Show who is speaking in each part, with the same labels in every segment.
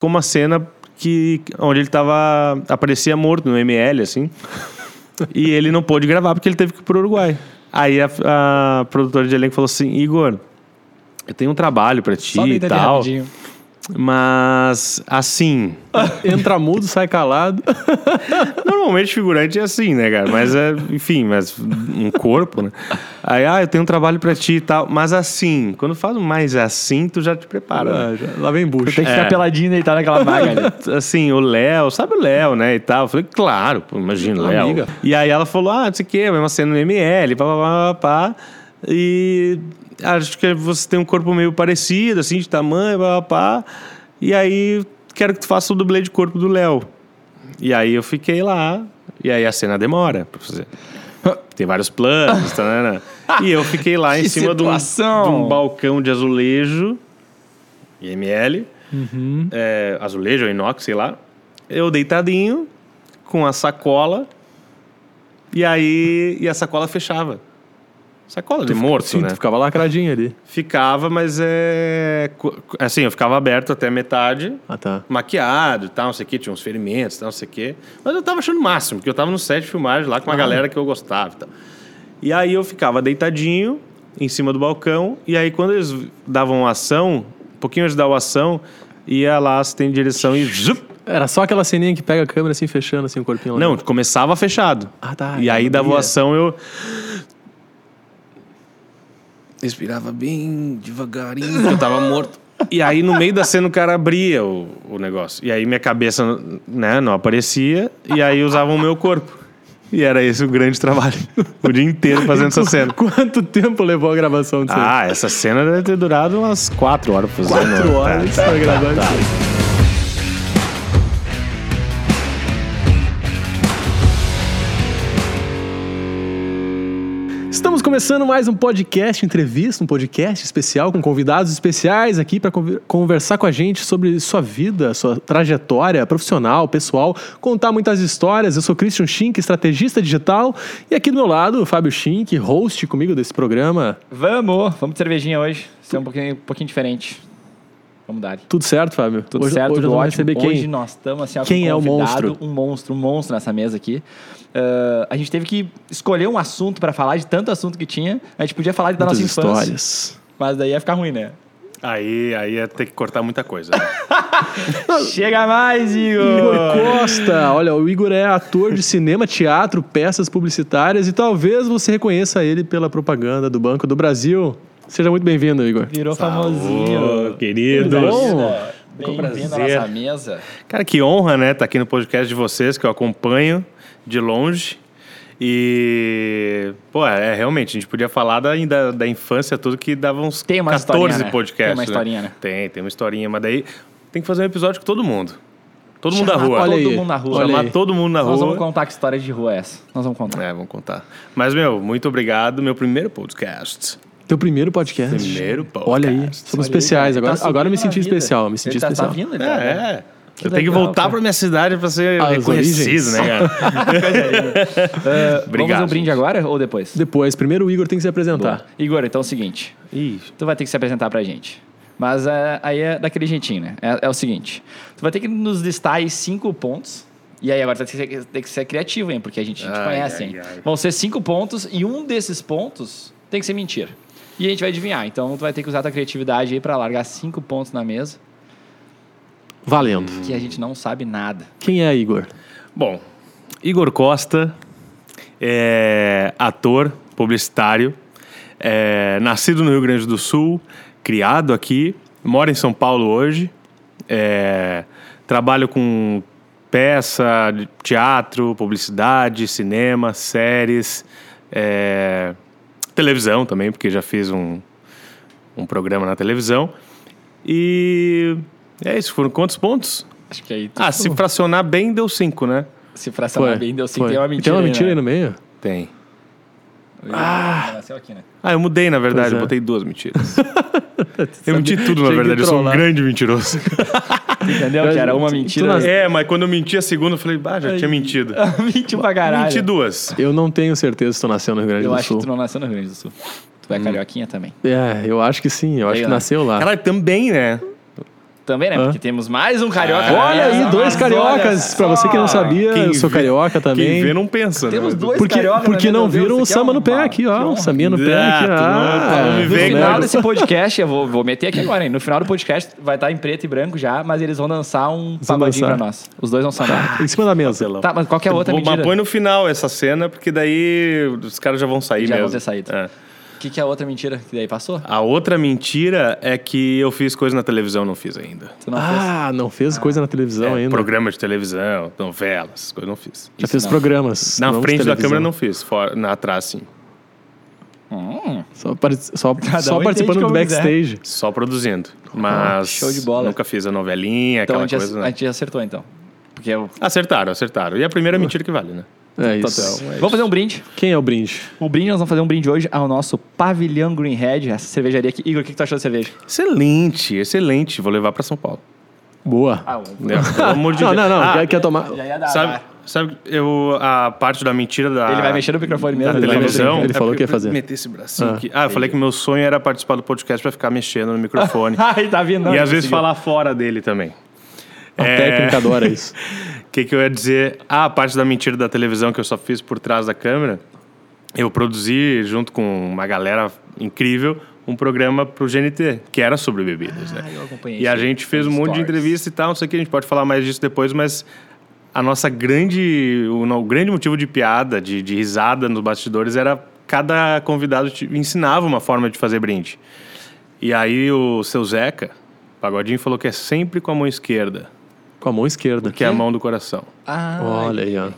Speaker 1: como uma cena que onde ele tava aparecia morto no ML assim. e ele não pôde gravar porque ele teve que ir pro Uruguai. Aí a, a produtora de elenco falou assim: "Igor, eu tenho um trabalho pra ti
Speaker 2: Só
Speaker 1: e tal,
Speaker 2: rapidinho.
Speaker 1: Mas assim,
Speaker 3: Entra mudo, sai calado.
Speaker 1: Normalmente figurante é assim, né, cara? Mas é, enfim, mas um corpo, né? Aí, ah, eu tenho um trabalho pra ti e tal. Mas assim, quando falo mais assim, tu já te prepara. né?
Speaker 3: Ah, já- Lá vem bucho.
Speaker 2: Tem que ficar
Speaker 1: É.
Speaker 2: peladinho e deitar naquela vaga ali.
Speaker 1: Assim, o Léo, sabe o Léo, né? E tal. Eu falei, claro, imagina, Léo.
Speaker 3: Amiga.
Speaker 1: E aí ela falou, ah, não sei o quê, uma cena no ML, pá, pá, pá, pá. E acho que você tem um corpo meio parecido, assim, de tamanho, pá, pá, pá. E aí quero que tu faça o dublê de corpo do Léo. E aí eu fiquei lá, e aí a cena demora pra fazer. Tem vários planos, tá, né, né? E eu fiquei lá em cima de um, de um balcão de azulejo, IML, é, azulejo ou inox, sei lá. Eu deitadinho, com a sacola, e aí e a sacola fechava. Sacola de morto,
Speaker 3: Sim,
Speaker 1: né?
Speaker 3: tu ficava lacradinho ali.
Speaker 1: Ficava, mas é. Assim, eu ficava aberto até a metade,
Speaker 3: Ah, tá.
Speaker 1: maquiado e tal, não sei o quê, tinha uns ferimentos, tal, não sei o quê. Mas eu tava achando o máximo, porque eu tava no set de filmagem lá com uma galera que eu gostava e tal. E aí eu ficava deitadinho em cima do balcão, e aí quando eles davam ação, um pouquinho antes de dar o ação, ia lá assistente de direção e. zup,
Speaker 3: Era só aquela ceninha que pega a câmera assim, fechando assim o corpinho lá.
Speaker 1: Não, começava fechado.
Speaker 3: Ah, tá.
Speaker 1: E aí da voação eu. Respirava bem devagarinho, eu tava morto. E aí no meio da cena o cara abria o, o negócio. E aí minha cabeça né, não aparecia, e aí usavam o meu corpo. E era esse o grande trabalho. O dia inteiro fazendo essa cena.
Speaker 3: Quanto tempo levou a gravação disso? aí?
Speaker 1: Ah, essa cena deve ter durado umas quatro horas.
Speaker 3: Quatro
Speaker 1: né?
Speaker 3: horas
Speaker 1: Tá,
Speaker 3: pra
Speaker 1: tá,
Speaker 3: gravar
Speaker 1: tá,
Speaker 3: isso aí.
Speaker 1: tá.
Speaker 3: Começando mais um podcast entrevista, um podcast especial com convidados especiais aqui para conversar com a gente sobre sua vida, sua trajetória profissional, pessoal, contar muitas histórias. Eu sou Christian Schink, estrategista digital, e aqui do meu lado, o Fábio Schink, host comigo desse programa.
Speaker 2: Vamos, vamos de cervejinha hoje. Isso é um pouquinho, um pouquinho diferente. Vamos dar.
Speaker 3: Tudo certo, Fábio?
Speaker 2: Tudo
Speaker 3: hoje,
Speaker 2: certo,
Speaker 3: hoje
Speaker 2: tudo
Speaker 3: nós
Speaker 2: ótimo.
Speaker 3: receber quem?
Speaker 2: Hoje nós estamos assim,
Speaker 3: Quem
Speaker 2: um
Speaker 3: é o monstro?
Speaker 2: Um monstro, um monstro nessa mesa aqui. Ah, a gente teve que escolher um assunto para falar de tanto assunto que tinha. A gente podia falar da
Speaker 3: Muitas
Speaker 2: nossa infância,
Speaker 3: histórias.
Speaker 2: mas daí ia ficar ruim, né?
Speaker 1: Aí, aí ia ter que cortar muita coisa. né?
Speaker 2: Chega mais, Igor!
Speaker 3: Igor Costa, olha, o Igor é ator de cinema, teatro, peças publicitárias e talvez você reconheça ele pela propaganda do Banco do Brasil. Seja muito bem-vindo, Igor.
Speaker 2: Virou famosinho.
Speaker 1: Ô, queridos.
Speaker 3: Bom.
Speaker 2: Bem-vindo à nossa mesa.
Speaker 1: Cara, que honra, né? Estar aqui no podcast de vocês, que eu acompanho de longe. E, pô, é realmente, a gente podia falar da, da, da infância, tudo que dava uns
Speaker 2: Tem uma
Speaker 1: 14
Speaker 2: historinha, né?
Speaker 1: podcasts.
Speaker 2: Tem uma historinha, né?
Speaker 1: Tem, tem uma historinha, mas daí tem que fazer um episódio com todo mundo. Todo mundo da
Speaker 2: Chamar
Speaker 1: rua.
Speaker 3: olha
Speaker 2: todo
Speaker 3: aí.
Speaker 2: mundo na rua.
Speaker 3: Olha
Speaker 1: Chamar
Speaker 3: aí.
Speaker 1: todo mundo na
Speaker 2: Nós
Speaker 1: rua.
Speaker 2: vamos contar que história de rua é essa. Nós vamos contar.
Speaker 1: É, vamos contar. Mas, meu, muito obrigado. Meu primeiro podcast.
Speaker 3: Teu primeiro podcast.
Speaker 1: Primeiro podcast.
Speaker 3: Olha aí, somos
Speaker 2: Olha aí,
Speaker 3: especiais.
Speaker 2: cara,
Speaker 3: agora,
Speaker 2: tá
Speaker 3: agora eu me senti
Speaker 2: vida.
Speaker 3: especial, me senti
Speaker 2: Ele tá-
Speaker 3: especial.
Speaker 2: Tá vindo, ele
Speaker 1: É,
Speaker 2: tá-
Speaker 1: é.
Speaker 2: Que
Speaker 1: eu tenho que
Speaker 2: legal,
Speaker 1: voltar pra minha cidade pra ser
Speaker 3: As
Speaker 1: reconhecido,
Speaker 3: origens.
Speaker 1: né, cara?
Speaker 2: Ah, Vamos
Speaker 1: Obrigado,
Speaker 2: fazer um brinde agora ou depois?
Speaker 3: Depois, primeiro o Igor tem que se apresentar.
Speaker 2: Boa. Igor, então é o seguinte.
Speaker 1: Ih,
Speaker 2: Tu vai ter que se apresentar pra gente. Mas é, aí é daquele jeitinho, né? É, é o seguinte. Tu vai ter que nos listar aí cinco pontos. E aí agora tu vai ter que ser, tem que ser criativo, hein? Porque a gente, a gente
Speaker 1: Ai,
Speaker 2: conhece,
Speaker 1: ai,
Speaker 2: hein?
Speaker 1: ai.
Speaker 2: Vão ser cinco pontos e um desses pontos tem que ser mentira. E a gente vai adivinhar. Então tu vai ter que usar tua criatividade aí pra largar cinco pontos na mesa
Speaker 3: Valendo.
Speaker 2: que a gente não sabe nada.
Speaker 3: Quem é Igor?
Speaker 1: Bom, Igor Costa é ator, publicitário, é nascido no Rio Grande do Sul, criado aqui, mora em São Paulo hoje, é, trabalho com peça, teatro, publicidade, cinema, séries, é, televisão também, porque já fiz um, um programa na televisão. E é isso, foram quantos pontos?
Speaker 2: Acho que aí tu
Speaker 1: Ah, se fracionar bem, deu cinco, né?
Speaker 2: se fracionar bem, deu sim.
Speaker 3: Foi.
Speaker 2: Tem uma mentira
Speaker 3: Tem uma
Speaker 2: aí,
Speaker 3: mentira
Speaker 2: né?
Speaker 3: aí no meio?
Speaker 1: Tem.
Speaker 2: Ah! Nasceu aqui, né?
Speaker 1: Ah, eu mudei, na verdade.
Speaker 3: É.
Speaker 1: Eu botei duas mentiras. eu menti tudo, na verdade. Eu sou um grande mentiroso.
Speaker 2: Entendeu? Que era uma mentira.
Speaker 3: nas-
Speaker 1: é, mas quando eu menti a segunda, eu falei, bah, já tinha mentido.
Speaker 2: Mentiu pra caralho.
Speaker 1: Menti duas.
Speaker 3: Eu não tenho certeza se tu nasceu no Rio Grande
Speaker 2: Eu
Speaker 3: do
Speaker 2: acho
Speaker 3: Sul.
Speaker 2: que tu não nasceu no Rio Grande do Sul. Tu é carioquinha também.
Speaker 3: É, eu acho que sim. Eu acho que nasceu lá.
Speaker 1: Ela também, né?
Speaker 2: Também, né? Porque temos mais um carioca.
Speaker 1: Ah,
Speaker 3: Olha aí, dois cariocas.
Speaker 2: olha
Speaker 3: Pra você que não sabia,
Speaker 1: Quem
Speaker 3: eu sou
Speaker 1: vê-
Speaker 3: carioca também.
Speaker 1: Quem vê não pensa, né?
Speaker 2: Temos dois
Speaker 3: Porque,
Speaker 2: carioca,
Speaker 3: porque
Speaker 2: né?
Speaker 3: não viram o samba no pé aqui, ó. O sambinha no pé
Speaker 1: Ah,
Speaker 3: aqui, ah.
Speaker 2: No final desse podcast, eu vou, vou meter aqui agora, hein? No final do podcast vai estar em preto e branco já, mas eles vão dançar um
Speaker 3: vão
Speaker 2: pagodinho pra nós. Os dois vão sambar.
Speaker 3: Em cima da mesa.
Speaker 2: tá, mas qual que é outra
Speaker 1: Pô, mas põe no final essa cena, porque daí os caras já vão sair
Speaker 2: Já vão
Speaker 1: mesmo.
Speaker 2: ter saído.
Speaker 1: É.
Speaker 2: O que, que é a outra mentira que daí passou?
Speaker 1: A outra mentira é que eu fiz coisa na televisão, não fiz ainda.
Speaker 2: Não fez?
Speaker 3: Ah, não fez coisa na televisão
Speaker 1: É,
Speaker 3: ainda.
Speaker 1: programa de televisão, novelas, essas coisas não fiz.
Speaker 3: Já fez
Speaker 2: não.
Speaker 3: programas.
Speaker 1: Na frente da câmera não fiz, fora, na atrás sim.
Speaker 2: Hum,
Speaker 3: Só, só,
Speaker 2: um
Speaker 3: participando do backstage.
Speaker 1: Só produzindo. Mas
Speaker 2: show de bola.
Speaker 1: nunca fiz a novelinha,
Speaker 2: então a
Speaker 1: aquela
Speaker 2: gente,
Speaker 1: coisa.
Speaker 2: a
Speaker 1: né?
Speaker 2: gente acertou, então. Porque eu...
Speaker 1: Acertaram, acertaram. E a primeira mentira que vale, né?
Speaker 3: É isso.
Speaker 1: Então, é
Speaker 2: Vamos fazer um brinde.
Speaker 3: Quem é o brinde?
Speaker 2: O brinde, nós vamos fazer um brinde hoje ao nosso Pavilhão Greenhead, essa cervejaria aqui. Igor, o que, que tu achou da cerveja?
Speaker 1: Excelente, excelente. Vou levar pra São Paulo.
Speaker 3: Boa.
Speaker 2: Ah,
Speaker 1: Né? Pelo amor de
Speaker 3: não,
Speaker 1: Deus.
Speaker 3: não, não.
Speaker 1: Ah,
Speaker 3: Quer, quer tomar.
Speaker 2: já ia dar.
Speaker 1: Sabe, sabe eu, a parte da mentira da.
Speaker 2: Ele vai mexer no microfone mesmo.
Speaker 1: da televisão.
Speaker 3: Ele
Speaker 1: é
Speaker 3: falou
Speaker 1: porque
Speaker 3: que ia fazer.
Speaker 1: Meter esse bracinho
Speaker 3: Ah,
Speaker 1: aqui. Ah, eu falei que meu sonho era participar do podcast pra ficar mexendo no microfone.
Speaker 2: Ai, tá vindo. não,
Speaker 1: e
Speaker 2: não
Speaker 1: às vezes falar fora dele também.
Speaker 3: A
Speaker 1: É.
Speaker 3: técnica adora isso.
Speaker 1: O que, que eu ia dizer? Ah, a parte da mentira da televisão que eu só fiz por trás da câmera, eu produzi, junto com uma galera incrível, um programa pro GNT, que era sobre bebidas, né?
Speaker 2: Ah, eu acompanhei
Speaker 1: E a gente fez um monte de entrevista e tal, não sei o que, a gente pode falar mais disso depois, mas a nossa grande, o, o grande motivo de piada, de, de risada nos bastidores era cada convidado te ensinava uma forma de fazer brinde. E aí o seu Zeca, Pagodinho, falou que é sempre com a mão esquerda,
Speaker 3: Com a mão esquerda.
Speaker 1: que é a mão do coração.
Speaker 2: Ah,
Speaker 3: Olha aí, ó.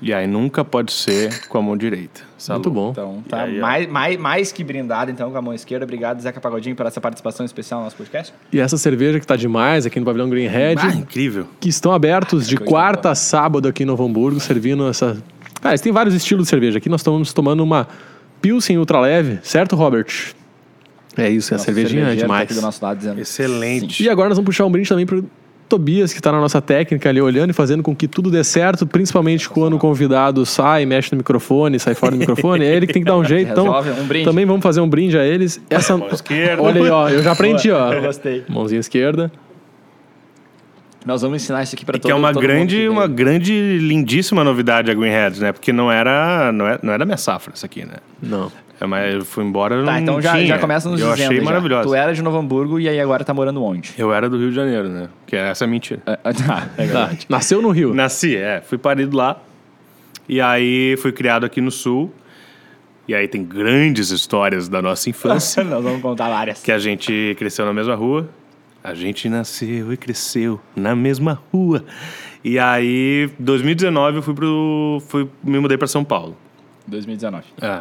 Speaker 1: E aí nunca pode ser com a mão direita. Salud.
Speaker 3: Muito bom.
Speaker 2: Então, tá
Speaker 1: aí,
Speaker 2: mais, mais, mais que brindado, então, com a mão esquerda. Obrigado, Zeca Pagodinho, por essa participação especial no nosso podcast.
Speaker 3: E essa cerveja que tá demais aqui no Pavilhão Greenhead,
Speaker 1: Ah, incrível.
Speaker 3: que estão abertos de
Speaker 2: coisa
Speaker 3: quarta a sábado aqui em Novo Hamburgo, servindo essa. Cara, eles têm vários estilos de cerveja. Aqui nós estamos tomando uma Pilsen ultra leve, certo, Robert? É isso, é a cervejinha é
Speaker 2: cervejeiro tá
Speaker 3: demais.
Speaker 2: aqui do nosso lado dizendo
Speaker 1: Excelente.
Speaker 3: E agora nós vamos puxar um brinde também pro Tobias, que tá na nossa técnica ali, olhando e fazendo com que tudo dê certo, principalmente quando o convidado sai, mexe no microfone, sai fora do microfone. É ele que tem que dar um jeito. Então,
Speaker 2: um brinde.
Speaker 3: também vamos fazer um brinde a eles. Essa...
Speaker 1: Mão esquerda.
Speaker 3: Olha aí, ó, eu já aprendi, ó.
Speaker 2: Eu gostei.
Speaker 3: Mãozinha esquerda.
Speaker 2: Nós vamos ensinar isso aqui pra
Speaker 1: E
Speaker 2: todo
Speaker 1: que é uma
Speaker 2: mundo
Speaker 1: grande, uma
Speaker 2: veio.
Speaker 1: grande, lindíssima novidade a Greenheads, né? Porque não era, não é, não era minha safra isso aqui, né?
Speaker 3: Não.
Speaker 1: É, mas eu fui embora,
Speaker 2: Tá,
Speaker 1: não
Speaker 2: então já,
Speaker 1: tinha.
Speaker 2: já começa nos
Speaker 1: Eu
Speaker 2: dizendo.
Speaker 1: achei
Speaker 2: já.
Speaker 1: maravilhosa.
Speaker 2: Tu era de Novo Hamburgo e aí agora tá morando onde?
Speaker 1: Eu era do Rio de Janeiro, né? Que é essa mentira.
Speaker 2: Ah, ah, tá, é
Speaker 3: Tá.
Speaker 2: verdade.
Speaker 3: Nasceu no Rio.
Speaker 1: Nasci, é. Fui parido lá. E aí fui criado aqui no Sul. E aí tem grandes histórias da nossa infância.
Speaker 2: Nós vamos contar várias.
Speaker 1: que a gente cresceu na mesma rua. A gente nasceu e cresceu na mesma rua. E aí, 2019, eu fui pro. Fui, me mudei para São Paulo.
Speaker 2: 2019.
Speaker 1: É.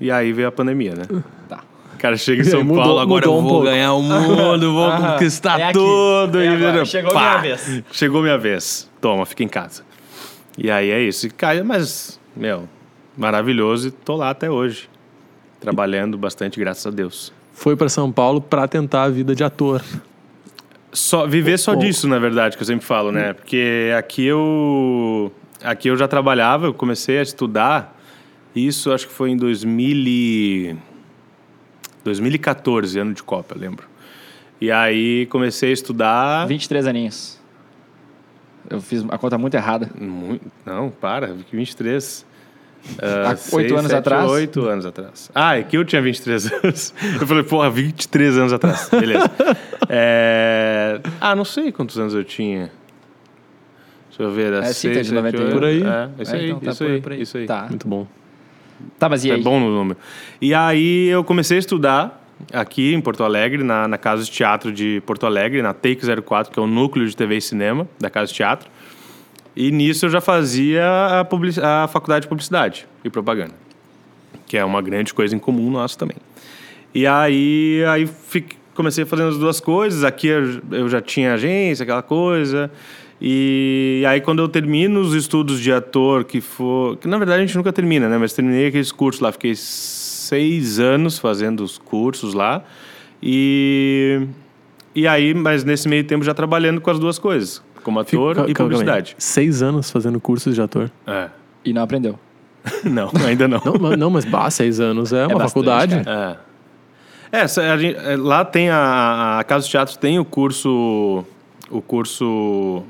Speaker 1: E aí veio a pandemia, né?
Speaker 2: Tá.
Speaker 1: O cara chega em São
Speaker 3: mudou-
Speaker 1: Paulo, agora eu
Speaker 3: um
Speaker 1: vou
Speaker 3: pouco.
Speaker 1: ganhar o mundo, vou
Speaker 2: Aham.
Speaker 1: conquistar
Speaker 2: É
Speaker 1: tudo.
Speaker 2: É
Speaker 1: e.
Speaker 2: Chegou
Speaker 1: pá,
Speaker 2: minha vez.
Speaker 1: Chegou minha vez. Toma, fica em casa. E aí é isso. E cai, mas, meu, maravilhoso e tô lá até hoje. Trabalhando bastante, graças a Deus.
Speaker 3: Foi pra São Paulo pra tentar a vida de ator.
Speaker 1: Só, viver só disso, na verdade, que eu sempre falo, né? Porque aqui eu, aqui eu já trabalhava, eu comecei a estudar. Isso acho que foi em 2000 e... 2014, ano de Copa, eu lembro. E aí comecei a estudar.
Speaker 2: 23 aninhos. Eu fiz a conta muito errada.
Speaker 1: Mui- Não, para, 23. Ah,
Speaker 2: Há oito anos atrás?
Speaker 1: 8 anos atrás. Ah, é que eu tinha 23 anos. Eu falei, porra, 23 anos atrás. Beleza. É, Ah, não sei quantos anos eu tinha. Deixa eu ver.
Speaker 2: É, sim, tá de 91.
Speaker 3: Por aí.
Speaker 1: É, isso
Speaker 2: É,
Speaker 1: aí,
Speaker 2: então tá
Speaker 1: isso
Speaker 2: por-
Speaker 1: aí,
Speaker 2: por aí.
Speaker 1: isso aí.
Speaker 2: Tá.
Speaker 3: Muito bom.
Speaker 2: Tá, mas e
Speaker 1: É bom no número. E aí eu comecei a estudar aqui em Porto Alegre, na, na Casa de Teatro de Porto Alegre, na Take 04, que é o núcleo de TV e cinema da Casa de Teatro. E nisso eu já fazia a, publici- a faculdade de publicidade e propaganda, que é uma grande coisa em comum nossa também. E aí, aí fic- comecei fazendo as duas coisas. Aqui eu já tinha agência, aquela coisa. E aí, quando eu termino os estudos de ator, que for. Que na verdade a gente nunca termina, né? Mas terminei aqueles cursos lá. Fiquei seis anos fazendo os cursos lá. E. E aí, mas nesse meio tempo já trabalhando com as duas coisas, como ator
Speaker 3: Calma,
Speaker 1: e publicidade.
Speaker 3: Seis anos fazendo cursos de ator.
Speaker 1: É.
Speaker 2: E não aprendeu.
Speaker 1: Não, ainda não.
Speaker 3: Não, mas- não mas bah, seis anos é uma
Speaker 2: bastante,
Speaker 3: faculdade.
Speaker 2: cara.
Speaker 1: É, a gente- é, lá tem a, a Casa do Teatro tem o curso, o curso,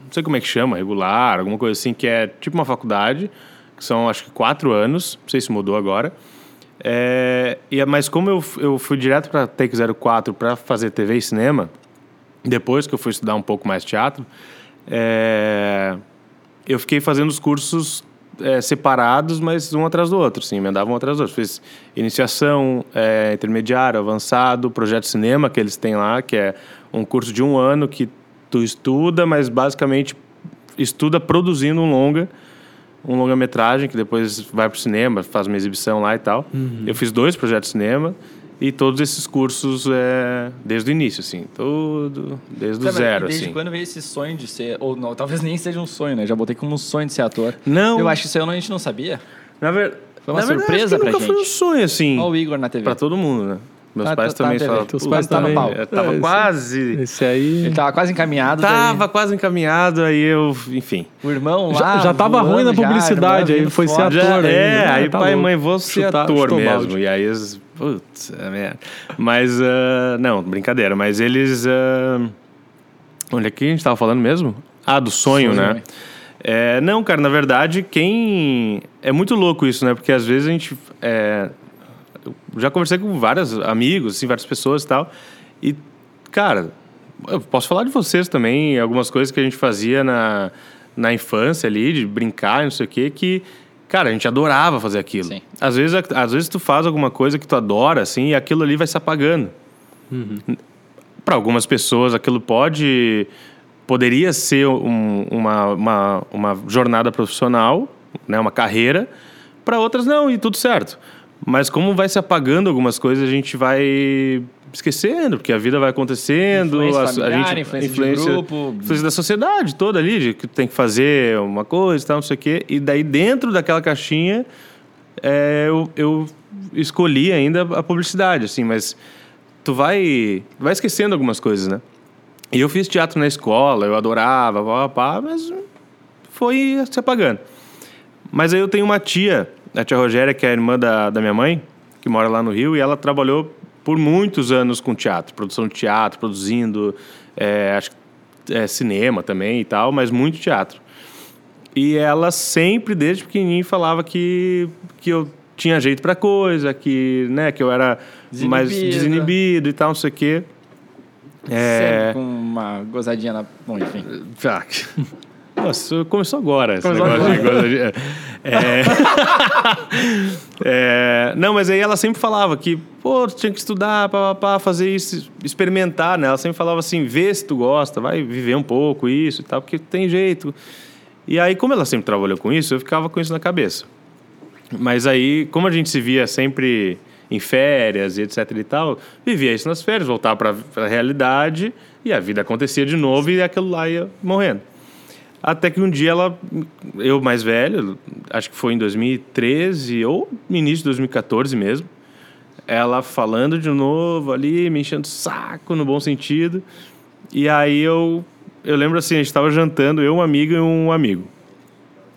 Speaker 1: não sei como é que chama, regular, alguma coisa assim, que é tipo uma faculdade, que são acho que quatro anos, não sei se mudou agora. É, e, é- mas como eu, eu fui direto para Take 04 para fazer TV e cinema, depois que eu fui estudar um pouco mais teatro, é, eu fiquei fazendo os cursos é, separados, mas um atrás do outro, assim, emendavam um atrás do outro. Fiz iniciação, é, intermediário, avançado, projeto cinema que eles têm lá, que é um curso de um ano que tu estuda, mas basicamente estuda produzindo um longa, um longa-metragem que depois vai pro cinema, faz uma exibição lá e tal. Eu fiz dois projetos de cinema e todos esses cursos é, desde o início, assim, tudo desde o
Speaker 2: Tá,
Speaker 1: zero,
Speaker 2: Desde
Speaker 1: assim.
Speaker 2: quando veio esse sonho de ser. Ou não, talvez nem seja um sonho, né? Já botei como um sonho de ser ator.
Speaker 1: Não.
Speaker 2: Eu acho que isso aí a gente não sabia.
Speaker 1: Na, ver...
Speaker 2: Foi uma
Speaker 1: na verdade,
Speaker 2: surpresa
Speaker 1: que
Speaker 2: pra
Speaker 1: nunca foi um
Speaker 2: gente.
Speaker 1: sonho, assim,
Speaker 2: Olha o Igor na TV.
Speaker 1: pra todo mundo, né? Meus
Speaker 2: Ah,
Speaker 1: pais
Speaker 2: tá- tá
Speaker 1: também falavam.
Speaker 3: Teus
Speaker 1: "Pô,
Speaker 3: pais
Speaker 2: tá no
Speaker 3: também.
Speaker 2: pau.
Speaker 1: Eu tava
Speaker 3: É,
Speaker 1: quase...
Speaker 3: Esse aí.
Speaker 2: Ele tava quase encaminhado.
Speaker 1: Tava
Speaker 2: daí
Speaker 1: quase encaminhado, aí eu... Enfim...
Speaker 2: O irmão
Speaker 3: Já,
Speaker 2: lá.
Speaker 3: já tava
Speaker 2: voando
Speaker 3: ruim na
Speaker 2: já,
Speaker 3: publicidade,
Speaker 2: irmão
Speaker 3: aí
Speaker 2: vindo
Speaker 3: foi ser ator.
Speaker 1: Já,
Speaker 3: ainda,
Speaker 1: é,
Speaker 3: né?
Speaker 1: aí
Speaker 3: Tá
Speaker 1: pai e mãe, vou ser
Speaker 3: Chutar-
Speaker 1: ator mesmo.
Speaker 3: balde.
Speaker 1: E aí eles... Putz, é merda. Mas, ah, não, brincadeira. Mas eles... ah, onde que a gente tava falando mesmo? Ah, do sonho,
Speaker 2: Sonho,
Speaker 1: né?
Speaker 2: né?
Speaker 1: É, não, cara, na verdade, quem... É muito louco isso, né? Porque às vezes a gente... é, eu já conversei com vários amigos, assim, várias pessoas e tal. E, cara, eu posso falar de vocês também, algumas coisas que a gente fazia na, na infância ali, de brincar, não sei o quê, que, cara, a gente adorava fazer aquilo.
Speaker 2: Sim.
Speaker 1: Às vezes, às vezes tu faz alguma coisa que tu adora, assim, e aquilo ali vai se apagando. Para algumas pessoas, aquilo pode... Poderia ser um- uma, uma, uma jornada profissional, né, uma carreira. Para outras, não, e tudo certo. Mas como vai se apagando algumas coisas, a gente vai esquecendo, porque a vida vai acontecendo.
Speaker 2: Influência
Speaker 1: a, a
Speaker 2: familiar, influência de grupo.
Speaker 1: influência da sociedade toda ali, de que tu tem que fazer uma coisa e tal, não sei o quê. E daí, dentro daquela caixinha, é, eu, eu escolhi ainda a publicidade, assim, mas tu vai, vai esquecendo algumas coisas, né? E eu fiz teatro na escola, eu adorava, pá, pá, mas foi se apagando. Mas aí eu tenho uma tia, a tia Rogéria, que é a irmã da, da minha mãe, que mora lá no Rio, e ela trabalhou por muitos anos com teatro, produção de teatro, produzindo, é, acho que é, cinema também e tal, mas muito teatro. E ela sempre, desde pequenininho, falava que, que eu tinha jeito pra coisa, que, né, que eu era mais
Speaker 2: Desinibido.
Speaker 1: desinibido e tal, não sei o quê. É...
Speaker 2: Sempre com uma gozadinha na. Bom, enfim.
Speaker 1: Nossa, começou agora esse
Speaker 2: Começou
Speaker 1: negócio de gozadinha. É... É, Não, mas aí ela sempre falava que, pô, tu tinha que estudar, pá, pá, fazer isso, experimentar, né? Ela sempre falava assim, vê se tu gosta, vai viver um pouco isso e tal, porque tem jeito. E aí, como ela sempre trabalhou com isso, eu ficava com isso na cabeça. Mas aí, como a gente se via sempre em férias e etc e tal, vivia isso nas férias, voltava para a realidade e a vida acontecia de novo e aquilo lá ia morrendo. Até que um dia ela, eu mais velho, acho que foi em 2013 ou início de 2014 mesmo, ela falando de novo ali, me enchendo o saco no bom sentido. E aí eu, eu lembro assim, a gente estava jantando, eu, um amigo e um amigo.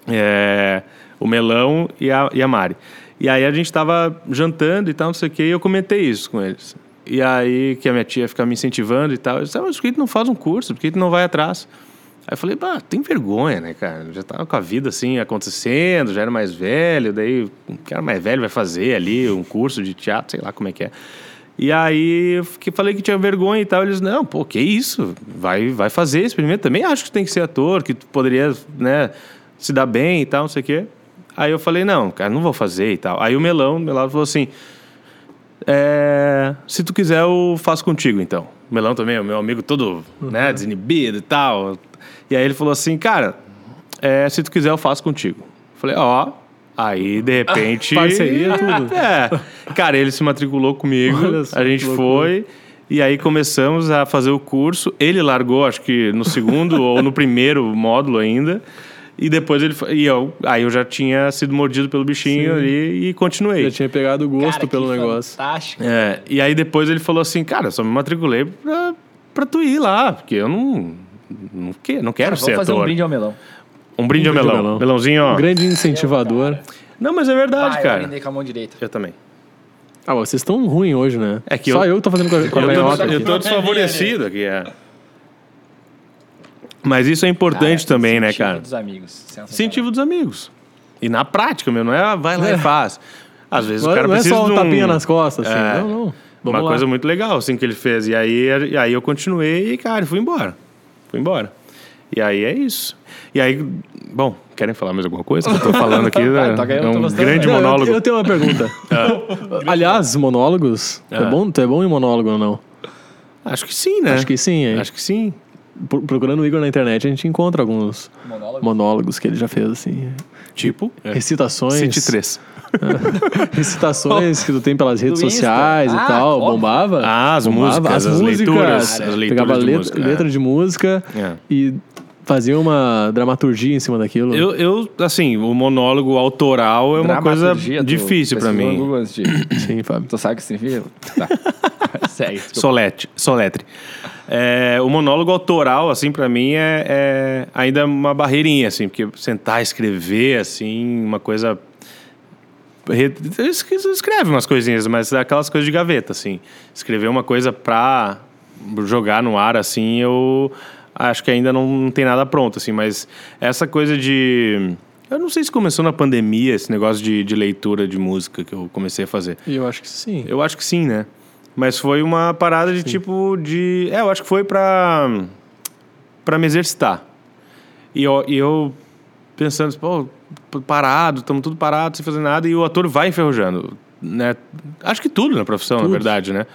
Speaker 1: É, o Melão e a, e a Mari. E aí a gente estava jantando e tal, não sei o quê, e eu comentei isso com eles. E aí que a minha tia fica me incentivando e tal. Eu disse, ah, mas por que tu não faz um curso? Por que tu não vai atrás? Aí eu falei, bah, tem vergonha, né, cara? Já tava com a vida assim acontecendo, já era mais velho, daí o cara mais velho vai fazer ali um curso de teatro, sei lá como é que é. E aí eu fiquei, falei que tinha vergonha e tal. Eles, não, pô, que isso? Vai, vai fazer, experimenta. Também acho que tu tem que ser ator, que tu poderia, né, se dar bem e tal, não sei o quê. Aí eu falei, não, cara, não vou fazer e tal. Aí o Melão, meu lado, falou assim, é, se tu quiser, eu faço contigo, então. O Melão também, o meu amigo todo, né, desinibido e tal. E aí ele falou assim, cara, é, se tu quiser, eu faço contigo. Eu falei, ó, aí de repente...
Speaker 3: Parceria, tudo.
Speaker 1: É. Cara, ele se matriculou comigo,
Speaker 3: só
Speaker 1: a gente foi... E aí começamos a fazer o curso. Ele largou, acho que no segundo ou no primeiro módulo ainda. E depois ele foi, e eu, aí eu já tinha sido mordido pelo bichinho
Speaker 3: Sim.
Speaker 1: ali e continuei.
Speaker 3: Já tinha pegado o gosto
Speaker 2: Cara,
Speaker 3: pelo
Speaker 2: que
Speaker 3: negócio.
Speaker 2: Fantástico.
Speaker 1: É, e aí depois ele falou assim, cara, eu só me matriculei pra, pra tu ir lá, porque eu não, não, que, não quero
Speaker 2: Cara,
Speaker 1: ser
Speaker 2: vamos fazer
Speaker 1: ator.
Speaker 2: um brinde ao melão.
Speaker 1: Um brinde ao
Speaker 3: Um brinde
Speaker 1: melão.
Speaker 3: ao melão.
Speaker 1: Melãozinho, ó.
Speaker 3: Um grande incentivador.
Speaker 1: Não, mas é verdade,
Speaker 2: Ah, eu
Speaker 1: cara.
Speaker 2: brindei com a mão direita.
Speaker 1: Eu também.
Speaker 3: Ah, vocês estão ruins hoje, né?
Speaker 1: É que
Speaker 3: Só
Speaker 1: eu-
Speaker 3: eu, que tô fazendo com a, com a
Speaker 1: Eu tô,
Speaker 3: aqui.
Speaker 1: eu tô desfavorecido aqui, é. Mas isso é importante
Speaker 2: Cara,
Speaker 1: também, né,
Speaker 2: incentivo
Speaker 1: cara?
Speaker 2: dos amigos.
Speaker 1: Incentivo dos amigos. E na prática, meu, não é vai lá e faz. Às vezes
Speaker 3: Não,
Speaker 1: o cara
Speaker 3: não é
Speaker 1: precisa
Speaker 3: só um
Speaker 1: de um...
Speaker 3: tapinha nas costas, assim.
Speaker 1: É.
Speaker 3: Não, não.
Speaker 1: Uma
Speaker 3: Vamos lá.
Speaker 1: coisa muito legal, assim, que ele fez. E aí, e aí eu continuei e, cara, fui embora. Fui embora. E aí é isso. E aí, bom, querem falar mais alguma coisa? Eu tô falando aqui, né?
Speaker 2: aí, eu
Speaker 1: é
Speaker 2: tô
Speaker 1: um
Speaker 2: gostando.
Speaker 1: grande
Speaker 3: Não, eu-
Speaker 1: monólogo.
Speaker 3: Eu, tenho uma pergunta. Aliás, monólogos. É
Speaker 1: Ah.
Speaker 3: bom, tu é bom em monólogo ou não?
Speaker 1: Acho que sim, né?
Speaker 3: Acho que sim, hein?
Speaker 1: Acho que sim.
Speaker 3: Pro- Procurando o Igor na internet, a gente encontra alguns
Speaker 2: Monólogo.
Speaker 3: monólogos que ele já fez, assim.
Speaker 1: Tipo, é.
Speaker 3: Recitações.
Speaker 1: 103.
Speaker 3: Recitações que tu tem pelas redes
Speaker 2: Insta.
Speaker 3: sociais e
Speaker 2: Ah,
Speaker 3: tal.
Speaker 2: óbvio.
Speaker 3: Bombava.
Speaker 1: Ah, as
Speaker 3: Bombava.
Speaker 1: músicas, as leituras, as leituras
Speaker 3: Pegava
Speaker 1: de
Speaker 3: letra,
Speaker 1: música, é.
Speaker 3: letra de música
Speaker 1: É.
Speaker 3: e fazia uma dramaturgia em cima daquilo.
Speaker 1: Eu, eu, assim, o monólogo autoral é uma coisa difícil
Speaker 2: no
Speaker 1: mim.
Speaker 2: De-
Speaker 3: Sim, Fábio.
Speaker 2: Tu sabe o que significa? Tá. Segue. desculpa.
Speaker 1: Solete, soletre. É, o monólogo autoral, assim, pra mim é, é ainda uma barreirinha, assim, porque sentar, escrever, assim, uma coisa. Re- Escreve umas coisinhas, mas é aquelas coisas de gaveta, assim. Escrever uma coisa pra jogar no ar, assim, eu acho que ainda não, não tem nada pronto, assim, mas essa coisa de. Eu não sei se começou na pandemia esse negócio de, de leitura de música que eu comecei a fazer.
Speaker 3: E eu acho que sim.
Speaker 1: Eu acho que sim, né? Mas foi uma parada de tipo de. É, eu acho que foi pra. pra me exercitar. E eu, e eu pensando, pô, parado, estamos tudo parado, sem fazer nada, e o ator vai enferrujando. Né? Acho que tudo na profissão, na
Speaker 3: Tudo.
Speaker 1: verdade, né?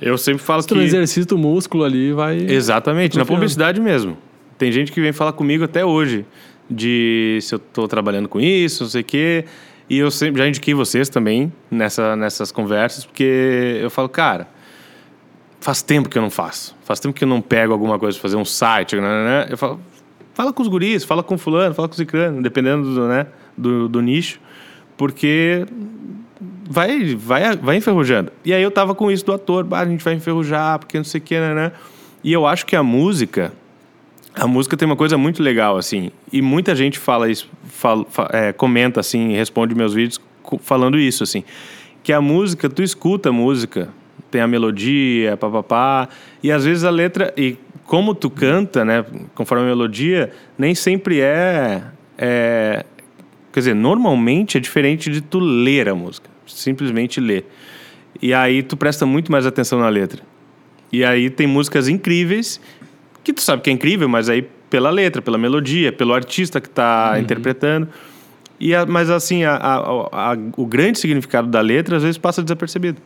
Speaker 1: Eu sempre falo
Speaker 3: Se tu
Speaker 1: que.
Speaker 3: não exercita o músculo ali, vai.
Speaker 1: Exatamente, na publicidade mesmo. Tem gente que vem falar comigo até hoje de se eu tô trabalhando com isso, não sei o quê. E eu sempre já indiquei vocês também nessa, nessas conversas, porque eu falo, cara, faz tempo que eu não faço. Faz tempo que eu não pego alguma coisa fazer um site, né. Eu falo, fala com os guris, fala com fulano, fala com o ciclano, dependendo do, né, do, do nicho, porque vai, vai, vai enferrujando. E aí eu tava com isso do ator, bah, a gente vai enferrujar, porque não sei o que, né, né. E eu acho que a música, a música tem uma coisa muito legal, assim, e muita gente fala isso, fala, fa- é, comenta, assim, responde meus vídeos falando isso, assim, que a música, tu escuta a música, tem a melodia, papapá, e às vezes a letra, e como tu canta, né, conforme a melodia, nem sempre é, é quer dizer, normalmente é diferente de tu ler a música, simplesmente ler. E aí tu presta muito mais atenção na letra. E aí tem músicas incríveis que tu sabe que é incrível, mas aí pela letra, pela melodia, pelo artista que está interpretando. E a- mas assim, a- a- o grande significado da letra às vezes passa desapercebido.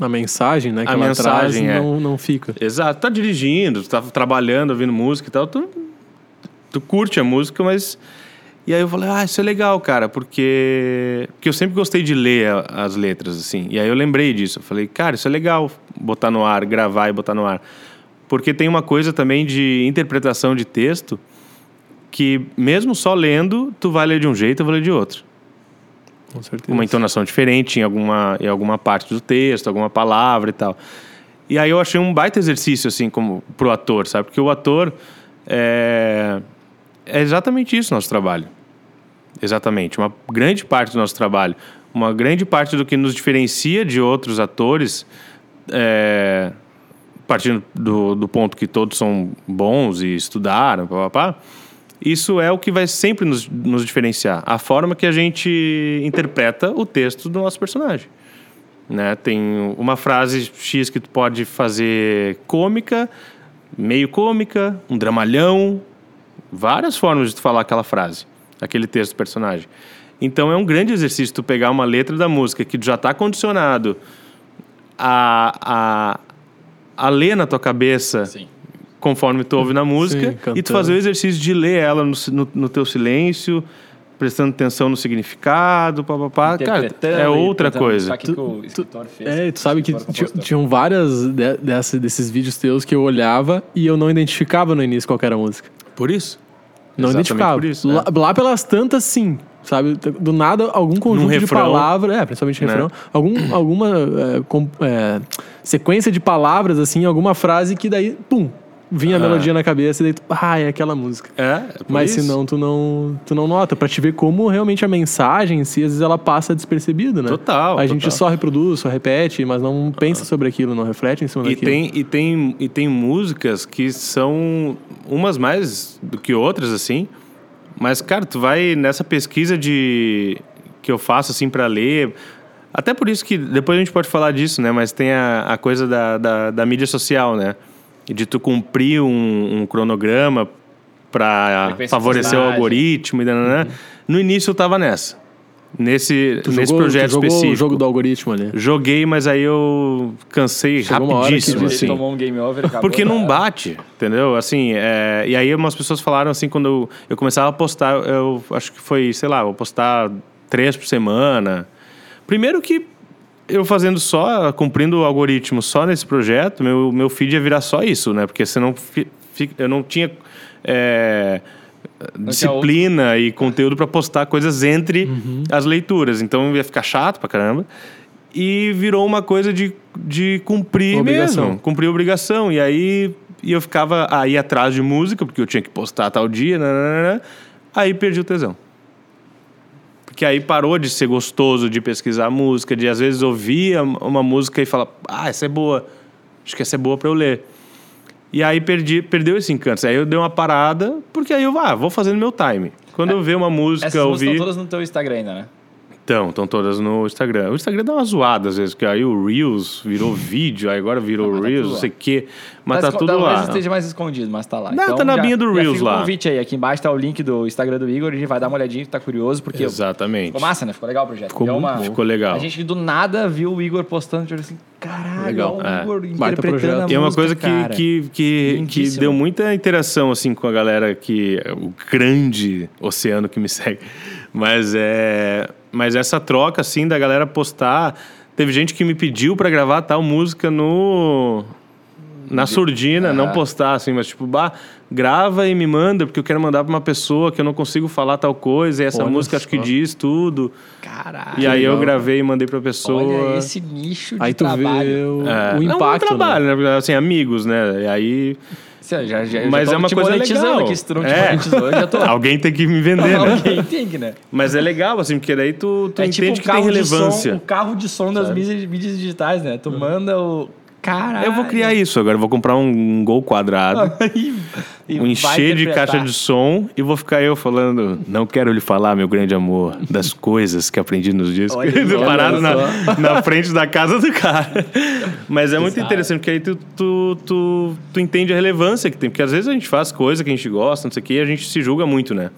Speaker 3: A mensagem, né? Que
Speaker 1: A
Speaker 3: ela
Speaker 1: mensagem,
Speaker 3: traz
Speaker 1: é.
Speaker 3: não, não fica.
Speaker 1: Exato. Tá dirigindo, tá trabalhando, ouvindo música e tal, tu, tu curte a música, mas. E aí eu falei, ah, isso é legal, cara, porque. Porque eu sempre gostei de ler a- as letras, assim. E aí eu lembrei disso. Eu falei, cara, isso é legal botar no ar, gravar e botar no ar. Porque tem uma coisa também de interpretação de texto que, mesmo só lendo, tu vai ler de um jeito, eu vou ler de outro
Speaker 3: Com certeza.
Speaker 1: uma entonação diferente em alguma, em alguma parte do texto, alguma palavra e tal. E aí eu achei um baita exercício, assim, como pro ator, sabe? Porque o ator é, é exatamente isso nosso trabalho. Exatamente. Uma grande parte do nosso trabalho. Uma grande parte do que nos diferencia de outros atores, é, partindo do, do ponto que todos são bons e estudaram, papapá, isso é o que vai sempre nos, nos diferenciar. A forma que a gente interpreta o texto do nosso personagem. Né? Tem uma frase X que tu pode fazer cômica, meio cômica, um dramalhão, várias formas de tu falar aquela frase, aquele texto do personagem. Então é um grande exercício tu pegar uma letra da música que já está condicionado a, a, a ler na tua cabeça
Speaker 2: Sim.
Speaker 1: Conforme tu ouve na música e
Speaker 3: cantando.
Speaker 1: tu fazer o exercício de ler ela no, no, no teu silêncio, prestando atenção no significado, papapá. Cara, é
Speaker 2: e
Speaker 1: outra coisa.
Speaker 2: o escritor fez.
Speaker 3: É, tu sabe que tinham várias de- dessa- desses vídeos teus que eu olhava e eu não identificava no início qual era a música.
Speaker 1: Por isso?
Speaker 3: Não
Speaker 1: Exatamente
Speaker 3: identificava.
Speaker 1: por isso,
Speaker 3: lá,
Speaker 1: é.
Speaker 3: lá pelas tantas, sim. Sabe? Do nada, algum conjunto de
Speaker 1: refrão.
Speaker 3: palavras. É, principalmente
Speaker 1: Né?
Speaker 3: refrão. Algum, alguma é, com- é, sequência de palavras, assim, alguma frase que daí, pum, vinha a
Speaker 1: Ah.
Speaker 3: melodia na cabeça e daí tu, ah, é aquela música.
Speaker 1: É, é
Speaker 3: Mas
Speaker 1: isso.
Speaker 3: senão tu não, tu não nota, pra te ver como realmente a mensagem em si, às vezes ela passa despercebida, né?
Speaker 1: Total,
Speaker 3: A gente
Speaker 1: total.
Speaker 3: só reproduz, só repete, mas não pensa sobre aquilo, não reflete em cima
Speaker 1: E
Speaker 3: daquilo.
Speaker 1: tem, e, tem, e tem músicas que são umas mais do que outras, assim. Mas, cara, tu vai nessa pesquisa de que eu faço, assim, pra ler. Até por isso que depois a gente pode falar disso, né? Mas tem a, a coisa da, da, da mídia social, né? De tu cumprir um, um cronograma pra
Speaker 2: Frequência
Speaker 1: favorecer o algoritmo e nananã. No início eu tava nessa. Nesse,
Speaker 3: Tu
Speaker 1: nesse
Speaker 3: jogou,
Speaker 1: projeto
Speaker 3: tu jogou
Speaker 1: específico.
Speaker 3: o jogo do algoritmo ali.
Speaker 1: Joguei, mas aí eu cansei
Speaker 3: Chegou uma hora que
Speaker 1: rapidíssimo, assim.
Speaker 2: tomou um game over e acabou.
Speaker 1: Porque não
Speaker 2: né?
Speaker 1: bate, entendeu? Assim, é, e aí umas pessoas falaram assim, quando eu, eu começava a postar, eu acho que foi, sei lá, vou postar três por semana. Primeiro que eu fazendo só, cumprindo o algoritmo só nesse projeto, meu, meu feed ia virar só isso, né? Porque senão eu não tinha é, disciplina e conteúdo para postar coisas entre as leituras. Então ia ficar chato pra caramba. E virou uma coisa de, de cumprir
Speaker 3: Obrigação.
Speaker 1: mesmo, cumprir obrigação. E aí e eu ficava aí atrás de música, porque eu tinha que postar tal dia, nananana. aí perdi o tesão. Porque aí parou de ser gostoso de pesquisar música, de às vezes ouvir uma música e falar, ah, essa é boa, acho que essa é boa para eu ler. E aí perdi, perdeu esse encanto. Aí eu dei uma parada, porque aí eu ah, vou fazendo meu time. Quando eu ver uma música,
Speaker 2: Essas
Speaker 1: ouvir.
Speaker 2: estão todas no teu Instagram ainda, né?
Speaker 1: Então, estão todas no Instagram. O Instagram dá uma zoada às vezes, porque aí o Reels virou vídeo, aí agora virou
Speaker 2: mas tá
Speaker 1: Reels,
Speaker 2: tudo
Speaker 1: não
Speaker 2: lá.
Speaker 1: sei o quê. Mas tá,
Speaker 2: esco-
Speaker 1: tudo
Speaker 2: talvez
Speaker 1: lá.
Speaker 2: esteja mais escondido, mas tá lá.
Speaker 1: Não, tá na binha do Reels
Speaker 2: fica o
Speaker 1: lá.
Speaker 2: convite aí. Aqui embaixo tá o link do Instagram do Igor. A gente vai dar uma olhadinha, tá curioso, porque
Speaker 1: Exatamente.
Speaker 2: ficou massa, né? Ficou legal o projeto.
Speaker 3: Ficou muito
Speaker 2: uma-.
Speaker 1: Ficou legal.
Speaker 2: A gente do nada viu o Igor postando, tipo assim, caralho,
Speaker 3: Legal.
Speaker 2: ó,
Speaker 1: É.
Speaker 2: o Igor
Speaker 3: projeto.
Speaker 2: interpretando a
Speaker 1: E é uma coisa que,
Speaker 2: cara.
Speaker 1: que, que, que deu muita interação assim com a galera que o grande oceano que me segue. Mas é, mas essa troca assim da galera postar, teve gente que me pediu pra gravar tal música no na surdina, não
Speaker 2: Ah.
Speaker 1: postar assim, mas tipo, bah, grava e me manda porque eu quero mandar pra uma pessoa que eu não consigo falar tal coisa, e essa
Speaker 3: Olha
Speaker 1: música acho que
Speaker 3: só.
Speaker 1: diz tudo.
Speaker 2: Caralho.
Speaker 1: e aí eu gravei e mandei pra pessoa.
Speaker 2: Olha esse nicho de
Speaker 3: Aí tu
Speaker 2: trabalho.
Speaker 3: vê o,
Speaker 1: É,
Speaker 3: o
Speaker 1: não,
Speaker 3: impacto.
Speaker 1: Não, trabalho, né? Assim, amigos, né? E aí
Speaker 2: Você Já, já,
Speaker 1: Mas é uma coisa legal.
Speaker 2: aqui. Se tu não te
Speaker 1: É.
Speaker 2: monetizou, eu já tô...
Speaker 1: alguém tem que me vender, né?
Speaker 2: Alguém tem que, né?
Speaker 1: Mas é legal, assim, porque daí tu, tu
Speaker 2: é
Speaker 1: entende
Speaker 2: tipo o
Speaker 1: que tem relevância.
Speaker 2: som, o carro de som das mídias, mídias digitais, né? Tu manda o... Caralho.
Speaker 1: Eu vou criar isso agora, eu vou comprar um gol quadrado,
Speaker 2: e,
Speaker 1: um encher de caixa de som e vou ficar eu falando, não quero lhe falar, meu grande amor, das coisas que aprendi nos
Speaker 2: só,
Speaker 1: Parado na, na frente da casa do cara. Mas é muito
Speaker 2: Bizarro.
Speaker 1: interessante, porque aí tu, tu, tu, tu entende a relevância que tem. Porque às vezes a gente faz coisa que a gente gosta, não sei o quê, e a gente se julga muito, né?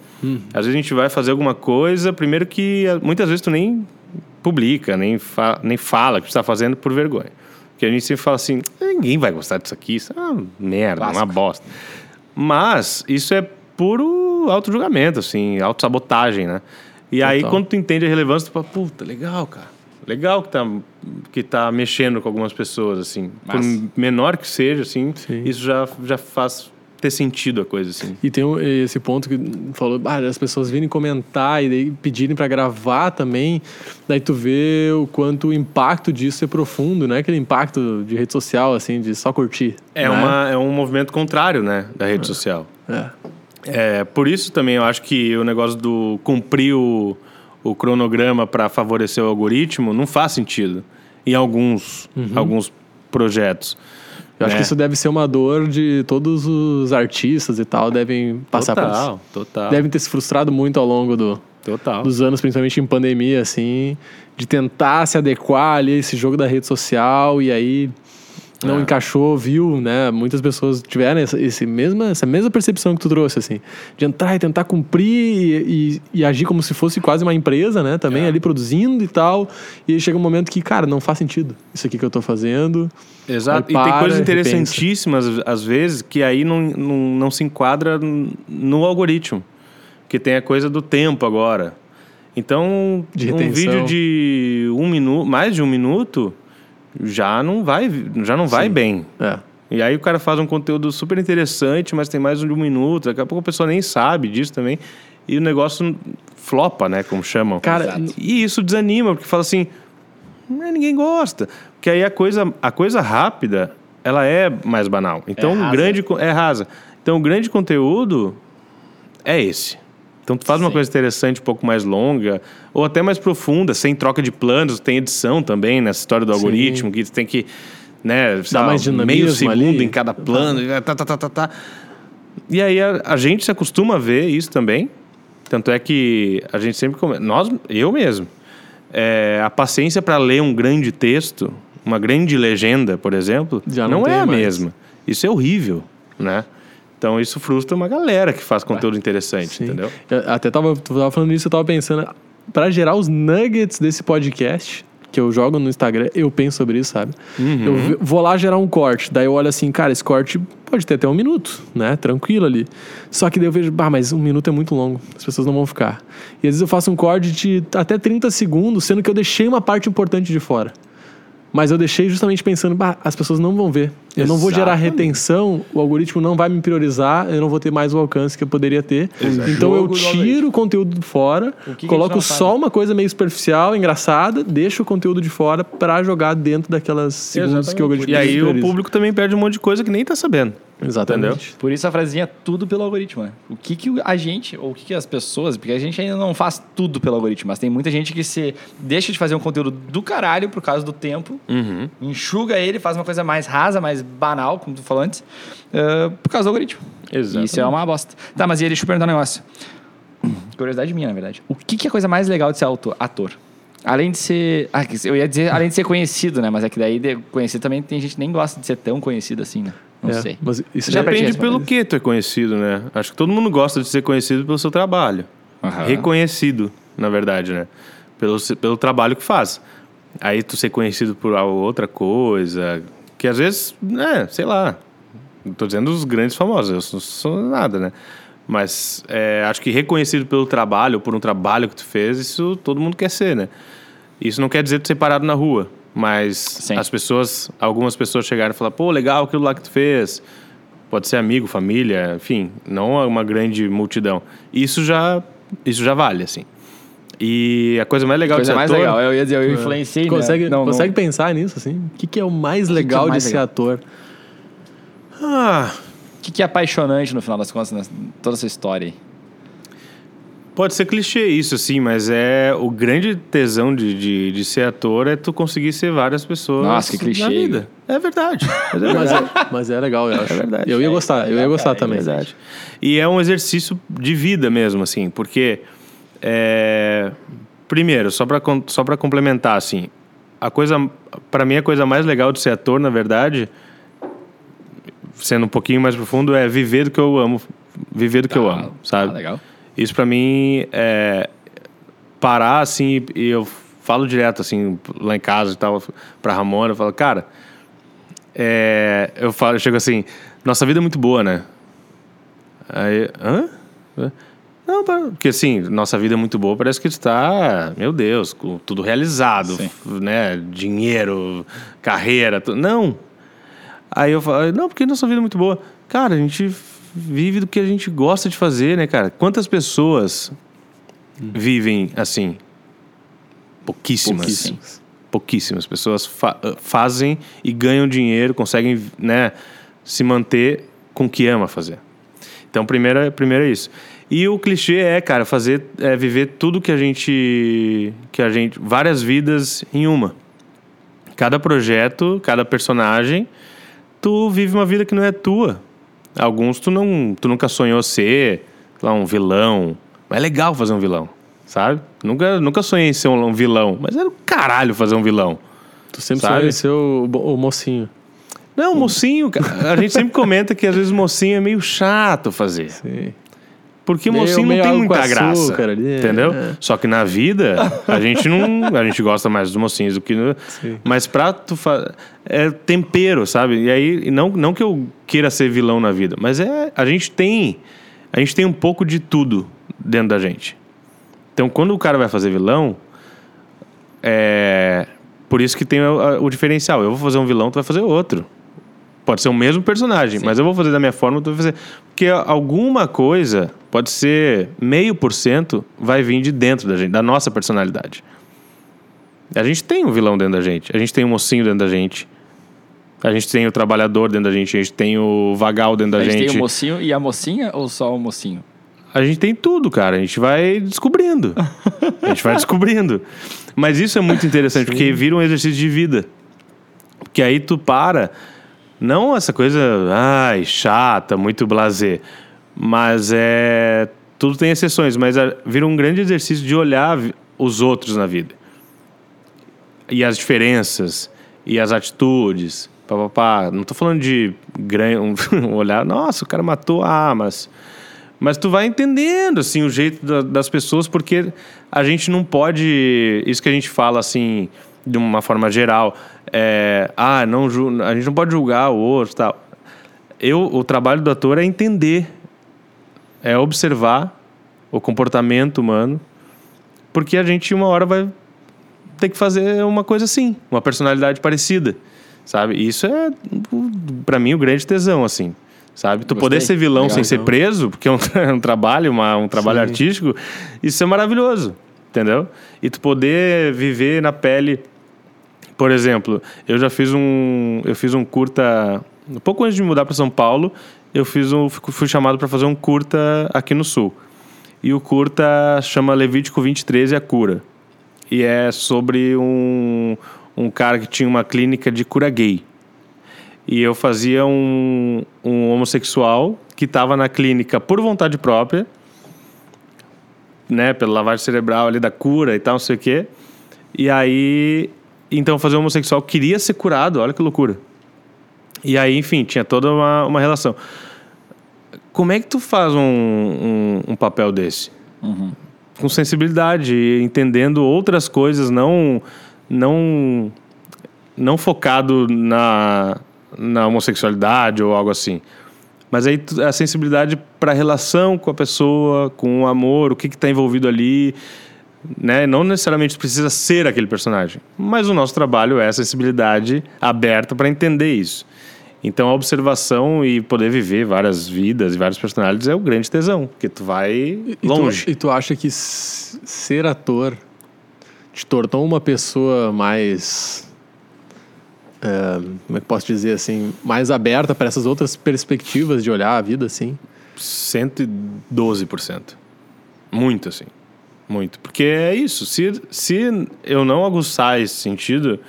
Speaker 1: Às vezes a gente vai fazer alguma coisa, primeiro que ah, muitas vezes tu nem publica, nem, fa nem fala que está fazendo por vergonha. Porque a gente sempre fala assim, ninguém vai gostar disso aqui, isso é uma merda, uma bosta. Mas isso é puro auto-julgamento, assim, auto-sabotagem, né? E aí, quando tu entende a relevância, tu fala, puta, legal, cara. Legal que tá, que tá mexendo com algumas pessoas, assim. Por
Speaker 2: Massa.
Speaker 1: menor que seja, assim,
Speaker 3: Sim.
Speaker 1: isso já, já faz ter sentido a coisa, assim.
Speaker 3: E tem esse ponto que falou, ah, as pessoas virem comentar e daí pedirem pra gravar também. Daí tu vê o quanto o impacto disso é profundo, né? Aquele impacto de rede social, assim, de só curtir.
Speaker 1: É,
Speaker 3: né?
Speaker 1: uma, é um movimento contrário, né, da rede social.
Speaker 3: É.
Speaker 1: É, por isso também eu acho que o negócio do cumprir o, o cronograma para favorecer o algoritmo não faz sentido em alguns, alguns projetos.
Speaker 3: Eu acho
Speaker 1: né?
Speaker 3: que isso deve ser uma dor de todos os artistas e tal, devem passar por isso.
Speaker 1: total, total,
Speaker 3: Devem ter se frustrado muito ao longo do,
Speaker 1: total.
Speaker 3: dos anos, principalmente em pandemia, assim, de tentar se adequar ali a esse jogo da rede social e aí não
Speaker 1: É.
Speaker 3: encaixou, viu, né? Muitas pessoas tiveram essa, esse mesma, essa mesma percepção que tu trouxe, assim, de entrar e tentar cumprir e, e- e agir como se fosse quase uma empresa, né? Também
Speaker 1: É.
Speaker 3: ali produzindo e tal. E chega um momento que, cara, não faz sentido isso aqui que eu tô fazendo.
Speaker 1: Exato.
Speaker 3: Aí
Speaker 1: e tem
Speaker 3: para,
Speaker 1: coisas
Speaker 3: repensa.
Speaker 1: interessantíssimas, às vezes, que aí não, não, não se enquadra no algoritmo. Que tem a coisa do tempo agora. Então,
Speaker 3: De
Speaker 1: um vídeo de um minuto, mais de um minuto, já não vai, já não vai bem.
Speaker 3: É.
Speaker 1: E aí o cara faz um conteúdo super interessante, mas tem mais de um minuto. Daqui a pouco a pessoa nem sabe disso também. E o negócio flopa, né? Como chamam.
Speaker 3: Cara,
Speaker 2: Exato.
Speaker 1: E isso desanima, porque fala assim, "Mas ninguém gosta. Porque aí a coisa, a coisa rápida, ela é mais banal. Então,
Speaker 2: É
Speaker 1: o
Speaker 2: rasa.
Speaker 1: grande é rasa. Então, o grande conteúdo é esse. Então, tu faz uma
Speaker 2: Sim.
Speaker 1: coisa interessante, um pouco mais longa, ou até mais profunda, sem troca de planos, tem edição também nessa história do
Speaker 3: Sim.
Speaker 1: algoritmo, que tu tem que, né, lá,
Speaker 3: mais
Speaker 1: meio segundo
Speaker 3: ali.
Speaker 1: em cada plano, tá, tá, tá, tá, tá. E aí a, a gente se acostuma a ver isso também. Tanto é que a gente sempre come... nós, eu mesmo, é, a paciência para ler um grande texto, uma grande legenda, por exemplo,
Speaker 3: Já não
Speaker 1: não, é a
Speaker 3: mais.
Speaker 1: mesma. Isso é horrível, né? Então isso frustra uma galera que faz conteúdo interessante,
Speaker 3: Sim.
Speaker 1: entendeu?
Speaker 3: Eu até tava, tava falando isso, eu tava pensando, pra gerar os nuggets desse podcast, que eu jogo no Instagram, eu penso sobre isso, sabe?
Speaker 1: Uhum.
Speaker 3: Eu vou lá gerar um corte, daí eu olho assim, cara, esse corte pode ter até um minuto, né? Tranquilo ali. Só que daí eu vejo, bah, mas um minuto é muito longo, as pessoas não vão ficar. E às vezes eu faço um corte de até 30 segundos, sendo que eu deixei uma parte importante de fora. Mas eu deixei justamente pensando, bah, as pessoas não vão ver. Eu não vou gerar
Speaker 1: Exatamente.
Speaker 3: retenção, o algoritmo não vai me priorizar, eu não vou ter mais o alcance que eu poderia ter.
Speaker 1: Exato.
Speaker 3: Então eu tiro o conteúdo fora,
Speaker 2: O que
Speaker 3: coloco só
Speaker 2: sabe?
Speaker 3: uma coisa meio superficial, engraçada, deixo o conteúdo de fora pra jogar dentro daquelas segundos que o algoritmo
Speaker 1: E aí o público também perde um monte de coisa que nem tá sabendo.
Speaker 3: Exatamente.
Speaker 2: Por isso a frasezinha tudo pelo algoritmo, né? O que, que a gente, ou o que, que as pessoas, porque a gente ainda não faz tudo pelo algoritmo, mas tem muita gente que se deixa de fazer um conteúdo do caralho por causa do tempo,
Speaker 1: Uhum.
Speaker 2: enxuga ele, faz uma coisa mais rasa, mais banal, como tu falou antes, eh, por causa do algoritmo.
Speaker 1: Exatamente.
Speaker 2: Isso é uma bosta. Tá, mas e aí, deixa eu perguntar um negócio. Curiosidade minha, na verdade. O que, que é a coisa mais legal de ser autor, ator? Além de ser. Ah, eu ia dizer além de ser conhecido, né? Mas é que daí conhecido também tem gente que nem gosta de ser tão conhecido assim, né? Não
Speaker 3: É,
Speaker 2: sei.
Speaker 3: Mas isso
Speaker 2: Já
Speaker 1: Depende
Speaker 2: essa
Speaker 1: pelo que tu é conhecido, né? Acho que todo mundo gosta de ser conhecido pelo seu trabalho. Reconhecido, na verdade, né? Pelo, pelo trabalho que faz. Aí tu ser conhecido por outra coisa, que às vezes, né, sei lá. Não tô dizendo os grandes famosos, eu não sou nada, né? Mas é, acho que reconhecido pelo trabalho, por um trabalho que tu fez, isso todo mundo quer ser, né? Isso não quer dizer tu ser parado na rua, mas
Speaker 2: Sim.
Speaker 1: as pessoas, algumas pessoas chegaram e falaram, pô, legal aquilo lá que tu fez. Pode ser amigo, família, enfim, não é uma grande multidão. Isso já, isso já vale, assim. E a coisa mais legal
Speaker 2: Coisa
Speaker 1: de ser
Speaker 2: mais
Speaker 1: ator,
Speaker 2: legal, eu ia dizer, eu influenciei, né?
Speaker 3: Consegue,
Speaker 2: Não, não-
Speaker 3: consegue pensar nisso, assim? O que, que é o mais legal
Speaker 2: mais
Speaker 3: de ser
Speaker 2: legal?
Speaker 3: ator?
Speaker 1: Ah,
Speaker 2: O que, que é apaixonante no final das contas, nessa- toda essa história aí?
Speaker 1: Pode ser clichê isso, assim, mas é o grande tesão de, de, de ser ator é tu conseguir ser várias pessoas
Speaker 2: Nossa, que clichê,
Speaker 1: na vida. É verdade. Mas é
Speaker 3: Mas
Speaker 1: verdade.
Speaker 3: é, mas é legal, eu acho.
Speaker 1: verdade.
Speaker 3: Eu ia gostar, eu ia gostar
Speaker 2: cara, é
Speaker 3: também.
Speaker 1: verdade. E é um exercício de vida mesmo, assim, porque é, primeiro, só para só para complementar, assim, a coisa, para mim a coisa mais legal de ser ator, na verdade, sendo um pouquinho mais profundo, é viver do que eu amo, viver do que eu amo, sabe?
Speaker 2: Ah, legal.
Speaker 1: Isso pra mim é parar assim e eu falo direto assim lá em casa e tal pra Ramona, eu falo, cara, é, eu falo, eu chego assim, nossa vida é muito boa, né? Aí, hã? Não, porque assim, nossa vida é muito boa, parece que está, meu Deus, com tudo realizado,
Speaker 2: Sim.
Speaker 1: né? Dinheiro, carreira, tu- não. Aí eu falo, não, porque nossa vida é muito boa. Cara, a gente vive do que a gente gosta de fazer, né, cara? Quantas pessoas vivem assim? Pouquíssimas.
Speaker 3: Pouquíssimas.
Speaker 1: Pouquíssimas pessoas fa- fazem e ganham dinheiro, conseguem, né, se manter com o que ama fazer. Então, primeiro, primeiro é isso. E o clichê é, cara, fazer, é viver tudo que a gente, que a gente, várias vidas em uma. Cada projeto, cada personagem, tu vive uma vida que não é tua. Alguns tu não, tu nunca sonhou ser, lá, um vilão. Mas é legal fazer um vilão, sabe? Nunca, nunca sonhei em ser um, um vilão, mas era do caralho fazer um vilão.
Speaker 3: Tu sempre
Speaker 1: Sabe?
Speaker 3: sonhou em ser o, o mocinho.
Speaker 1: Não, mocinho, cara, a gente sempre comenta que às vezes mocinho é meio chato fazer.
Speaker 3: Sim.
Speaker 1: Porque mocinho não tem muita graça.
Speaker 3: açúcar ali,
Speaker 1: entendeu?
Speaker 3: é.
Speaker 1: Só que na vida, a gente não. A gente gosta mais dos mocinhos do que. no-. Mas pra tu fa... É tempero, sabe? E aí, não, não que eu queira ser vilão na vida, mas é. A gente tem. A gente tem um pouco de tudo dentro da gente. Então, quando o cara vai fazer vilão, é. Por isso que tem o, o diferencial. Eu vou fazer um vilão, tu vai fazer outro. Pode ser o mesmo personagem, mas eu vou fazer da minha forma, vai fazer. Porque alguma coisa, pode ser meio por cento, vai vir de dentro da gente, da nossa personalidade. A gente tem um vilão dentro da gente, a gente tem um mocinho dentro da gente. A gente tem o trabalhador dentro da gente, a gente tem o vagal dentro da
Speaker 2: a gente,
Speaker 1: gente.
Speaker 2: tem o mocinho e a mocinha ou só o mocinho?
Speaker 1: A gente tem tudo, cara. A gente vai descobrindo. a gente vai descobrindo. Mas isso é muito interessante, porque vira um exercício de vida. Porque aí tu para. Não essa coisa, ai, chata, muito blazer. Mas é. Tudo tem exceções, mas é- vira um grande exercício de olhar os outros na vida. E as diferenças, e as atitudes. Pá, pá, pá. Não tô falando de gran... um olhar, nossa, o cara matou, ah, mas. Mas tu vai entendendo, assim, o jeito da- das pessoas, porque a gente não pode... Isso que a gente fala, assim, de uma forma geral, é... Ah, não, a gente não pode julgar o outro tal. Eu, o trabalho do ator é entender, é observar o comportamento humano, porque a gente, uma hora, vai ter que fazer uma coisa assim, uma personalidade parecida, sabe? E isso é, pra mim, o grande tesão, assim, sabe? Tu
Speaker 2: Gostei.
Speaker 1: poder ser vilão
Speaker 2: Legal,
Speaker 1: sem ser
Speaker 3: então.
Speaker 1: preso, porque é um, é um trabalho, uma, um trabalho
Speaker 3: Sim.
Speaker 1: artístico, isso é maravilhoso, entendeu? E tu poder viver na pele... Por exemplo, eu já fiz um, eu fiz um curta, um pouco antes de mudar para São Paulo, eu fiz um, fui chamado para fazer um curta aqui no Sul. E o curta chama Levítico 23 e a cura. E é sobre um, um cara que tinha uma clínica de cura gay. E eu fazia um, um homossexual que estava na clínica por vontade própria, né, pela lavagem cerebral ali da cura e tal, não sei o quê. E aí, então fazer um homossexual queria ser curado, olha que loucura. E aí, enfim, tinha toda uma, uma relação. Como é que tu faz um, um, um papel desse? Com sensibilidade, entendendo outras coisas, não não não focado na, na homossexualidade ou algo assim. Mas aí tu- a sensibilidade para a relação com a pessoa, com o amor, o que está envolvido ali, né? Não necessariamente precisa ser aquele personagem, mas o nosso trabalho é a sensibilidade aberta para entender isso. Então a observação e poder viver várias vidas e vários personagens é o grande tesão, porque tu vai
Speaker 3: E tu-
Speaker 1: longe.
Speaker 3: e tu acha que ser ator te tornou uma pessoa mais. É, como é que posso dizer assim? Mais aberta para essas outras perspectivas de olhar a vida assim?
Speaker 1: 112%. Muito, assim. Muito. Porque é isso. Se, se eu não aguçar esse sentido,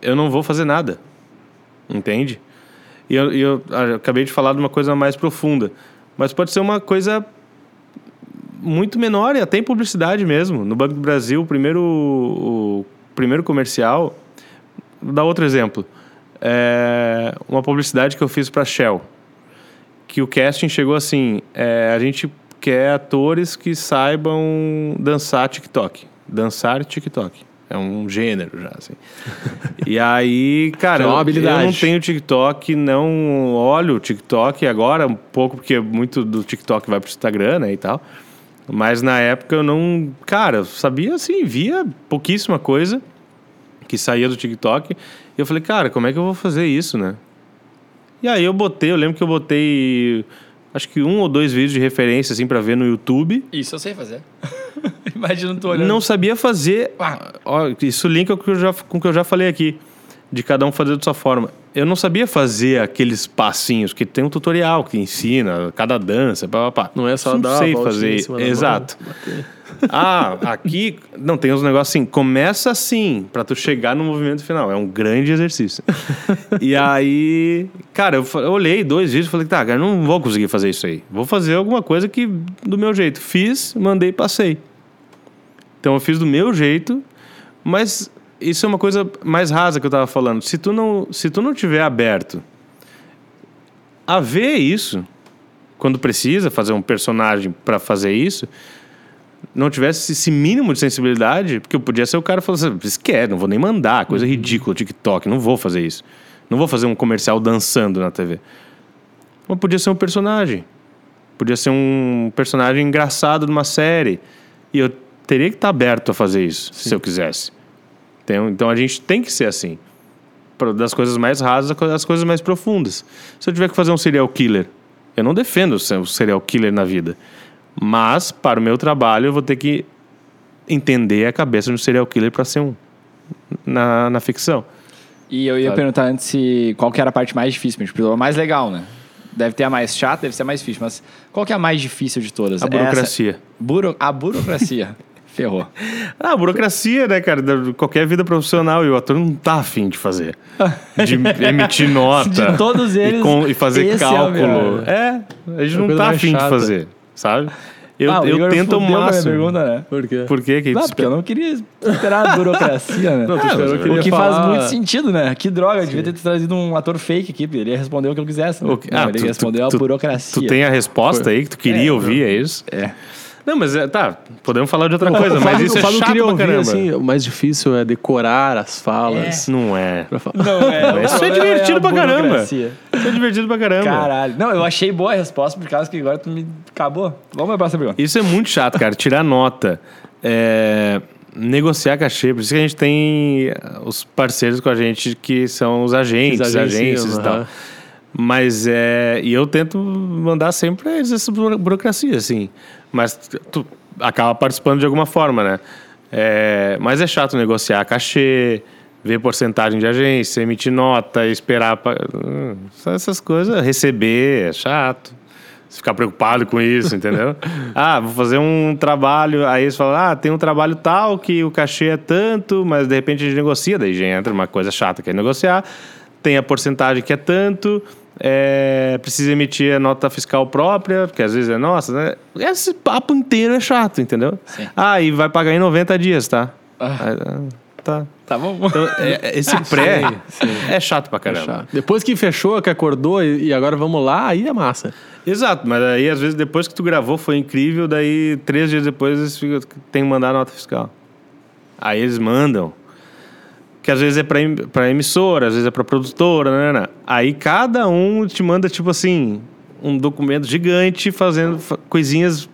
Speaker 1: eu não vou fazer nada. Entende? E eu, e eu ah, acabei de falar de uma coisa mais profunda. Mas pode ser uma coisa muito menor e até em publicidade mesmo. No Banco do Brasil, o primeiro, o primeiro comercial. Vou dar outro exemplo. É uma publicidade que eu fiz para Shell que o casting chegou assim: é, a gente quer atores que saibam dançar TikTok. Dançar TikTok. É um gênero já, assim. e aí, cara,
Speaker 3: É
Speaker 1: eu não tenho TikTok, não olho o TikTok agora, um pouco porque muito do TikTok vai pro Instagram, né, e tal. Mas na época eu não. Cara, eu sabia assim, via pouquíssima coisa que saía do TikTok. E eu falei, cara, como é que eu vou fazer isso, né? E aí eu botei, eu lembro que eu botei acho que um ou dois vídeos de referência assim para ver no YouTube.
Speaker 2: Isso eu sei fazer. Imagina tu olhando.
Speaker 1: Não sabia fazer.
Speaker 2: Ah.
Speaker 1: Ó, isso linka com o que eu já, com o que eu já falei aqui. De cada um fazer de sua forma. Eu não sabia fazer aqueles passinhos, que tem um tutorial que ensina cada dança, pá, pá, pá.
Speaker 3: Não é só dar
Speaker 1: não
Speaker 3: a
Speaker 1: sei fazer.
Speaker 3: em cima da mão,
Speaker 1: Exato. Ah, aqui. Não, tem uns negócios assim. Começa assim, pra tu chegar no movimento final. É um grande exercício. e aí. Cara, eu, eu olhei dois vídeos e falei, tá, cara, não vou conseguir fazer isso aí. Vou fazer alguma coisa que do meu jeito. Fiz, mandei, passei. Então eu fiz do meu jeito, mas isso é uma coisa mais rasa que eu tava falando. Se tu não, se tu não tiver aberto a ver isso, quando precisa fazer um personagem pra fazer isso, não tivesse esse mínimo de sensibilidade, porque eu podia ser o cara falando assim, esquece, não vou nem mandar, coisa ridícula, TikTok, não vou fazer isso. Não vou fazer um comercial dançando na TV. Mas podia ser um personagem. Podia ser um personagem engraçado numa série. E eu teria que estar aberto a fazer isso, se eu quisesse. Então, então a gente tem que ser assim. Das coisas mais rasas às coisas mais profundas. Se eu tiver que fazer um serial killer, eu não defendo um serial killer na vida. Mas, para o meu trabalho, eu vou ter que entender a cabeça de um serial killer para ser um na, na ficção.
Speaker 2: E eu ia
Speaker 3: Sabe?
Speaker 2: perguntar antes se qual que era a parte mais difícil, tipo, a mais legal, né? Deve ter a mais chata, deve ser a mais difícil, mas qual que é a mais difícil de todas?
Speaker 1: A burocracia.
Speaker 2: Essa- Buro... A burocracia. Ferrou.
Speaker 1: Ah, a burocracia, né, cara? Qualquer vida profissional. E o ator não tá afim de fazer. De emitir nota.
Speaker 2: De todos eles,
Speaker 1: E, com- e fazer
Speaker 2: é
Speaker 1: cálculo. É, a gente
Speaker 3: É
Speaker 1: não
Speaker 3: coisa
Speaker 1: tá afim de
Speaker 3: chata.
Speaker 1: fazer, sabe? Eu,
Speaker 2: Ah,
Speaker 1: eu tento o
Speaker 2: a
Speaker 1: máximo.
Speaker 2: pergunta, né?
Speaker 3: Por quê?
Speaker 1: Por quê? Que
Speaker 2: Não, porque eu não queria esperar a burocracia, né?
Speaker 3: Não, tu esperou
Speaker 1: mas
Speaker 3: que ele
Speaker 2: o que
Speaker 3: falar-
Speaker 2: faz muito sentido, né? Que droga, eu devia ter trazido um ator fake aqui, ele ia responder o que eu quisesse. Né?
Speaker 1: O que-
Speaker 2: Não,
Speaker 1: ah,
Speaker 2: ele
Speaker 1: tu-
Speaker 2: respondeu a
Speaker 1: tu-
Speaker 2: burocracia.
Speaker 1: Tu tem a resposta aí que tu queria
Speaker 2: É,
Speaker 1: ouvir, é isso?
Speaker 2: É.
Speaker 1: Não, mas é, tá, podemos falar de outra coisa,
Speaker 3: O
Speaker 1: mas
Speaker 3: Fábio-
Speaker 1: isso
Speaker 3: o
Speaker 1: é
Speaker 3: Fábio
Speaker 1: chato
Speaker 3: queria
Speaker 1: pra
Speaker 3: ouvir,
Speaker 1: caramba.
Speaker 3: assim, o mais difícil é decorar as falas.
Speaker 1: Não é.
Speaker 3: Pra falar.
Speaker 2: Não, é.
Speaker 1: Isso é divertido pra caramba. Isso é divertido pra caramba.
Speaker 2: Caralho. Não, eu achei boa a resposta, por causa que agora tu me acabou. Vamos pra próxima pergunta.
Speaker 1: Isso é muito chato, cara. Tirar nota. É, negociar cachê. Por isso que a gente tem os parceiros com a gente que são os agentes,
Speaker 3: Os
Speaker 1: agências e tal. Mas é. E eu tento mandar sempre pra eles essa buro- burocracia, assim. Mas tu acaba participando de alguma forma, né? É, mas é chato negociar cachê, ver porcentagem de agência, emitir nota, esperar. Pra, hum, essas coisas. Receber, é chato. Você ficar preocupado com isso, entendeu? ah, vou fazer um trabalho. Aí eles falam, ah, tem um trabalho tal que o cachê é tanto, mas de repente a gente negocia. Daí já entra uma coisa chata que é negociar. Tem a porcentagem que é tanto. É, precisa emitir a nota fiscal própria, porque às vezes é nossa, né? Esse papo inteiro é chato, entendeu?
Speaker 2: Sim.
Speaker 1: Ah, e vai pagar em 90 dias, tá?
Speaker 2: Ah.
Speaker 1: Ah, tá.
Speaker 2: Tá bom.
Speaker 1: Então, é- é- esse pré é chato pra
Speaker 3: É
Speaker 1: caramba.
Speaker 3: chato. Depois que fechou, que acordou e e agora vamos lá, aí é massa.
Speaker 1: Exato, mas aí às vezes depois que tu gravou foi incrível, daí três dias depois eles ficam, tem que mandar a nota fiscal. Aí eles mandam. Que às vezes é pra, em- pra emissora, às vezes é pra produtora, né, né? Aí cada um te manda, tipo assim, um documento gigante fazendo fa- coisinhas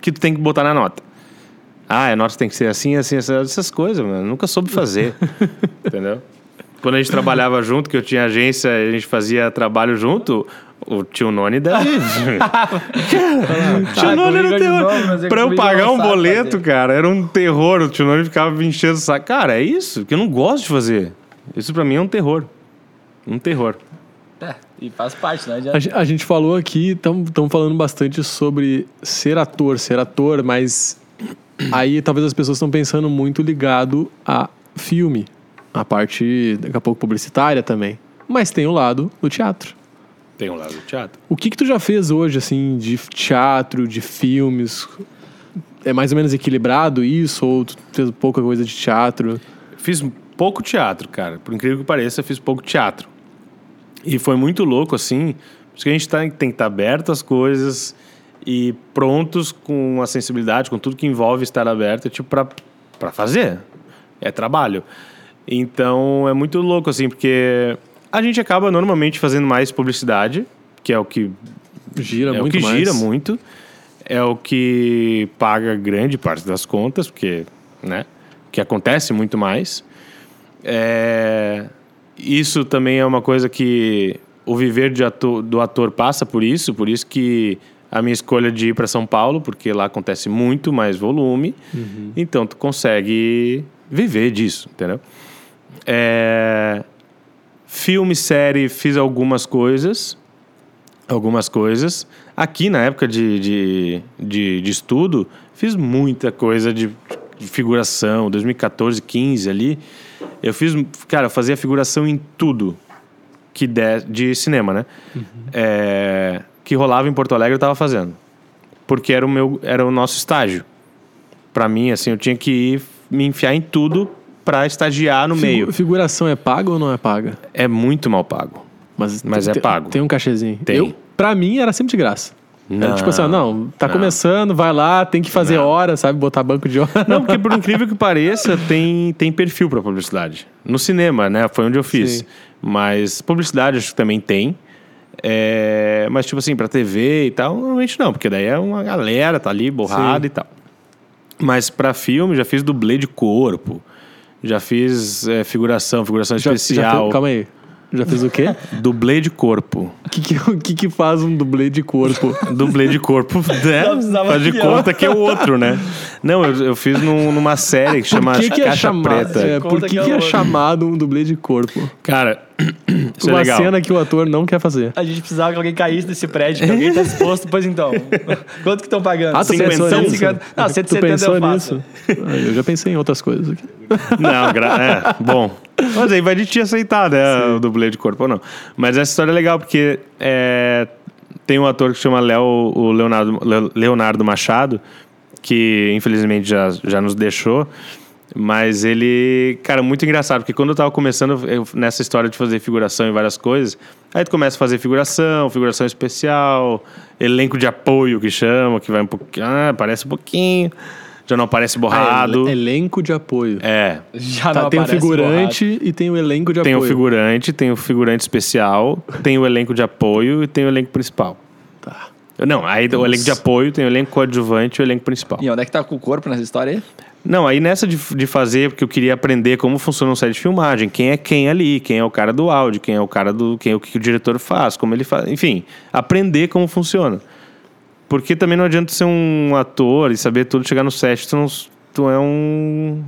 Speaker 1: que tu tem que botar na nota. Ah, a nota tem que ser assim, assim, assim essas coisas, mano. Eu Nunca soube fazer. entendeu? Quando a gente trabalhava junto, que eu tinha agência, a gente fazia trabalho junto, o tio Noni deve. tio Noni era um terror.
Speaker 2: novo,
Speaker 1: Pra eu pagar
Speaker 2: não
Speaker 1: um boleto,
Speaker 2: fazer.
Speaker 1: cara, era um terror. O tio Noni ficava me enchendo o saco. Cara, é isso que eu não gosto de fazer. Isso pra mim é um terror. Um terror.
Speaker 2: É, e faz parte, né?
Speaker 3: A,
Speaker 2: Adianta.
Speaker 3: gen- a gente falou aqui, estamos falando bastante sobre ser ator, ser ator, mas aí talvez as pessoas estão pensando muito ligado a filme, a parte daqui a pouco publicitária também. Mas tem o lado do teatro.
Speaker 1: Tem um lado do teatro.
Speaker 3: O que que tu já fez hoje, assim, de teatro, de filmes? É mais ou menos equilibrado isso? Ou tu fez pouca coisa de teatro?
Speaker 1: Fiz pouco teatro, cara. Por incrível que pareça, fiz pouco teatro. E foi muito louco, assim. Porque a gente tá, tem que estar aberto às coisas e prontos com a sensibilidade, com tudo que envolve estar aberto, tipo, pra, pra fazer. É trabalho. Então, é muito louco, assim, porque a gente acaba normalmente fazendo mais publicidade, que é o que
Speaker 3: Gira
Speaker 1: é
Speaker 3: muito
Speaker 1: o que
Speaker 3: mais.
Speaker 1: gira muito. É o que paga grande parte das contas, porque, né? Que acontece muito mais. É, isso também é uma coisa que o viver ator- do ator passa por isso, por isso que a minha escolha de ir para São Paulo, porque lá acontece muito mais volume, então tu consegue viver disso, entendeu? É, filme, série, fiz algumas coisas, algumas coisas. Aqui, na época de, de, de, de estudo, fiz muita coisa de, de figuração. 2014, 15 ali, eu fiz... Cara, eu fazia figuração em tudo que der, de cinema, né? É, que rolava em Porto Alegre, eu tava fazendo. Porque era o, meu, era o nosso estágio. Pra mim, assim, eu tinha que ir me enfiar em tudo pra estagiar no
Speaker 3: Figu-
Speaker 1: meio.
Speaker 3: Figuração é paga ou não é paga?
Speaker 1: É muito mal pago.
Speaker 3: Mas,
Speaker 1: Mas
Speaker 3: tem-
Speaker 1: é pago.
Speaker 3: Tem um cachezinho.
Speaker 1: Tem.
Speaker 3: Eu, pra mim, era sempre de graça.
Speaker 1: Não,
Speaker 3: tipo assim, ó, não, tá
Speaker 1: não.
Speaker 3: começando, vai lá, tem que fazer
Speaker 1: Não.
Speaker 3: hora, sabe? Botar banco de hora.
Speaker 1: Não, porque por incrível que pareça, tem, tem perfil para publicidade. No cinema, né? Foi onde eu fiz.
Speaker 3: Sim.
Speaker 1: Mas publicidade acho que também tem. É, mas, tipo assim, pra TV e tal, normalmente não, porque daí é uma galera, tá ali, borrada
Speaker 3: Sim.
Speaker 1: e tal. Mas pra filme, já fiz dublê de corpo, já fiz é, figuração, figuração
Speaker 3: Já- já
Speaker 1: especial.
Speaker 3: fez- calma aí. Já fez o quê?
Speaker 1: Dublê de corpo.
Speaker 3: O que, que, que, que faz um dublê de corpo?
Speaker 1: Dublê de corpo, né? Faz de conta que é o outro, né? Não, eu, eu fiz num- numa série que chama
Speaker 3: Por que, é
Speaker 1: Caixa
Speaker 3: chamado?
Speaker 1: Preta.
Speaker 3: é, por
Speaker 2: Conta
Speaker 3: que,
Speaker 2: que é
Speaker 3: é chamado um dublê de corpo?
Speaker 1: Cara, isso é
Speaker 3: Uma
Speaker 1: legal.
Speaker 3: cena que o ator não quer fazer.
Speaker 2: A gente precisava que alguém caísse desse prédio, que alguém tá exposto, pois então. Quanto que estão pagando?
Speaker 3: Ah, tu
Speaker 1: Cinquentão?
Speaker 3: pensou nisso?
Speaker 2: 150. Não,
Speaker 3: tu
Speaker 2: 170
Speaker 3: pensou
Speaker 2: eu faço.
Speaker 3: nisso? Ah, Eu já pensei em outras coisas aqui.
Speaker 1: Não, gra- é, bom. Mas aí vai de te aceitar, né? O dublê de corpo ou não. Mas essa história é legal porque é, tem um ator que chama Léo, o Leonardo, Le- Leonardo Machado, que infelizmente já, já nos deixou. Mas ele, cara, muito engraçado, porque quando eu tava começando eu- nessa história de fazer figuração e várias coisas, aí tu começa a fazer figuração, figuração especial, elenco de apoio que chama, que vai um pouquinho, ah, aparece um pouquinho, já não aparece borrado.
Speaker 3: Ah, ele- elenco de apoio.
Speaker 1: é,
Speaker 2: Já
Speaker 3: Tá,
Speaker 2: não
Speaker 3: tem o figurante e tem o elenco de
Speaker 1: tem
Speaker 3: apoio.
Speaker 1: o figurante, tem o figurante especial, tem o elenco de apoio e tem o elenco principal. Não, aí o elenco de apoio tem o elenco coadjuvante e o elenco principal.
Speaker 2: E onde é que tá com o corpo nessa história aí?
Speaker 1: Não, aí nessa de, de fazer, porque eu queria aprender como funciona um set de filmagem, quem é quem ali, quem é o cara do áudio, quem é o cara do. quem é o que o diretor faz, como ele faz. Enfim, aprender como funciona. Porque também não adianta ser um ator e saber tudo, chegar no set, tu, não, tu é um.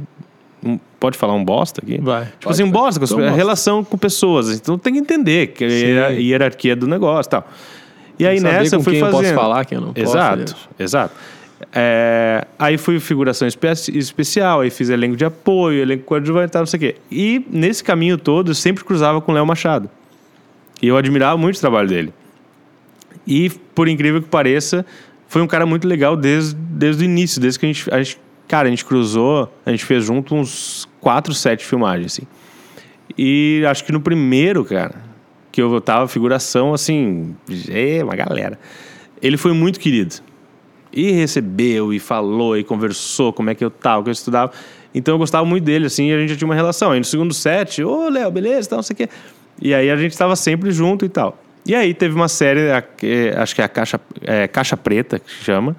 Speaker 1: um- pode falar um bosta aqui?
Speaker 3: Vai.
Speaker 1: Tipo assim, um bosta, com a
Speaker 3: bosta.
Speaker 1: relação com pessoas. Então tem que entender que é a hierarquia do negócio e tal. E aí
Speaker 3: Saber
Speaker 1: nessa eu fui
Speaker 3: quem eu
Speaker 1: fazendo.
Speaker 3: posso falar, quem eu não posso,
Speaker 1: Exato, exato. É, aí fui figuração espe- especial, aí fiz elenco de apoio, elenco coadjuvante não sei o quê. E nesse caminho todo eu sempre cruzava com o Léo Machado. E eu admirava muito o trabalho dele. E, por incrível que pareça, foi um cara muito legal desde, desde o início, desde que a gente, a gente. Cara, a gente cruzou, a gente fez junto uns quatro, sete filmagens, assim. E acho que no primeiro, cara, que eu tava figuração, assim, é uma galera. Ele foi muito querido. E recebeu, e falou, e conversou como é que eu tava, o que eu estudava. Então eu gostava muito dele, assim, e a gente já tinha uma relação. Aí no segundo set, ô, Léo, beleza, tal, não sei o quê. E aí a gente estava sempre junto e tal. E aí teve uma série, acho que é a Caixa, é, Caixa Preta, que se chama.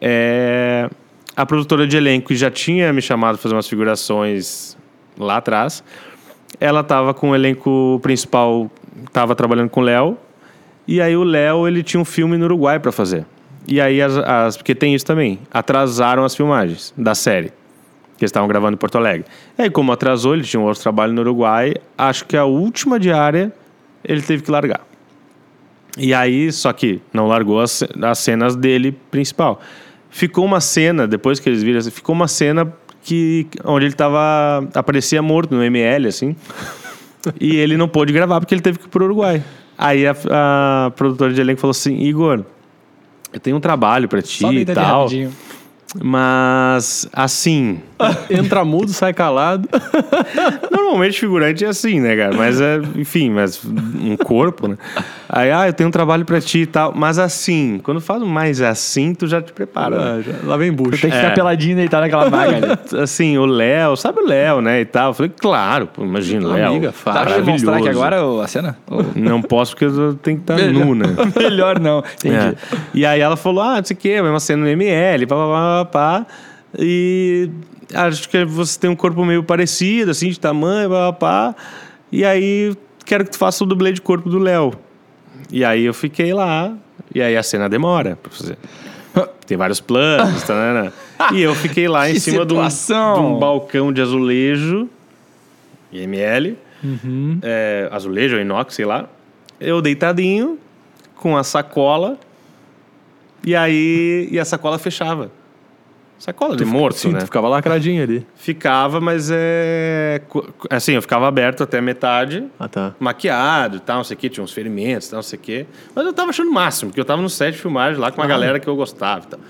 Speaker 1: É, a produtora de elenco já tinha me chamado para fazer umas figurações lá atrás. Ela estava com o elenco principal, estava trabalhando com o Léo. E aí o Léo, ele tinha um filme no Uruguai para fazer. E aí, as, as- porque tem isso também, atrasaram as filmagens da série. Que eles estavam gravando em Porto Alegre. E aí, como atrasou, ele tinha um outro trabalho no Uruguai. Acho que a última diária ele teve que largar. E aí, só que não largou as, as cenas dele principal. Ficou uma cena, depois que eles viram, ficou uma cena que onde ele tava aparecia morto no ML assim. E ele não pôde gravar porque ele teve que ir pro Uruguai. Aí a, a produtora de elenco falou assim: "Igor, eu tenho um trabalho pra ti
Speaker 2: Só
Speaker 1: e tal,
Speaker 2: rapidinho.
Speaker 1: Mas assim,
Speaker 3: Entra mudo, sai calado.
Speaker 1: Normalmente figurante é assim, né, cara? Mas é, enfim, mas um corpo, né? Aí, ah, eu tenho um trabalho pra ti e tal. Mas assim, quando faz mais assim, tu já te prepara. né?
Speaker 3: Ah, já- lá vem bucho.
Speaker 2: Tem que ficar
Speaker 1: É.
Speaker 2: peladinho e deitar naquela vaga ali.
Speaker 1: Assim, o Léo, sabe o Léo, né? E tal. Eu falei, claro, pô, imagina, Léo.
Speaker 3: Amiga, fala.
Speaker 2: pra mostrar aqui agora a cena? Ô,
Speaker 1: Não posso porque eu tenho que estar nu, né?
Speaker 2: Melhor não. Entendi.
Speaker 1: É. E aí ela falou, ah, não sei o quê, vai uma cena no ML, pá, pá, pá, pá, pá. E acho que você tem um corpo meio parecido, assim, de tamanho, pá, pá, pá. E aí quero que tu faça o dublê de corpo do Léo. E aí eu fiquei lá, e aí a cena demora pra fazer. Tem vários planos, tá, né, né? E eu fiquei lá em cima de um, de um balcão de azulejo, IML, é, azulejo ou inox, sei lá. Eu deitadinho, com a sacola, e aí e a sacola fechava. Sacola de morto,
Speaker 3: Sim,
Speaker 1: né?
Speaker 3: tu ficava lacradinho ali.
Speaker 1: Ficava, mas é. Assim, eu ficava aberto até a metade,
Speaker 3: Ah, tá.
Speaker 1: maquiado e tal, não sei o quê, tinha uns ferimentos e tal, não sei o quê. Mas eu tava achando o máximo, porque eu tava no set de filmagem lá com uma galera que eu gostava e tal.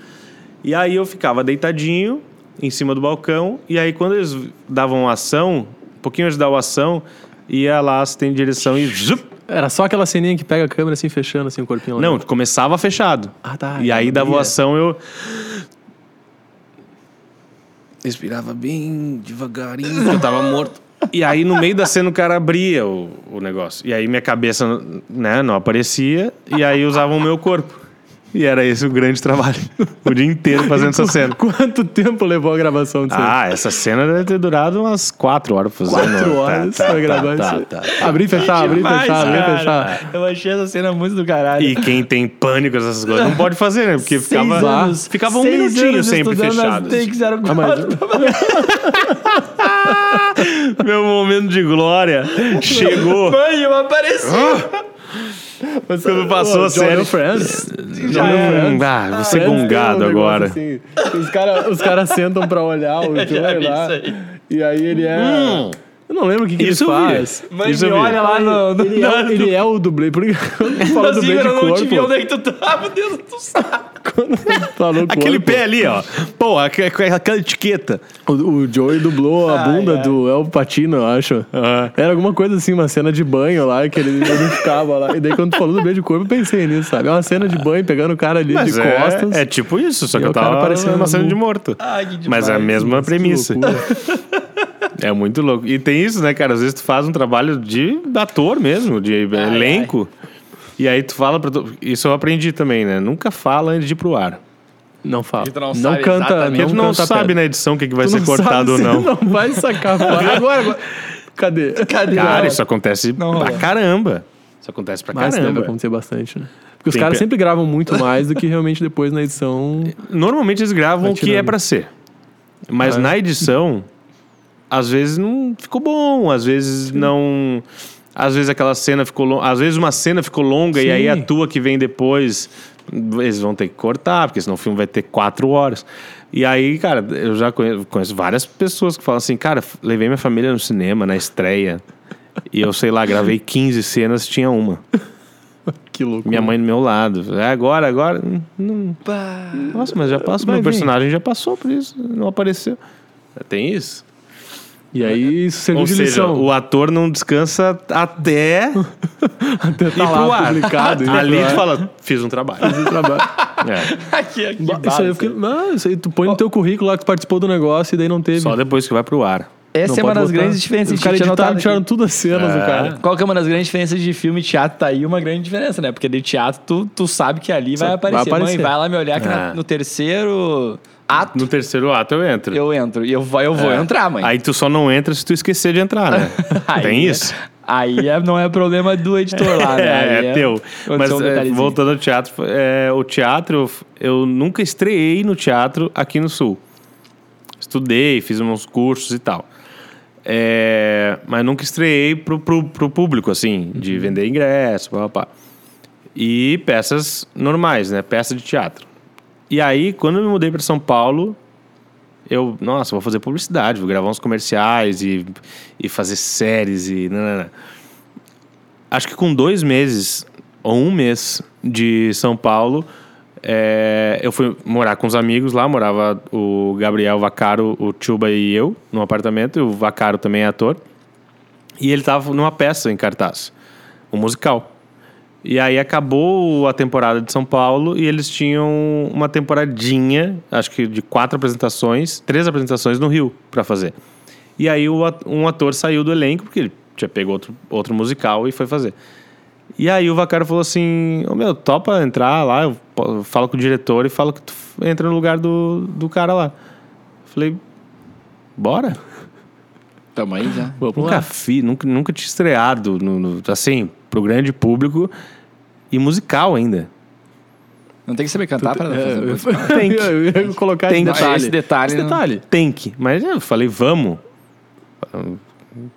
Speaker 1: E aí eu ficava deitadinho em cima do balcão, e aí quando eles davam ação, um pouquinho antes de dar a ação, ia lá assistente de direção e. zup,
Speaker 3: Era só aquela ceninha que pega a câmera assim, fechando assim o corpinho lá.
Speaker 1: Não, começava fechado.
Speaker 3: Ah, tá.
Speaker 1: E aí da voação eu. Respirava bem devagarinho, eu tava morto. E aí no meio da cena o cara abria o, o negócio. E aí minha cabeça né, não aparecia, e aí usavam o meu corpo. E era esse o grande trabalho. O dia inteiro fazendo essa cena.
Speaker 3: Quanto tempo levou a gravação disso? aí?
Speaker 1: Ah, essa cena deve ter durado umas quatro horas pra fazer.
Speaker 3: Quatro
Speaker 1: né?
Speaker 3: horas
Speaker 1: Tá,
Speaker 3: pra
Speaker 1: tá,
Speaker 3: gravar
Speaker 1: tá,
Speaker 3: isso.
Speaker 1: tá, tá.
Speaker 3: Abrir e fechar, abrir e fechar, abrir e fechar.
Speaker 2: Eu achei essa cena muito do caralho.
Speaker 1: E quem tem pânico essas coisas não pode fazer, né? Porque
Speaker 2: Seis
Speaker 1: ficava,
Speaker 2: anos-
Speaker 1: ficava um minutinho sempre fechado.
Speaker 2: Eram
Speaker 3: Ah, mas-
Speaker 1: Meu momento de glória chegou
Speaker 2: Mãe, eu apareci.
Speaker 1: Quando passou a
Speaker 3: Johnny
Speaker 1: série.
Speaker 3: Friends.
Speaker 1: Já
Speaker 3: Friends.
Speaker 1: Ah, vou ser
Speaker 3: Friends tem um
Speaker 1: gongado
Speaker 3: negócio
Speaker 1: agora.
Speaker 3: assim, os caras os cara sentam pra olhar o Joey
Speaker 2: vi
Speaker 3: lá.
Speaker 2: aí.
Speaker 3: E aí ele é. Eu não lembro o que, que ele
Speaker 1: Isso eu vi.
Speaker 3: faz.
Speaker 2: Mãe,
Speaker 1: Isso
Speaker 2: me
Speaker 1: eu
Speaker 2: olha lá no... no
Speaker 3: Ele é, ele é o dublê. Por que quando tu falou dublê de
Speaker 2: eu não te vi
Speaker 3: corpo?
Speaker 2: onde é que tu tava dentro do saco.
Speaker 3: Quando falou
Speaker 1: Aquele
Speaker 3: corpo,
Speaker 1: pé ali, ó. Pô, aqu- aqu- aquela etiqueta.
Speaker 3: O, o Joey dublou a
Speaker 2: Ai,
Speaker 3: bunda
Speaker 2: ai.
Speaker 3: do El Patino, eu acho. Era alguma coisa assim, uma cena de banho lá, que ele, ele ficava lá. E daí quando tu falou do beijo de corpo, eu pensei nisso, sabe? É uma cena de banho, pegando o cara ali
Speaker 1: Mas
Speaker 3: de
Speaker 1: é,
Speaker 3: costas.
Speaker 1: é tipo isso, só
Speaker 3: E
Speaker 1: que
Speaker 3: o
Speaker 1: eu
Speaker 3: cara
Speaker 1: tava
Speaker 3: parecendo
Speaker 1: numa cena de morto.
Speaker 2: Ai, que demais.
Speaker 1: Mas é a mesma
Speaker 3: Que
Speaker 1: premissa. É muito louco. E tem isso, né, cara? Às vezes tu faz um trabalho de ator mesmo, de elenco. E aí tu fala pra tu... Isso eu aprendi também, né? Nunca fala antes de ir pro ar.
Speaker 3: Não fala.
Speaker 2: Não
Speaker 3: Não,
Speaker 2: sabe
Speaker 3: canta,
Speaker 1: tu não
Speaker 3: canta
Speaker 1: sabe
Speaker 3: pedra.
Speaker 1: na edição o que, que vai
Speaker 3: Tu
Speaker 1: ser
Speaker 3: não
Speaker 1: cortado ou não.
Speaker 3: Não vai sacar fora. Agora, agora. Cadê?
Speaker 2: Cadê?
Speaker 1: Cara, isso acontece
Speaker 2: Não
Speaker 1: pra
Speaker 2: rola.
Speaker 1: caramba. Isso acontece pra
Speaker 3: Mas deve
Speaker 1: caramba.
Speaker 3: acontecer bastante, né? Porque os
Speaker 1: Tem
Speaker 3: caras
Speaker 1: pe-
Speaker 3: sempre gravam muito mais do que realmente depois na edição.
Speaker 1: Normalmente eles gravam o que é pra ser. Mas
Speaker 3: Ah, é?
Speaker 1: na edição, às vezes não ficou bom, às vezes não. Às vezes aquela cena ficou longa. Às vezes uma cena ficou longa e aí a
Speaker 3: Sim.
Speaker 1: tua que vem depois. Eles vão ter que cortar, porque senão o filme vai ter quatro horas. E aí, cara, eu já conheço, conheço várias pessoas que falam assim, cara, levei minha família no cinema, na estreia. e eu, sei lá, gravei 15 cenas, tinha uma.
Speaker 3: Que louco.
Speaker 1: Minha mãe do meu lado. É agora, agora. hum, Não, nossa, mas já passou. Meu personagem já passou por isso, não apareceu. Tem isso.
Speaker 3: E aí isso serviu
Speaker 1: Ou
Speaker 3: de
Speaker 1: seja,
Speaker 3: lição.
Speaker 1: o ator não descansa até
Speaker 3: Até
Speaker 1: ir
Speaker 3: tá
Speaker 1: pro
Speaker 3: lá
Speaker 1: ar.
Speaker 3: publicado.
Speaker 1: Ali tu fala, fiz um trabalho.
Speaker 3: Faz o trabalho.
Speaker 1: É.
Speaker 2: Aqui, aqui.
Speaker 3: Isso aí, eu fiquei, não, isso aí tu põe no teu currículo lá que tu participou do negócio e daí não teve.
Speaker 1: Só depois que vai pro ar.
Speaker 2: Essa
Speaker 3: Não
Speaker 2: é uma das
Speaker 3: botar.
Speaker 2: grandes diferenças.
Speaker 3: Os caras
Speaker 2: tinha
Speaker 3: editaram, tiraram tudo as cenas do
Speaker 1: É.
Speaker 3: cara.
Speaker 2: Qual que é uma das grandes diferenças de filme e teatro? Tá aí uma grande diferença, né? Porque de teatro tu, tu sabe que ali vai
Speaker 3: vai
Speaker 2: aparecer.
Speaker 3: aparecer.
Speaker 2: Mãe, vai lá me olhar que na-
Speaker 1: É.
Speaker 2: no terceiro ato
Speaker 1: No terceiro ato eu entro.
Speaker 2: eu entro. E eu, vou- eu vou
Speaker 1: É.
Speaker 2: entrar, mãe.
Speaker 1: Aí tu só não entra se tu esquecer de entrar, né?
Speaker 2: Aí
Speaker 1: Tem
Speaker 2: é-
Speaker 1: isso.
Speaker 2: Aí é- não é problema do editor lá, né?
Speaker 1: É,
Speaker 2: Aí
Speaker 1: é teu. Mas
Speaker 2: um
Speaker 1: é, voltando ao teatro, é, o teatro, eu nunca estreiei no teatro aqui no Sul. Estudei, fiz uns cursos e tal. É, mas nunca estreiei pro, pro, pro público, assim, de vender ingresso, pá, pá, pá. E peças normais, né? Peça de teatro. E aí, quando eu me mudei para São Paulo, eu, nossa, vou fazer publicidade, vou gravar uns comerciais e, e fazer séries e. nanana. Acho que com dois meses ou um mês de São Paulo, é, eu fui morar com os amigos lá. Morava o Gabriel Vacaro, o Chuba e eu num apartamento. E o Vacaro também é ator. E ele tava numa peça em cartaz, um musical. E aí acabou a temporada de São Paulo e eles tinham uma temporadinha, acho que de quatro apresentações, três apresentações no Rio para fazer. E aí um ator saiu do elenco, porque ele tinha pego outro, outro musical e foi fazer. E aí o Vacaro falou assim, ô meu, topa entrar lá, eu falo com o diretor e falo que tu entra no lugar do, do cara lá. Falei, bora.
Speaker 2: Tamo aí já.
Speaker 3: Vamos
Speaker 1: Nunca fiz, nunca, nunca tinha estreado, no, no- assim, pro grande público e musical ainda.
Speaker 2: Não tem que saber cantar pra
Speaker 3: É,
Speaker 2: fazer
Speaker 3: eu-
Speaker 2: música.
Speaker 1: Tem que-
Speaker 3: eu ia colocar
Speaker 1: tem
Speaker 3: esse detalhe.
Speaker 2: Esse detalhe,
Speaker 3: Esse detalhe.
Speaker 1: Tem que. Mas eu falei, vamos.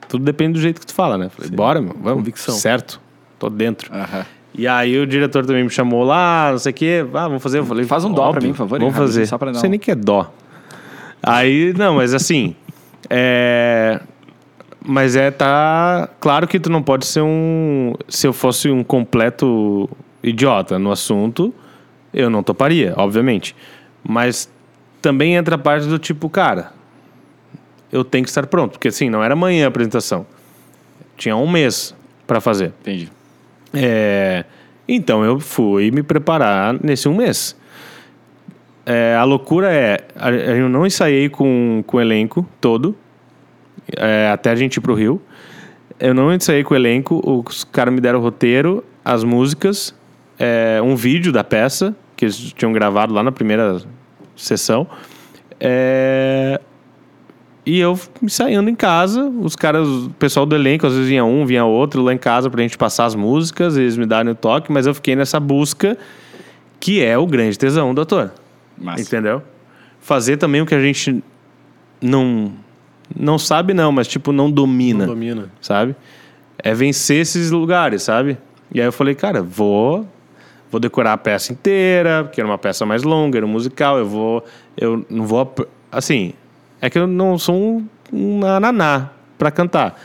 Speaker 1: Tudo depende do jeito que tu fala, né? Falei, bora, meu, vamos.
Speaker 3: Convicção.
Speaker 1: Certo, tô dentro.
Speaker 2: Aham.
Speaker 1: E aí o diretor também me chamou lá, não sei o quê. Ah, vamos fazer. Eu falei,
Speaker 2: Faz um dó pra
Speaker 1: óbvio,
Speaker 2: mim, por favor,
Speaker 1: Vamos fazer.
Speaker 2: só pra
Speaker 1: Não sei
Speaker 2: um-
Speaker 1: nem que é dó. Aí, não, mas assim. É... Mas é, tá. Claro que tu não pode ser um. Se eu fosse um completo idiota no assunto, eu não toparia, obviamente. Mas também entra a parte do tipo, cara, eu tenho que estar pronto. Porque assim, não era amanhã a apresentação. Tinha um mês pra fazer.
Speaker 2: Entendi.
Speaker 1: É, então eu fui me preparar nesse um mês. É, a loucura é, eu não ensaiei com, com o elenco todo, é, até a gente ir pro Rio. Eu não ensaiei com o elenco, os caras me deram o roteiro, as músicas, é, um vídeo da peça, que eles tinham gravado lá na primeira sessão. É, E eu ensaiando em casa, os caras, o pessoal do elenco, às vezes vinha um, vinha outro lá em casa pra gente passar as músicas, eles me darem o toque, mas eu fiquei nessa busca que é o grande tesão do ator.
Speaker 2: Massa.
Speaker 1: Entendeu? Fazer também o que a gente não não sabe não, mas tipo não domina,
Speaker 3: Não domina.
Speaker 1: sabe? É vencer esses lugares, sabe? E aí eu falei, cara, vou vou decorar a peça inteira, porque era uma peça mais longa, era um musical, eu vou eu não vou assim, é que eu não sou um, um ananá pra cantar.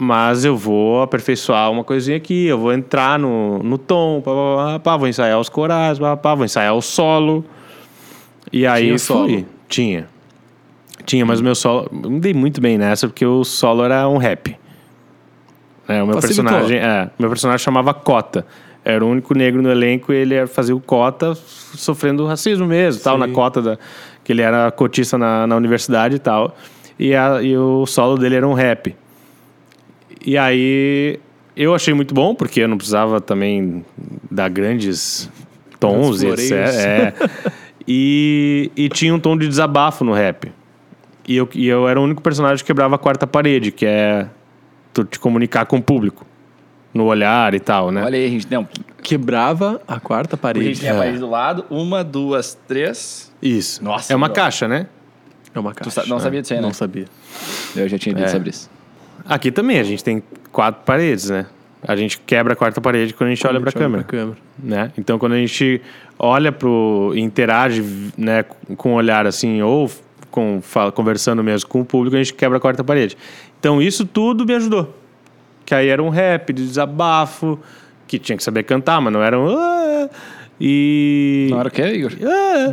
Speaker 1: Mas eu vou aperfeiçoar uma coisinha aqui, eu vou entrar no, no tom, pá, pá, pá, pá, vou ensaiar os corais, pá, pá, vou ensaiar o solo. E aí
Speaker 3: Tinha
Speaker 1: fui.
Speaker 3: solo?
Speaker 1: Tinha. Tinha, mas o meu solo. Me dei muito bem nessa, porque o solo era um rap. É, o meu
Speaker 3: Facilitou.
Speaker 1: personagem. É, meu personagem chamava Cota. Era o único negro no elenco e ele ia fazer o Cota sofrendo racismo mesmo, tal,
Speaker 3: Sim.
Speaker 1: na cota da. Que ele era cotista na, na universidade e tal. E, a, e o solo dele era um rap. E aí eu achei muito bom, porque eu não precisava também dar grandes tons, etc. É. E, e tinha um tom de desabafo no rap. E eu, e eu era o único personagem que quebrava a quarta parede, que é tu te comunicar com o público. No olhar e tal, né?
Speaker 2: Olha aí, gente. Não,
Speaker 3: Quebrava a quarta
Speaker 2: a gente
Speaker 3: parede.
Speaker 2: tem a parede do lado. Uma, duas, três.
Speaker 1: Isso.
Speaker 2: Nossa,
Speaker 1: é uma caixa, né?
Speaker 3: É uma
Speaker 2: Tu
Speaker 3: caixa.
Speaker 2: sa- não sabia disso aí, né?
Speaker 3: Não sabia.
Speaker 2: Eu já tinha lido
Speaker 1: É.
Speaker 2: sobre isso.
Speaker 1: Aqui também a gente tem quatro paredes, né? A gente quebra a quarta parede quando a gente olha pra câmera.
Speaker 3: câmera.
Speaker 1: né? Então, quando a gente olha e interage, né, com o olhar assim, ou com, fala- conversando mesmo com o público, a gente quebra a quarta parede. Então, isso tudo me ajudou. Que aí era um rap de desabafo, que tinha que saber cantar, mas não era um... E...
Speaker 2: Na hora que é, Igor?
Speaker 1: "Ah".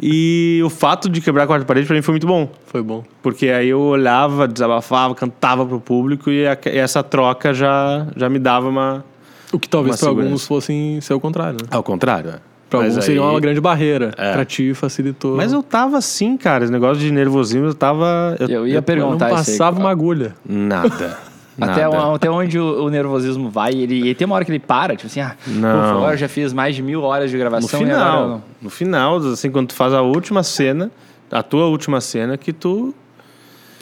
Speaker 1: e o fato de quebrar a quarta parede pra mim foi muito bom.
Speaker 3: Foi bom.
Speaker 1: Porque aí eu olhava, desabafava, cantava pro público e, a- e essa troca já, já me dava uma...
Speaker 3: O que talvez para alguns fossem ser o contrário, né?
Speaker 1: Ao contrário, é.
Speaker 3: Pra
Speaker 1: Mas
Speaker 3: alguns seria
Speaker 1: aí-
Speaker 3: uma grande barreira.
Speaker 1: É.
Speaker 3: Pra ti facilitou.
Speaker 1: Mas eu tava assim, cara. Esse negócio de nervosismo, eu tava. Eu,
Speaker 2: Eu ia
Speaker 3: Eu não
Speaker 2: perguntar isso aí.
Speaker 3: passava uma agulha.
Speaker 1: Nada.
Speaker 2: Até, o- até onde o, o nervosismo vai, ele, e tem uma hora que ele para, tipo assim, ah,
Speaker 1: Não.
Speaker 2: agora já fiz mais de mil horas de
Speaker 1: No
Speaker 2: gravação eu
Speaker 1: final.
Speaker 2: não.
Speaker 1: No final, assim, quando tu faz a última cena, a tua última cena, que tu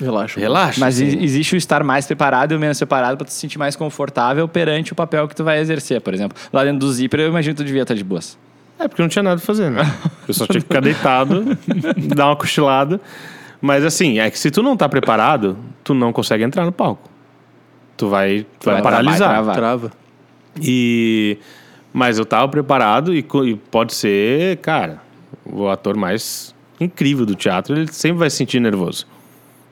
Speaker 3: Relaxa.
Speaker 1: relaxa.
Speaker 2: Mas e- existe o estar mais preparado e o menos preparado pra tu se sentir mais confortável perante o papel que tu vai exercer, por exemplo. Lá dentro do zíper, eu imagino que tu devia estar de boas.
Speaker 1: É, porque não tinha nada pra fazer, né? Eu só tinha que ficar deitado, dar uma cochilada. Mas assim, é que se tu não tá preparado, tu não consegue entrar no palco. Tu vai, tu vai,
Speaker 2: vai
Speaker 1: paralisar.
Speaker 2: travar.
Speaker 3: Trava.
Speaker 1: E mas eu tava preparado e, e pode ser, cara, o ator mais incrível do teatro, ele sempre vai se sentir nervoso,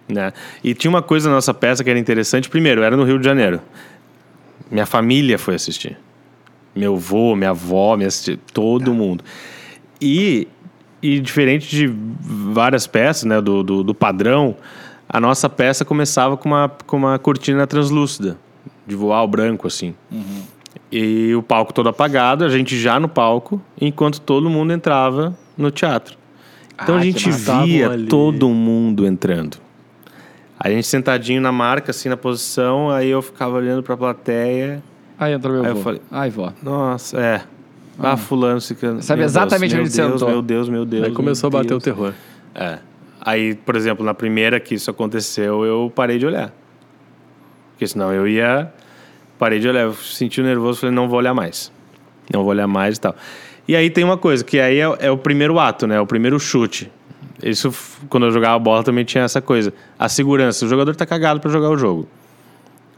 Speaker 1: né? E tinha uma coisa na nossa peça que era interessante, primeiro, era no Rio de Janeiro. Minha família foi assistir. Meu avô, minha avó, assistir, todo mundo. E, e diferente de várias peças, né, do, do, do padrão, a nossa peça começava com uma, com uma cortina translúcida, de voar o branco, assim. E o palco todo apagado, a gente já no palco, enquanto todo mundo entrava no teatro. Então
Speaker 2: Ah,
Speaker 1: a gente via
Speaker 3: ali.
Speaker 1: todo mundo entrando. A gente sentadinho na marca, assim, na posição, aí eu ficava olhando pra plateia.
Speaker 2: Aí entrou meu
Speaker 1: Aí eu
Speaker 2: avô.
Speaker 1: falei-
Speaker 2: Ai, vó.
Speaker 1: Nossa, é. Ah, fulano ficando.
Speaker 2: Sabe
Speaker 1: meu
Speaker 2: exatamente
Speaker 1: Deus,
Speaker 2: onde
Speaker 1: meu Deus,
Speaker 2: sentou.
Speaker 1: Meu Deus, meu Deus.
Speaker 3: Aí começou a bater o terror.
Speaker 1: É. Aí, por exemplo, na primeira que isso aconteceu, eu parei de olhar. Porque senão eu ia. Parei de olhar. Eu senti o nervoso, falei, não vou olhar mais. Não vou olhar mais e tal. E aí tem uma coisa, que aí é, é o primeiro ato, né? O primeiro chute. Isso, quando eu jogava bola, também tinha essa coisa. A segurança. O jogador tá cagado pra jogar o jogo.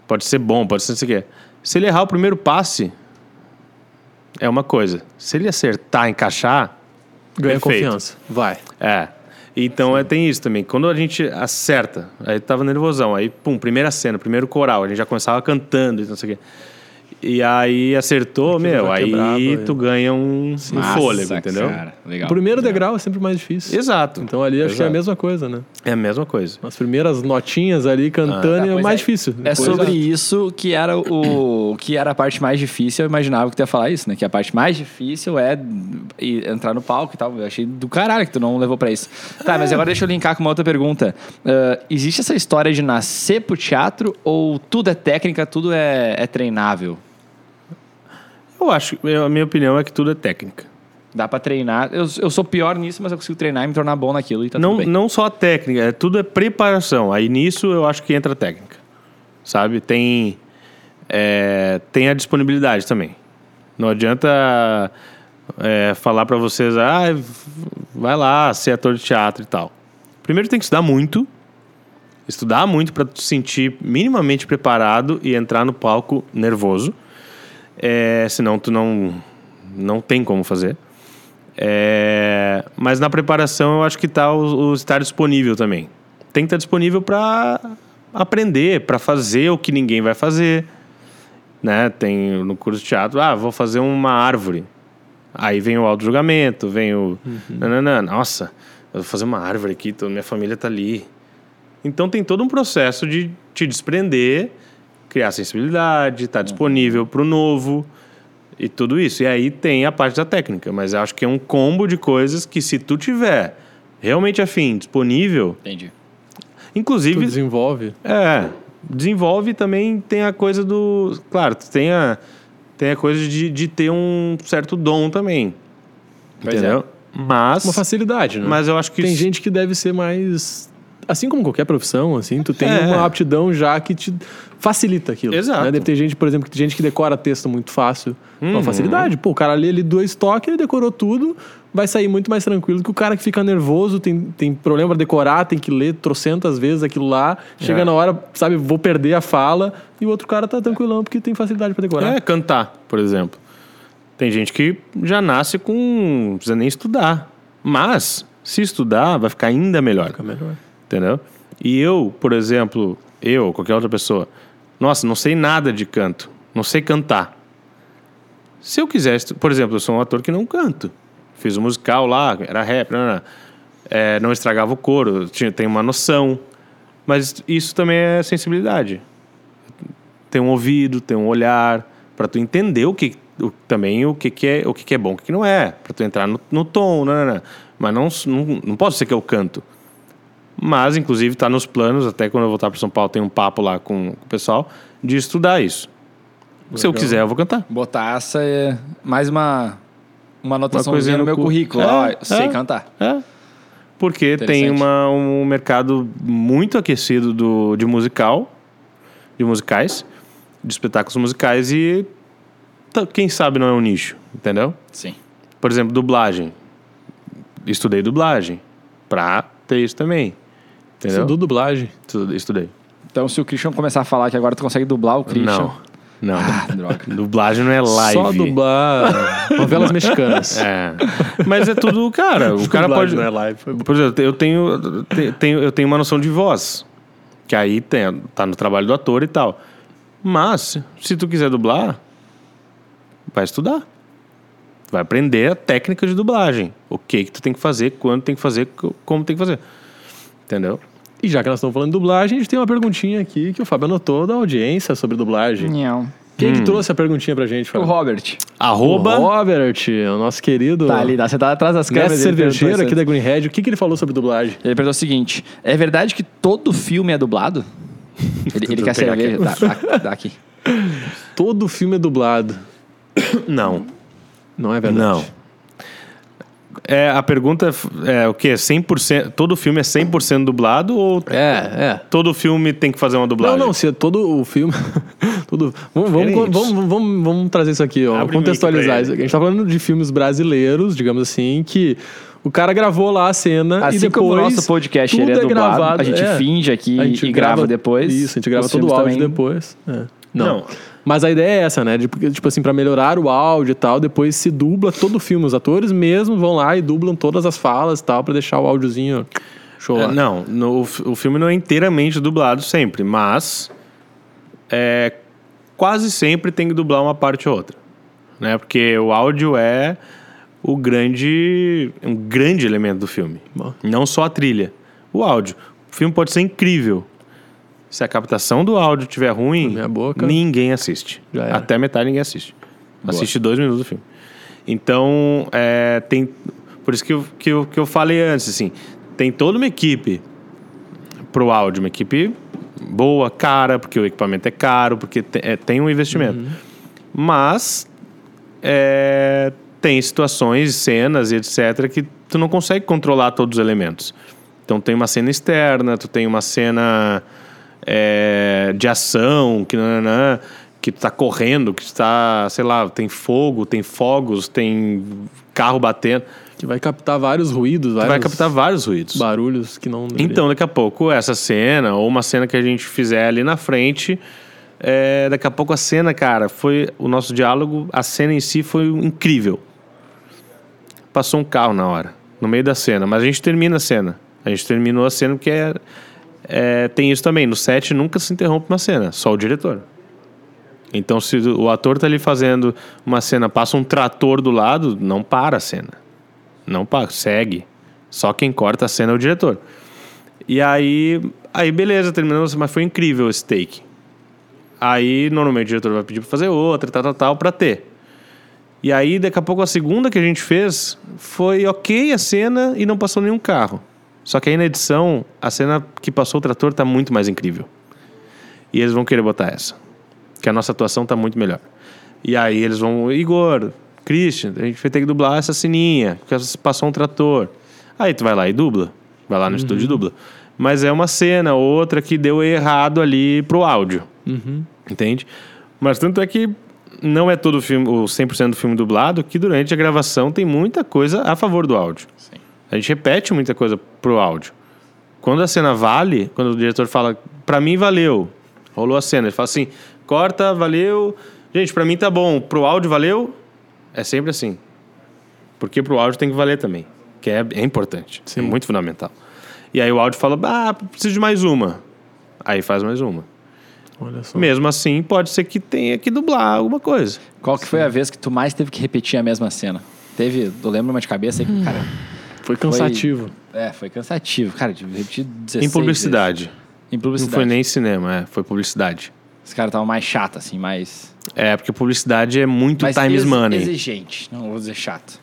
Speaker 1: Pode ser bom, pode ser não sei o quê. Se ele errar o primeiro passe, é uma coisa. Se ele acertar, encaixar,
Speaker 3: Ganha
Speaker 1: Perfeito.
Speaker 3: confiança. Vai.
Speaker 1: é. Então é, tem isso também. Quando a gente acerta, aí tava nervosão. Aí, pum, primeira cena, primeiro coral. A gente já começava cantando e não sei o quê. E aí acertou,
Speaker 3: Aquilo
Speaker 1: meu, aí
Speaker 3: quebrava,
Speaker 1: tu ganha um, um fôlego, entendeu?
Speaker 2: Cara, legal.
Speaker 3: O primeiro degrau é sempre mais difícil.
Speaker 1: Exato.
Speaker 3: Então ali acho que é a
Speaker 1: Exato.
Speaker 3: mesma coisa, né?
Speaker 1: É a mesma coisa.
Speaker 3: As primeiras notinhas ali cantando
Speaker 2: Tá,
Speaker 3: é mais
Speaker 2: é.
Speaker 3: difícil.
Speaker 2: É
Speaker 3: Depois-
Speaker 2: sobre isso que era o que era a parte mais difícil. Eu imaginava que tu ia falar isso, né? Que a parte mais difícil é entrar no palco e tal. Eu achei do caralho que tu não levou pra isso. Tá, mas agora deixa eu linkar com uma outra pergunta. Ah, existe essa história de nascer pro teatro ou tudo é técnica, tudo é, é treinável?
Speaker 1: Eu acho, eu- a minha opinião é que tudo é técnica.
Speaker 2: Dá pra treinar. Eu, eu sou pior nisso, mas eu consigo treinar e me tornar bom naquilo e tá
Speaker 1: não,
Speaker 2: tudo bem.
Speaker 1: não só a técnica, é, tudo é preparação. Aí nisso eu acho que entra a técnica. Sabe? Tem, é, tem a disponibilidade também. Não adianta é, falar pra vocês, ah, vai lá ser ator de teatro e tal. Primeiro tem que estudar muito. Estudar muito pra te sentir minimamente preparado e entrar no palco nervoso. É, senão tu não, não tem como fazer. É, mas na preparação eu acho que tá o, o estar disponível também. Tem que estar disponível para aprender, para fazer o que ninguém vai fazer. Né? Tem no curso de teatro, ah, vou fazer uma árvore. Aí vem o auto-julgamento, vem o. Nananã, nossa, eu vou fazer uma árvore aqui, minha família tá ali. Então tem todo um processo de te desprender, criar sensibilidade, estar disponível para o novo e tudo isso. E aí tem a parte da técnica, mas eu acho que é um combo de coisas que se tu tiver realmente afim, disponível,
Speaker 2: Entendi.
Speaker 3: Tu
Speaker 1: inclusive
Speaker 3: desenvolve.
Speaker 1: é, desenvolve também tem a coisa do, claro, tu tem a tem a coisa de, de ter um certo dom também.
Speaker 2: Pois é.
Speaker 1: entendeu? Mas
Speaker 3: Uma facilidade, né?
Speaker 1: mas eu acho que
Speaker 3: Tem
Speaker 1: isso-
Speaker 3: gente que deve ser mais. Assim como qualquer profissão, assim, tu tem
Speaker 1: É.
Speaker 3: uma aptidão já que te facilita aquilo.
Speaker 1: Exato.
Speaker 3: né? Deve ter gente, por exemplo, que gente que decora texto muito fácil.
Speaker 1: Uhum.
Speaker 3: Uma facilidade. Pô, o cara lê ali dois toques, ele decorou tudo, vai sair muito mais tranquilo que o cara que fica nervoso, tem, tem problema pra decorar, tem que ler trocentas vezes aquilo lá. Chega
Speaker 1: É.
Speaker 3: na hora, sabe, vou perder a fala, e o outro cara tá tranquilão porque tem facilidade pra decorar.
Speaker 1: É, cantar, por exemplo. Tem gente que já nasce com. não precisa nem estudar. Mas, se estudar, vai ficar ainda melhor.
Speaker 3: Fica melhor.
Speaker 1: Entendeu? E eu, por exemplo, eu, qualquer outra pessoa, nossa, não sei nada de canto. Não sei cantar. Se eu quisesse, por exemplo, eu sou um ator que não canto. Fiz um musical lá, era rap, não, não, É, não estragava o coro, tinha, tem uma noção. Mas isso também é sensibilidade. Tem um ouvido, tem um olhar, para tu entender o que o- também o que, que é o que, que é bom, o que, que não é, para tu entrar no, no tom, não, não, não. mas não, não não posso ser que eu canto. Mas, inclusive, está nos planos, até quando eu voltar para São Paulo, tem um papo lá com, com o pessoal, de estudar isso. Se eu
Speaker 3: Legal.
Speaker 1: quiser, eu vou cantar.
Speaker 2: Botar essa é mais uma, uma anotaçãozinha
Speaker 1: coisinha
Speaker 2: no
Speaker 1: no
Speaker 2: meu
Speaker 1: cu-
Speaker 2: currículo.
Speaker 1: É,
Speaker 2: eu sei
Speaker 1: é.
Speaker 2: cantar.
Speaker 1: É. Porque tem uma, um mercado muito aquecido do, de musical, de musicais, de espetáculos musicais e quem sabe não é um nicho, entendeu?
Speaker 2: Sim.
Speaker 1: Por exemplo, dublagem. Estudei dublagem pra ter isso também. Entendeu?
Speaker 3: Estudou dublagem.
Speaker 1: Estu- Estudei.
Speaker 2: Então, se o Christian começar a falar que agora tu consegue dublar o Christian.
Speaker 1: Não. Não.
Speaker 2: Ah, droga.
Speaker 1: Dublagem não é live.
Speaker 3: Só dublar novelas mexicanas.
Speaker 1: É. Mas é tudo, cara. O cara
Speaker 3: Dublagem
Speaker 1: pode.
Speaker 3: não é live.
Speaker 1: Por exemplo, eu tenho, te- tenho, eu tenho uma noção de voz. Que aí tem, tá no trabalho do ator e tal. Mas, se tu quiser dublar, vai estudar. Vai aprender a técnica de dublagem. O que que tu tem que fazer, quando tem que fazer, co- como tem que fazer. Entendeu?
Speaker 3: E já que nós estamos falando de dublagem, a gente tem uma perguntinha aqui que o Fábio anotou da audiência sobre dublagem.
Speaker 2: Não.
Speaker 3: Quem
Speaker 1: Hum.
Speaker 3: que trouxe a perguntinha pra gente,
Speaker 2: O
Speaker 3: Fábio?
Speaker 2: Robert.
Speaker 1: Arroba.
Speaker 3: O Robert, o nosso querido
Speaker 2: Tá ali, tá, você tá atrás das câmeras.
Speaker 3: cervejeiro aqui da Greenhead. O que, que ele falou sobre dublagem?
Speaker 2: Ele perguntou o seguinte: é verdade que todo filme é dublado? Ele, ele quer cerveja. Dá, dá, dá aqui.
Speaker 3: Todo filme é dublado.
Speaker 1: Não.
Speaker 3: Não é verdade?
Speaker 1: Não. É, a pergunta é, é o quê? 100%, todo filme é 100% dublado ou
Speaker 3: É, é.
Speaker 1: todo filme tem que fazer uma
Speaker 3: Não,
Speaker 1: dublagem?
Speaker 3: não, se é todo o filme. todo, vamos, vamos, vamos, vamos, vamos trazer isso aqui, ó, contextualizar isso. A gente tá falando de filmes brasileiros, digamos assim, que o cara gravou lá a cena
Speaker 2: Assim
Speaker 3: e depois.
Speaker 2: como o nosso podcast
Speaker 3: tudo
Speaker 2: ele é dublado,
Speaker 3: gravado,
Speaker 2: a gente
Speaker 3: é.
Speaker 2: finge aqui
Speaker 3: A gente
Speaker 2: e grava, depois.
Speaker 3: Isso, a gente grava todo o áudio
Speaker 2: também-
Speaker 3: depois. É. Não.
Speaker 1: Não.
Speaker 3: Mas a ideia é essa, né? De, tipo assim, pra melhorar o áudio e tal, depois se dubla todo o filme. Os atores mesmo vão lá e dublam todas as falas e tal, pra deixar o áudiozinho show.
Speaker 1: É, não, no- o filme não é inteiramente dublado sempre, mas é, quase sempre tem que dublar uma parte ou outra. Né? Porque o áudio é o grande, um grande elemento do filme.
Speaker 3: Bom.
Speaker 1: Não só a trilha. O áudio. O filme pode ser incrível. Se a captação do áudio estiver ruim, ninguém assiste. Até metade ninguém assiste.
Speaker 2: Boa.
Speaker 1: Assiste dois minutos do filme. Então, é, tem. Por isso que eu, que, eu, que eu falei antes, assim, tem toda uma equipe pro áudio, uma equipe boa, cara, porque o equipamento é caro, porque te- é, tem um investimento. Mas é, tem situações, cenas e etc. que tu não consegue controlar todos os elementos. Então tem uma cena externa, tu tem uma cena é, de ação, que nananã, que tu tá correndo, que tu tá, sei lá, tem fogo, tem fogos, tem carro batendo.
Speaker 3: Que vai captar vários ruídos, vários
Speaker 1: vai captar vários ruídos.
Speaker 3: barulhos que não deveria.
Speaker 1: Então, daqui a pouco, essa cena, ou uma cena que a gente fizer ali na frente, é, daqui a pouco a cena, cara, foi o nosso diálogo, a cena em si foi incrível. Passou um carro na hora, no meio da cena, mas a gente termina a cena. A gente terminou a cena porque é, é, tem isso também. No set nunca se interrompe uma cena, só o diretor. Então, se o ator tá ali fazendo uma cena, passa um trator do lado, não para a cena. Não para, segue. Só quem corta a cena é o diretor. E aí, aí beleza, terminamos, mas foi incrível esse take. Aí, normalmente o diretor vai pedir pra fazer outra, tal, tal, tal, pra ter. E aí, daqui a pouco, a segunda que a gente fez foi ok a cena e não passou nenhum carro. Só que aí na edição, a cena que passou o trator tá muito mais incrível. E eles vão querer botar essa. Que a nossa atuação tá muito melhor. E aí eles vão, Igor, Christian, a gente vai ter que dublar essa sininha, porque passou um trator. Aí tu vai lá e dubla. Vai lá no estúdio e dubla. Mas é uma cena, outra que deu errado ali pro áudio.
Speaker 3: Uhum.
Speaker 1: Entende? Mas tanto é que não é todo o filme, o 100% do filme dublado, que durante a gravação tem muita coisa a favor do áudio.
Speaker 2: Sim.
Speaker 1: A gente repete muita coisa pro áudio. Quando a cena vale, quando o diretor fala, pra mim valeu, rolou a cena, ele fala assim, corta, valeu, gente, pra mim tá bom, pro áudio valeu, é sempre assim. Porque pro áudio tem que valer também, que é, é importante, é muito fundamental. E aí o áudio fala, ah, preciso de mais uma. Aí faz mais uma.
Speaker 3: Olha só.
Speaker 1: Mesmo assim, pode ser que tenha que dublar alguma coisa.
Speaker 2: Qual que foi a vez que tu mais teve que repetir a mesma cena? Teve, eu lembro uma de cabeça aí que, cara,
Speaker 3: Foi cansativo.
Speaker 2: é, foi cansativo. Cara, tive que repetir 16
Speaker 1: em publicidade.
Speaker 2: vezes. Em
Speaker 1: Não
Speaker 2: publicidade.
Speaker 1: foi nem cinema, é, foi publicidade.
Speaker 2: Os caras estavam mais chato, assim, mais...
Speaker 1: É, porque publicidade é muito
Speaker 2: mais
Speaker 1: times
Speaker 2: ex-
Speaker 1: money.
Speaker 2: exigente. Não vou dizer chato.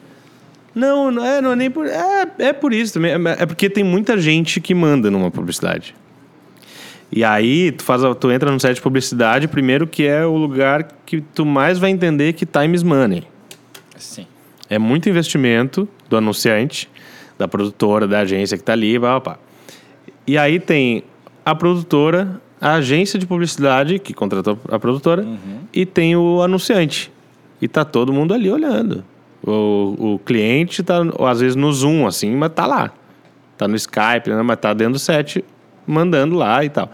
Speaker 1: Não, não é, não é nem por. É, é por isso também. É, é porque tem muita gente que manda numa publicidade. E aí, tu, faz, tu entra no site de publicidade, primeiro que é o lugar que tu mais vai entender que time is money.
Speaker 2: Sim.
Speaker 1: É muito investimento do anunciante, da produtora, da agência que tá ali, pá, pá. E aí tem a produtora, a agência de publicidade que contratou a produtora e tem o anunciante. E tá todo mundo ali olhando. O, o cliente tá, às vezes, no Zoom, assim, mas tá lá. Tá no Skype, né? mas tá dentro do set, mandando lá e tal.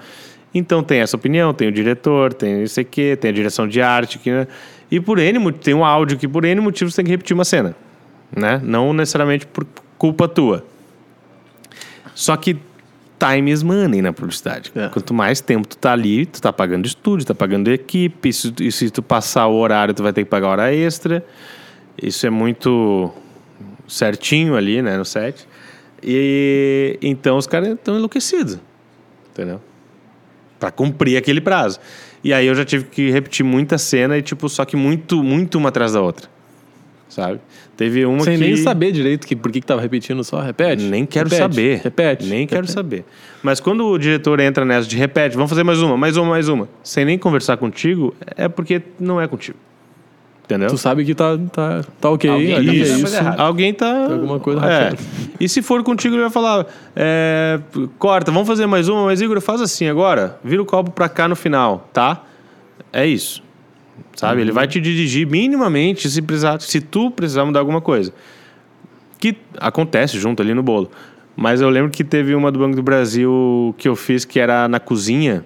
Speaker 1: Então tem essa opinião, tem o diretor, tem isso aqui, tem a direção de arte. Que, né? E por N, tem um áudio que por N motivos tem que repetir uma cena. Né? Não necessariamente por culpa tua. Só que time is money na publicidade.
Speaker 3: É.
Speaker 1: Quanto mais tempo tu tá ali, tu tá pagando estúdio, tá pagando equipe, e se, e se tu passar o horário, tu vai ter que pagar hora extra. Isso é muito certinho ali, né, no set. E então os caras estão enlouquecidos. Entendeu? Pra cumprir aquele prazo. E aí eu já tive que repetir muita cena e tipo, só que muito, muito uma atrás da outra. Sabe? Teve uma
Speaker 3: Sem
Speaker 1: que
Speaker 3: nem saber direito que, por que, que tava repetindo só. Repete.
Speaker 1: nem quero
Speaker 3: repete,
Speaker 1: saber.
Speaker 3: Repete.
Speaker 1: Nem quero
Speaker 3: repete.
Speaker 1: saber. Mas quando o diretor entra nessa de repete, vamos fazer mais uma, mais uma, mais uma, sem nem conversar contigo, é porque não é contigo. Entendeu?
Speaker 3: Tu sabe que tá, tá, tá ok.
Speaker 2: Alguém tá
Speaker 3: é isso.
Speaker 2: errada.
Speaker 1: Alguém tá.
Speaker 3: Tem alguma coisa
Speaker 1: é. E se for contigo, ele vai falar: é, corta, vamos fazer mais uma, mas Igor, faz assim agora. Vira o copo pra cá no final, tá? É isso. Sabe?
Speaker 3: Uhum.
Speaker 1: Ele vai te dirigir minimamente se precisar, se tu precisar mudar alguma coisa. Que acontece junto ali no bolo. Mas eu lembro que teve uma do Banco do Brasil que eu fiz que era na cozinha.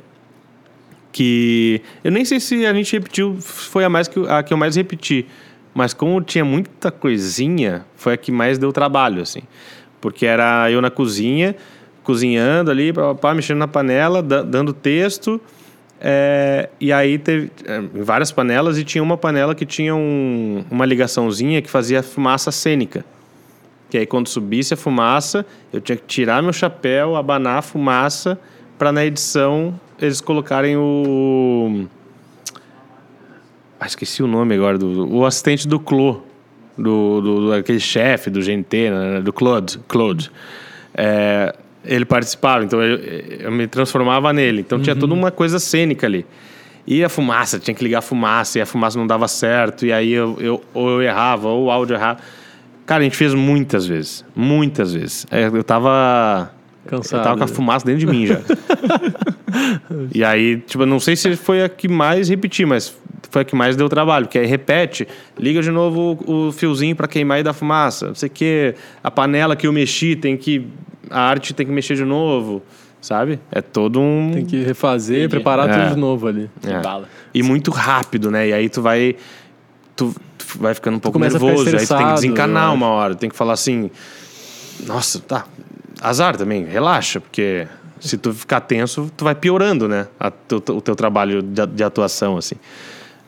Speaker 1: Que eu nem sei se a gente repetiu, foi a mais que eu- a que eu mais repeti. Mas como tinha muita coisinha, foi a que mais deu trabalho, assim. Porque era eu na cozinha, cozinhando ali, pá, pá, pá, mexendo na panela, da- dando texto. É, e aí teve é, várias panelas e tinha uma panela que tinha um- uma ligaçãozinha que fazia fumaça cênica. Que aí quando subisse a fumaça, eu tinha que tirar meu chapéu, abanar a fumaça, para na edição eles colocarem o. Ah, esqueci o nome agora, do, o assistente do Clô, do, do, do- aquele chefe do GNT, né, do Claude. Claude. É, ele participava, então eu, eu me transformava nele. Então tinha toda uma coisa cênica ali. E a fumaça, tinha que ligar a fumaça, e a fumaça não dava certo, e aí eu, eu, ou eu errava, ou o áudio errava. Cara, a gente fez muitas vezes. Muitas vezes. É, Eu tava.
Speaker 3: Cansado.
Speaker 1: Eu tava com a fumaça dentro de mim já. e aí, tipo, não sei se foi a que mais repeti, mas foi a que mais deu trabalho. Porque aí repete, liga de novo o, o fiozinho pra queimar e dar fumaça. Não sei o quê. A panela que eu mexi tem que. A arte tem que mexer de novo. Sabe? É todo um.
Speaker 3: Tem que refazer,
Speaker 2: Entendi.
Speaker 3: preparar
Speaker 1: É.
Speaker 3: tudo de novo ali.
Speaker 1: É.
Speaker 2: bala.
Speaker 1: E muito rápido, né? E aí tu vai. Tu, tu vai ficando um pouco nervoso, aí tu tem que desencanar uma hora, tem que falar assim. Nossa, tá. Azar também, relaxa, porque se tu ficar tenso, tu vai piorando, né? teu- o teu trabalho de, de atuação, assim.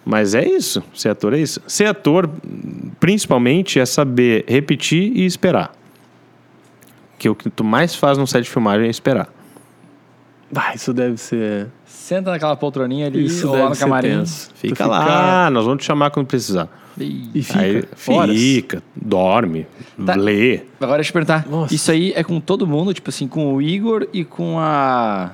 Speaker 1: Mas é isso, ser ator é isso. Ser ator, principalmente, é saber repetir e esperar. Que o que tu mais faz no set de filmagem é esperar.
Speaker 3: Ah, isso deve ser.
Speaker 2: Senta naquela poltroninha ali,
Speaker 3: Isso
Speaker 2: ou lá no
Speaker 3: ser
Speaker 2: camarim.
Speaker 3: tenso.
Speaker 1: Fica
Speaker 3: Tu
Speaker 1: lá, nós vamos te chamar quando precisar.
Speaker 3: E fica.
Speaker 1: Aí
Speaker 3: horas.
Speaker 1: fica, dorme,
Speaker 2: Tá.
Speaker 1: lê.
Speaker 2: Agora deixa eu te perguntar.
Speaker 3: Nossa.
Speaker 2: Isso aí é com todo mundo, tipo assim, com o Igor e com a.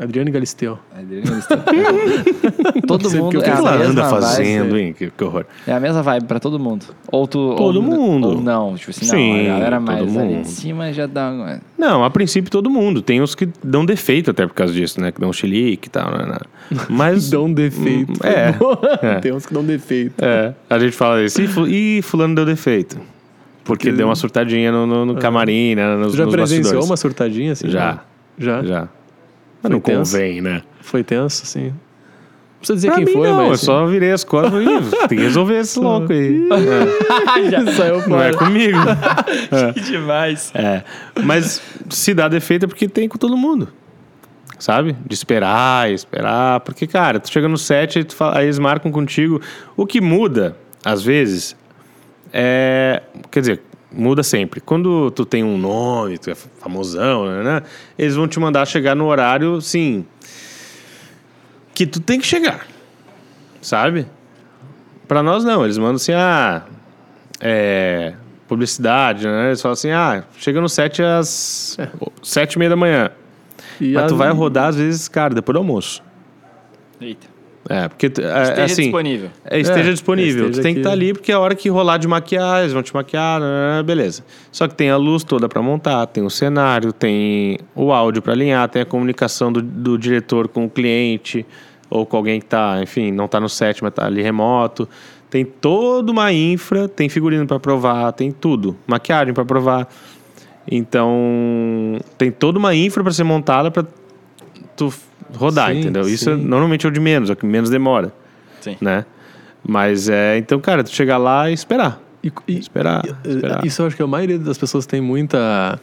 Speaker 3: Adriane Galisteu.
Speaker 2: a Adriana Galisteu. todo mundo
Speaker 3: porque
Speaker 2: é
Speaker 1: O que
Speaker 2: a
Speaker 1: ela
Speaker 2: mesma
Speaker 1: anda fazendo,
Speaker 2: vibe.
Speaker 1: hein? Que, que horror.
Speaker 2: É a mesma vibe pra todo mundo. Ou tu.
Speaker 1: Todo
Speaker 2: ou,
Speaker 1: mundo.
Speaker 2: Ou não, tipo assim,
Speaker 1: Sim,
Speaker 2: não. A galera
Speaker 1: todo
Speaker 2: mais ali
Speaker 1: mundo.
Speaker 2: de cima já dá.
Speaker 1: Não, a princípio todo mundo. Tem uns que dão defeito até por causa disso, né? Que dão chilique e tal. Né? Mas.
Speaker 3: Dão defeito.
Speaker 1: É, é.
Speaker 3: Tem uns que dão defeito.
Speaker 1: É, a gente fala isso. Ih, fu- Ih, fulano deu defeito. Porque deu uma surtadinha no, no, no camarim, né? Nos,
Speaker 3: Tu já
Speaker 1: nos
Speaker 3: presenciou
Speaker 1: bastidores.
Speaker 3: uma surtadinha assim?
Speaker 1: Já.
Speaker 3: Já?
Speaker 1: Já. Mas não
Speaker 3: tenso?
Speaker 1: convém, né?
Speaker 3: Foi tenso, assim. Não precisa dizer
Speaker 1: Pra
Speaker 3: quem
Speaker 1: mim,
Speaker 3: foi,
Speaker 1: não,
Speaker 3: mas.
Speaker 1: eu só virei as costas e falei, "Ih, tem que resolver esse louco aí. É,
Speaker 3: saiu
Speaker 1: Não é comigo.
Speaker 2: Que demais.
Speaker 1: É, mas se dá defeito é porque tem com todo mundo. Sabe? De esperar, esperar. Porque, cara, tu chega no set, aí eles marcam contigo. O que muda, às vezes, é. Quer dizer, muda sempre. Quando tu tem um nome, tu é famosão, né? né, Eles vão te mandar chegar no horário, sim. Que tu tem que chegar. Sabe? Pra nós, não. Eles mandam assim, ah. É. Publicidade, né? Eles falam assim, ah, chega no set às sete e meia da manhã.
Speaker 3: E
Speaker 1: Mas tu vai rodar, às vezes, cara, depois do almoço.
Speaker 2: Eita.
Speaker 1: É, porque é,
Speaker 2: Esteja
Speaker 1: assim,
Speaker 2: disponível.
Speaker 1: é, esteja
Speaker 3: É,
Speaker 1: disponível.
Speaker 3: esteja
Speaker 1: tu tem que estar ali porque é a hora que rolar de maquiar, eles vão te maquiar, né, beleza. Só que tem a luz toda pra montar, tem o cenário, tem o áudio pra alinhar, tem a comunicação do, do diretor com o cliente ou com alguém que tá, enfim, não tá no set, mas tá ali remoto. Tem toda uma infra, tem figurino pra provar, tem tudo, maquiagem pra provar. Então, tem toda uma infra pra ser montada pra tu rodar,
Speaker 3: Sim,
Speaker 1: entendeu? Isso é-
Speaker 3: sim.
Speaker 1: normalmente é o de menos, é o que menos demora
Speaker 2: Sim.
Speaker 1: né? Mas é, então, cara, tu chegar lá e esperar.
Speaker 3: E, e-
Speaker 1: Esperar,
Speaker 3: e-
Speaker 1: esperar.
Speaker 3: Isso eu acho que a maioria das pessoas tem muita.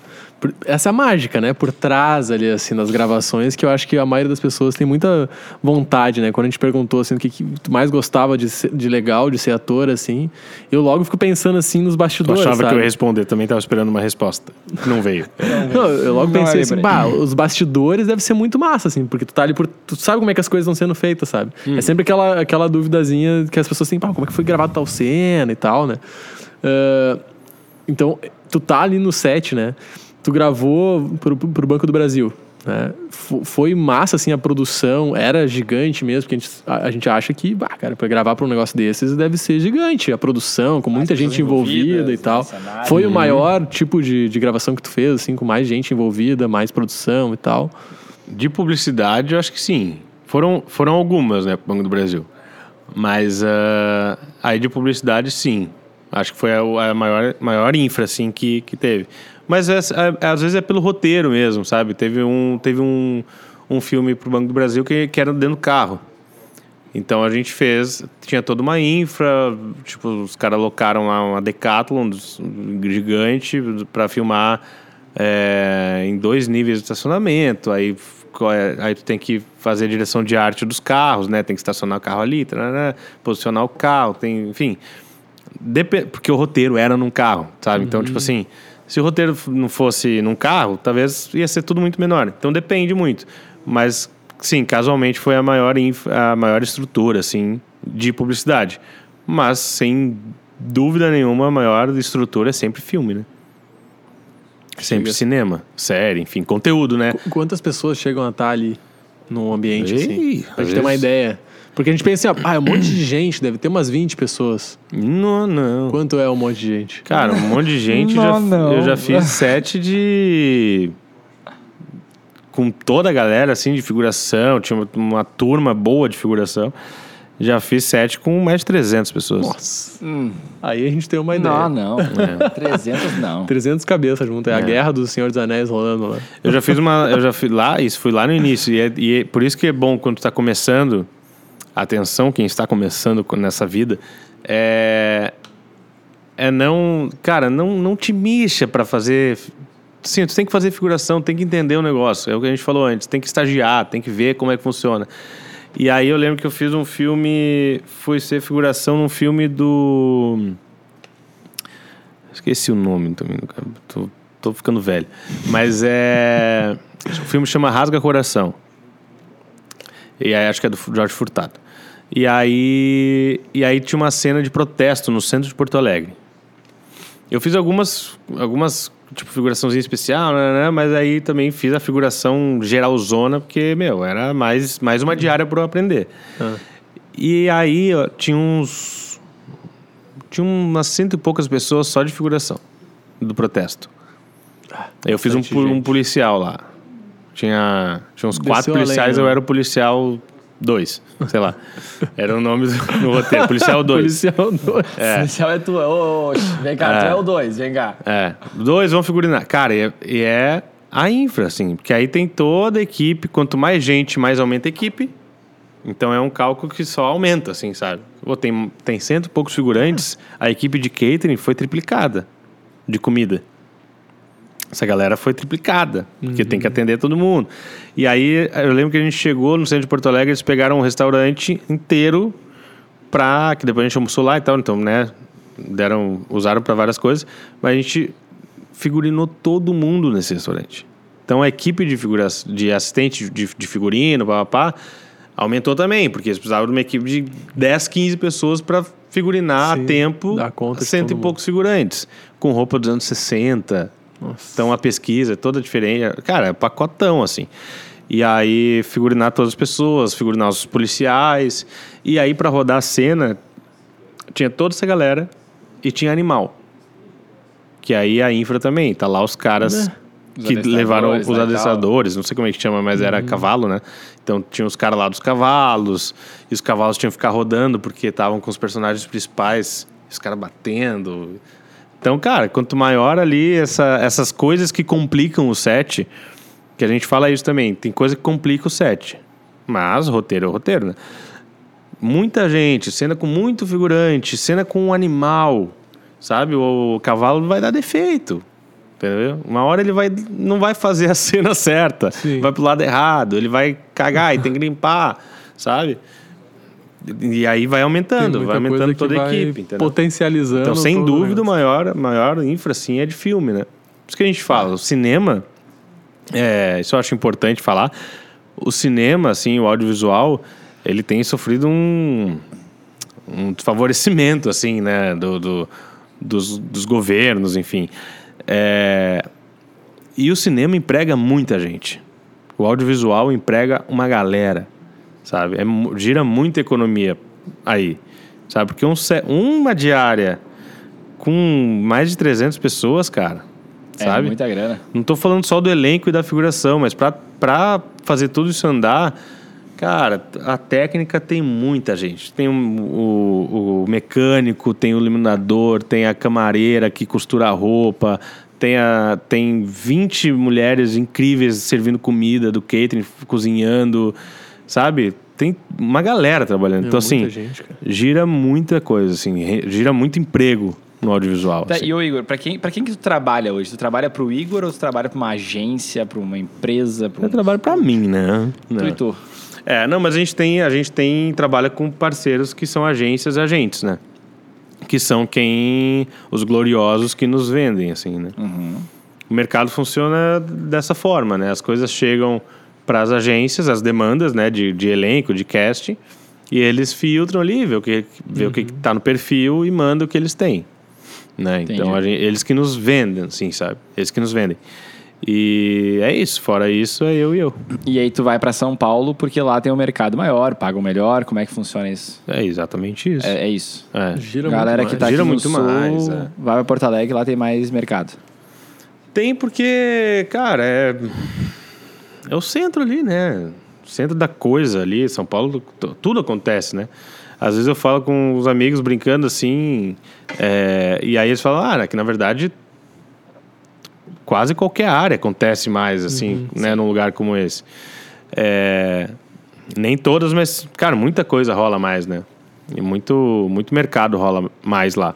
Speaker 3: Essa mágica, né? Por trás ali, assim, nas gravações, que eu acho que a maioria das pessoas tem muita vontade, né? Quando a gente perguntou, assim, o que, que tu mais gostava de, ser- de legal, de ser ator, assim, eu logo fico pensando, assim, nos
Speaker 1: Tu
Speaker 3: bastidores.
Speaker 1: achava que
Speaker 3: sabe?
Speaker 1: eu ia responder, também tava esperando uma resposta. Não veio.
Speaker 3: Não, eu logo
Speaker 2: Não
Speaker 3: pensei
Speaker 2: é
Speaker 3: assim, bah, os bastidores deve ser muito massa, assim, porque tu tá ali por. Tu sabe como é que as coisas estão sendo feitas, sabe?
Speaker 1: Hum.
Speaker 3: É sempre aquela, aquela duvidazinha que as pessoas têm, pá, como é que foi gravado tal cena e tal, né? Ah, então, tu tá ali no set, né? Tu gravou pro, pro Banco do Brasil. Né? Fo- Foi massa, assim, a produção, era gigante mesmo, porque a gente, a, a gente acha que, bah, cara, pra gravar pra um negócio desses deve ser gigante. A produção, com muita gente envolvida e tal.
Speaker 2: né, cenário.
Speaker 3: Foi o maior tipo de, de gravação que tu fez, assim, com mais gente envolvida, mais produção e tal.
Speaker 1: De publicidade, eu acho que sim. Foram, foram algumas, né, pro Banco do Brasil. Mas ah, aí de publicidade, sim. Acho que foi a, a maior, maior infra, assim, que, que teve. Mas é- é- às vezes é pelo roteiro mesmo, sabe? Teve um, teve um, um filme pro Banco do Brasil que, que era dentro do carro. Então a gente fez, tinha toda uma infra, tipo, os caras alocaram lá uma Decathlon gigante para filmar é, em dois níveis de estacionamento. Aí, é- aí tu tem que fazer a direção de arte dos carros, né? Tem que estacionar o carro ali, tarará, posicionar o carro, tem, enfim. Porque o roteiro era num carro, sabe? Então, tipo assim, se o roteiro não fosse num carro, talvez ia ser tudo muito menor. Então depende muito. Mas, sim, casualmente foi a maior, a maior estrutura, assim, de publicidade. Mas, sem dúvida nenhuma, a maior estrutura é sempre filme, né? Sempre
Speaker 3: Chega.
Speaker 1: cinema, série, enfim, conteúdo, né?
Speaker 3: Qu- Quantas pessoas chegam a estar ali num ambiente
Speaker 1: Ei,
Speaker 3: assim? Pra gente ter uma ideia. Porque a gente pensa assim, ah, é um monte de gente, deve ter umas 20 pessoas.
Speaker 1: Não, não.
Speaker 3: Quanto é um monte de gente?
Speaker 1: Cara, um monte de gente.
Speaker 2: Não,
Speaker 1: já,
Speaker 2: não.
Speaker 1: Eu já fiz set de. Com toda a galera, assim, de figuração. Tinha uma, turma boa de figuração. Já fiz set com mais de 300 pessoas.
Speaker 3: Nossa.
Speaker 2: Hum.
Speaker 3: Aí a gente tem uma ideia.
Speaker 2: Não, não. 300 não.
Speaker 3: 300 cabeças junto. É, a guerra do Senhor dos Anéis rolando lá.
Speaker 1: Eu já fiz uma. Eu já fui lá, isso fui lá no início. E, é, e é por isso que é bom quando tu tá começando. Atenção, quem está começando co- nessa vida. É. É não. Cara, não, não te mixa pra fazer. Sim, tu tem que fazer figuração, tem que entender o negócio. É o que a gente falou antes. Tem que estagiar, tem que ver como é que funciona. E aí eu lembro que eu fiz um filme. Fui ser figuração num filme do. Esqueci o nome também. Tô, tô ficando velho. Mas é. O filme chama Rasga Coração. E aí acho que é do Jorge Furtado. E aí. E aí tinha uma cena de protesto no centro de Porto Alegre. Eu fiz algumas. algumas tipo, figuraçãozinha especial, né, né, mas aí também fiz a figuração geralzona, porque, meu, era mais, mais uma diária para eu aprender.
Speaker 3: Ah.
Speaker 1: E aí ó, tinha uns. Tinha umas cento e poucas pessoas só de figuração do protesto. Aí eu fiz um, um policial lá. Tinha, tinha uns quatro
Speaker 3: Desceu além,
Speaker 1: policiais,
Speaker 3: né?
Speaker 1: eu era o policial 2, sei lá. Era o nome do, no roteiro, policial 2.
Speaker 3: Policial 2.
Speaker 1: É.
Speaker 2: Policial é tua. Ô, ô, vem cá, tu
Speaker 1: É.
Speaker 2: é o 2, vem cá.
Speaker 1: É, dois vão figurinar. Cara, e é, e é a infra, assim, porque aí tem toda a equipe, quanto mais gente, mais aumenta a equipe. Então é um cálculo que só aumenta, assim, sabe? Pô, tem, tem cento e poucos figurantes, a equipe de catering foi triplicada de comida. Essa galera foi triplicada, porque tem que atender todo mundo. E aí, eu lembro que a gente chegou no centro de Porto Alegre, eles pegaram um restaurante inteiro pra. que depois a gente almoçou lá e tal, então, né? Deram, usaram pra várias coisas, mas a gente figurinou todo mundo nesse restaurante. Então a equipe de, figura, de assistente de, de figurino, papá, aumentou também, porque eles precisavam de uma equipe de 10, 15 pessoas pra figurinar
Speaker 3: Sim,
Speaker 1: a tempo cento e poucos figurantes, com roupa dos anos 60.
Speaker 3: Nossa.
Speaker 1: Então a pesquisa é toda diferente. Cara, é pacotão, assim. E aí, figurinar todas as pessoas, figurinar os policiais. E aí, pra rodar a cena, tinha toda essa galera e tinha animal. Que aí a infra também, tá lá os caras
Speaker 2: Os
Speaker 1: que levaram
Speaker 2: né,
Speaker 1: os
Speaker 2: tal.
Speaker 1: adestradores, não sei como é que chama, mas era cavalo, né? Então tinha os caras lá dos cavalos, e os cavalos tinham que ficar rodando porque estavam com os personagens principais, os caras batendo. Então, cara, quanto maior ali essa, essas coisas que complicam o set, que a gente fala isso também, tem coisa que complica o set. Mas roteiro é roteiro, né? Muita gente, cena com muito figurante, cena com um animal, sabe? O, cavalo vai dar defeito. Entendeu? Uma hora ele vai, não vai fazer a cena certa,
Speaker 3: Sim.
Speaker 1: vai pro lado errado, ele vai cagar e tem que limpar, sabe? E aí vai aumentando, vai aumentando toda a equipe, entendeu?
Speaker 3: Potencializando.
Speaker 1: Então, sem dúvida, o
Speaker 3: negócio.
Speaker 1: maior, maior infra, assim, é de filme, né? Por isso que a gente fala, o cinema, é, isso eu acho importante falar, o cinema, assim, o audiovisual, ele tem sofrido um, um desfavorecimento, assim, né, do, do- dos, dos governos, enfim. É, e o cinema emprega muita gente. O audiovisual emprega uma galera, sabe? É gira muita economia aí, sabe? Porque um, uma diária com mais de 300 pessoas, cara,
Speaker 2: É
Speaker 1: sabe?
Speaker 2: muita grana.
Speaker 1: Não tô falando só do elenco e da figuração, mas pra fazer tudo isso andar, cara, a técnica tem muita gente. Tem um- o, o mecânico, tem o iluminador, tem a camareira que costura a roupa, tem, a, tem 20 mulheres incríveis servindo comida do catering, cozinhando, sabe? Tem uma galera trabalhando.
Speaker 3: É
Speaker 1: então, assim,
Speaker 3: gente, cara.
Speaker 1: gira muita coisa, assim, gira muito emprego no audiovisual.
Speaker 2: Tá,
Speaker 1: assim.
Speaker 2: e o Igor, pra quem, pra quem que tu trabalha hoje? Tu trabalha pro Igor ou tu trabalha pra uma agência, pra uma empresa? Pra um...
Speaker 1: Eu trabalho pra mim, né?
Speaker 2: Tu
Speaker 1: Não.
Speaker 2: e tu.
Speaker 1: É, não, mas a gente tem, a gente tem trabalha com parceiros que são agências e agentes, né? Que são quem os gloriosos que nos vendem, assim, né? O mercado funciona dessa forma, né? As coisas chegam para as agências, as demandas, né, de, de elenco, de casting, e eles filtram ali, vê o que vê o que tá no perfil e mandam o que eles têm, né? Então
Speaker 2: Entendi.
Speaker 1: gente- eles que nos vendem, assim, sabe? Eles que nos vendem. E é isso, fora isso, é eu e eu.
Speaker 2: E aí tu vai pra São Paulo porque lá tem um mercado maior, pagam melhor. Como é que funciona isso?
Speaker 1: É exatamente isso.
Speaker 2: É, é isso.
Speaker 1: É.
Speaker 3: Gira
Speaker 2: Galera
Speaker 3: muito
Speaker 2: que tá
Speaker 3: mais.
Speaker 1: Gira
Speaker 2: aqui no
Speaker 1: muito
Speaker 2: sul,
Speaker 1: mais, é.
Speaker 2: vai pra Porto Alegre, lá tem mais mercado.
Speaker 1: Tem porque, cara, é. É o centro ali, né? O centro da coisa ali. São Paulo, tudo acontece, né? Às vezes eu falo com os amigos brincando assim, é, e aí eles falam, ah, que na verdade quase qualquer área acontece mais, assim, né, num lugar como esse. É, nem todas, mas, cara, muita coisa rola mais, né? E muito, muito mercado rola mais lá.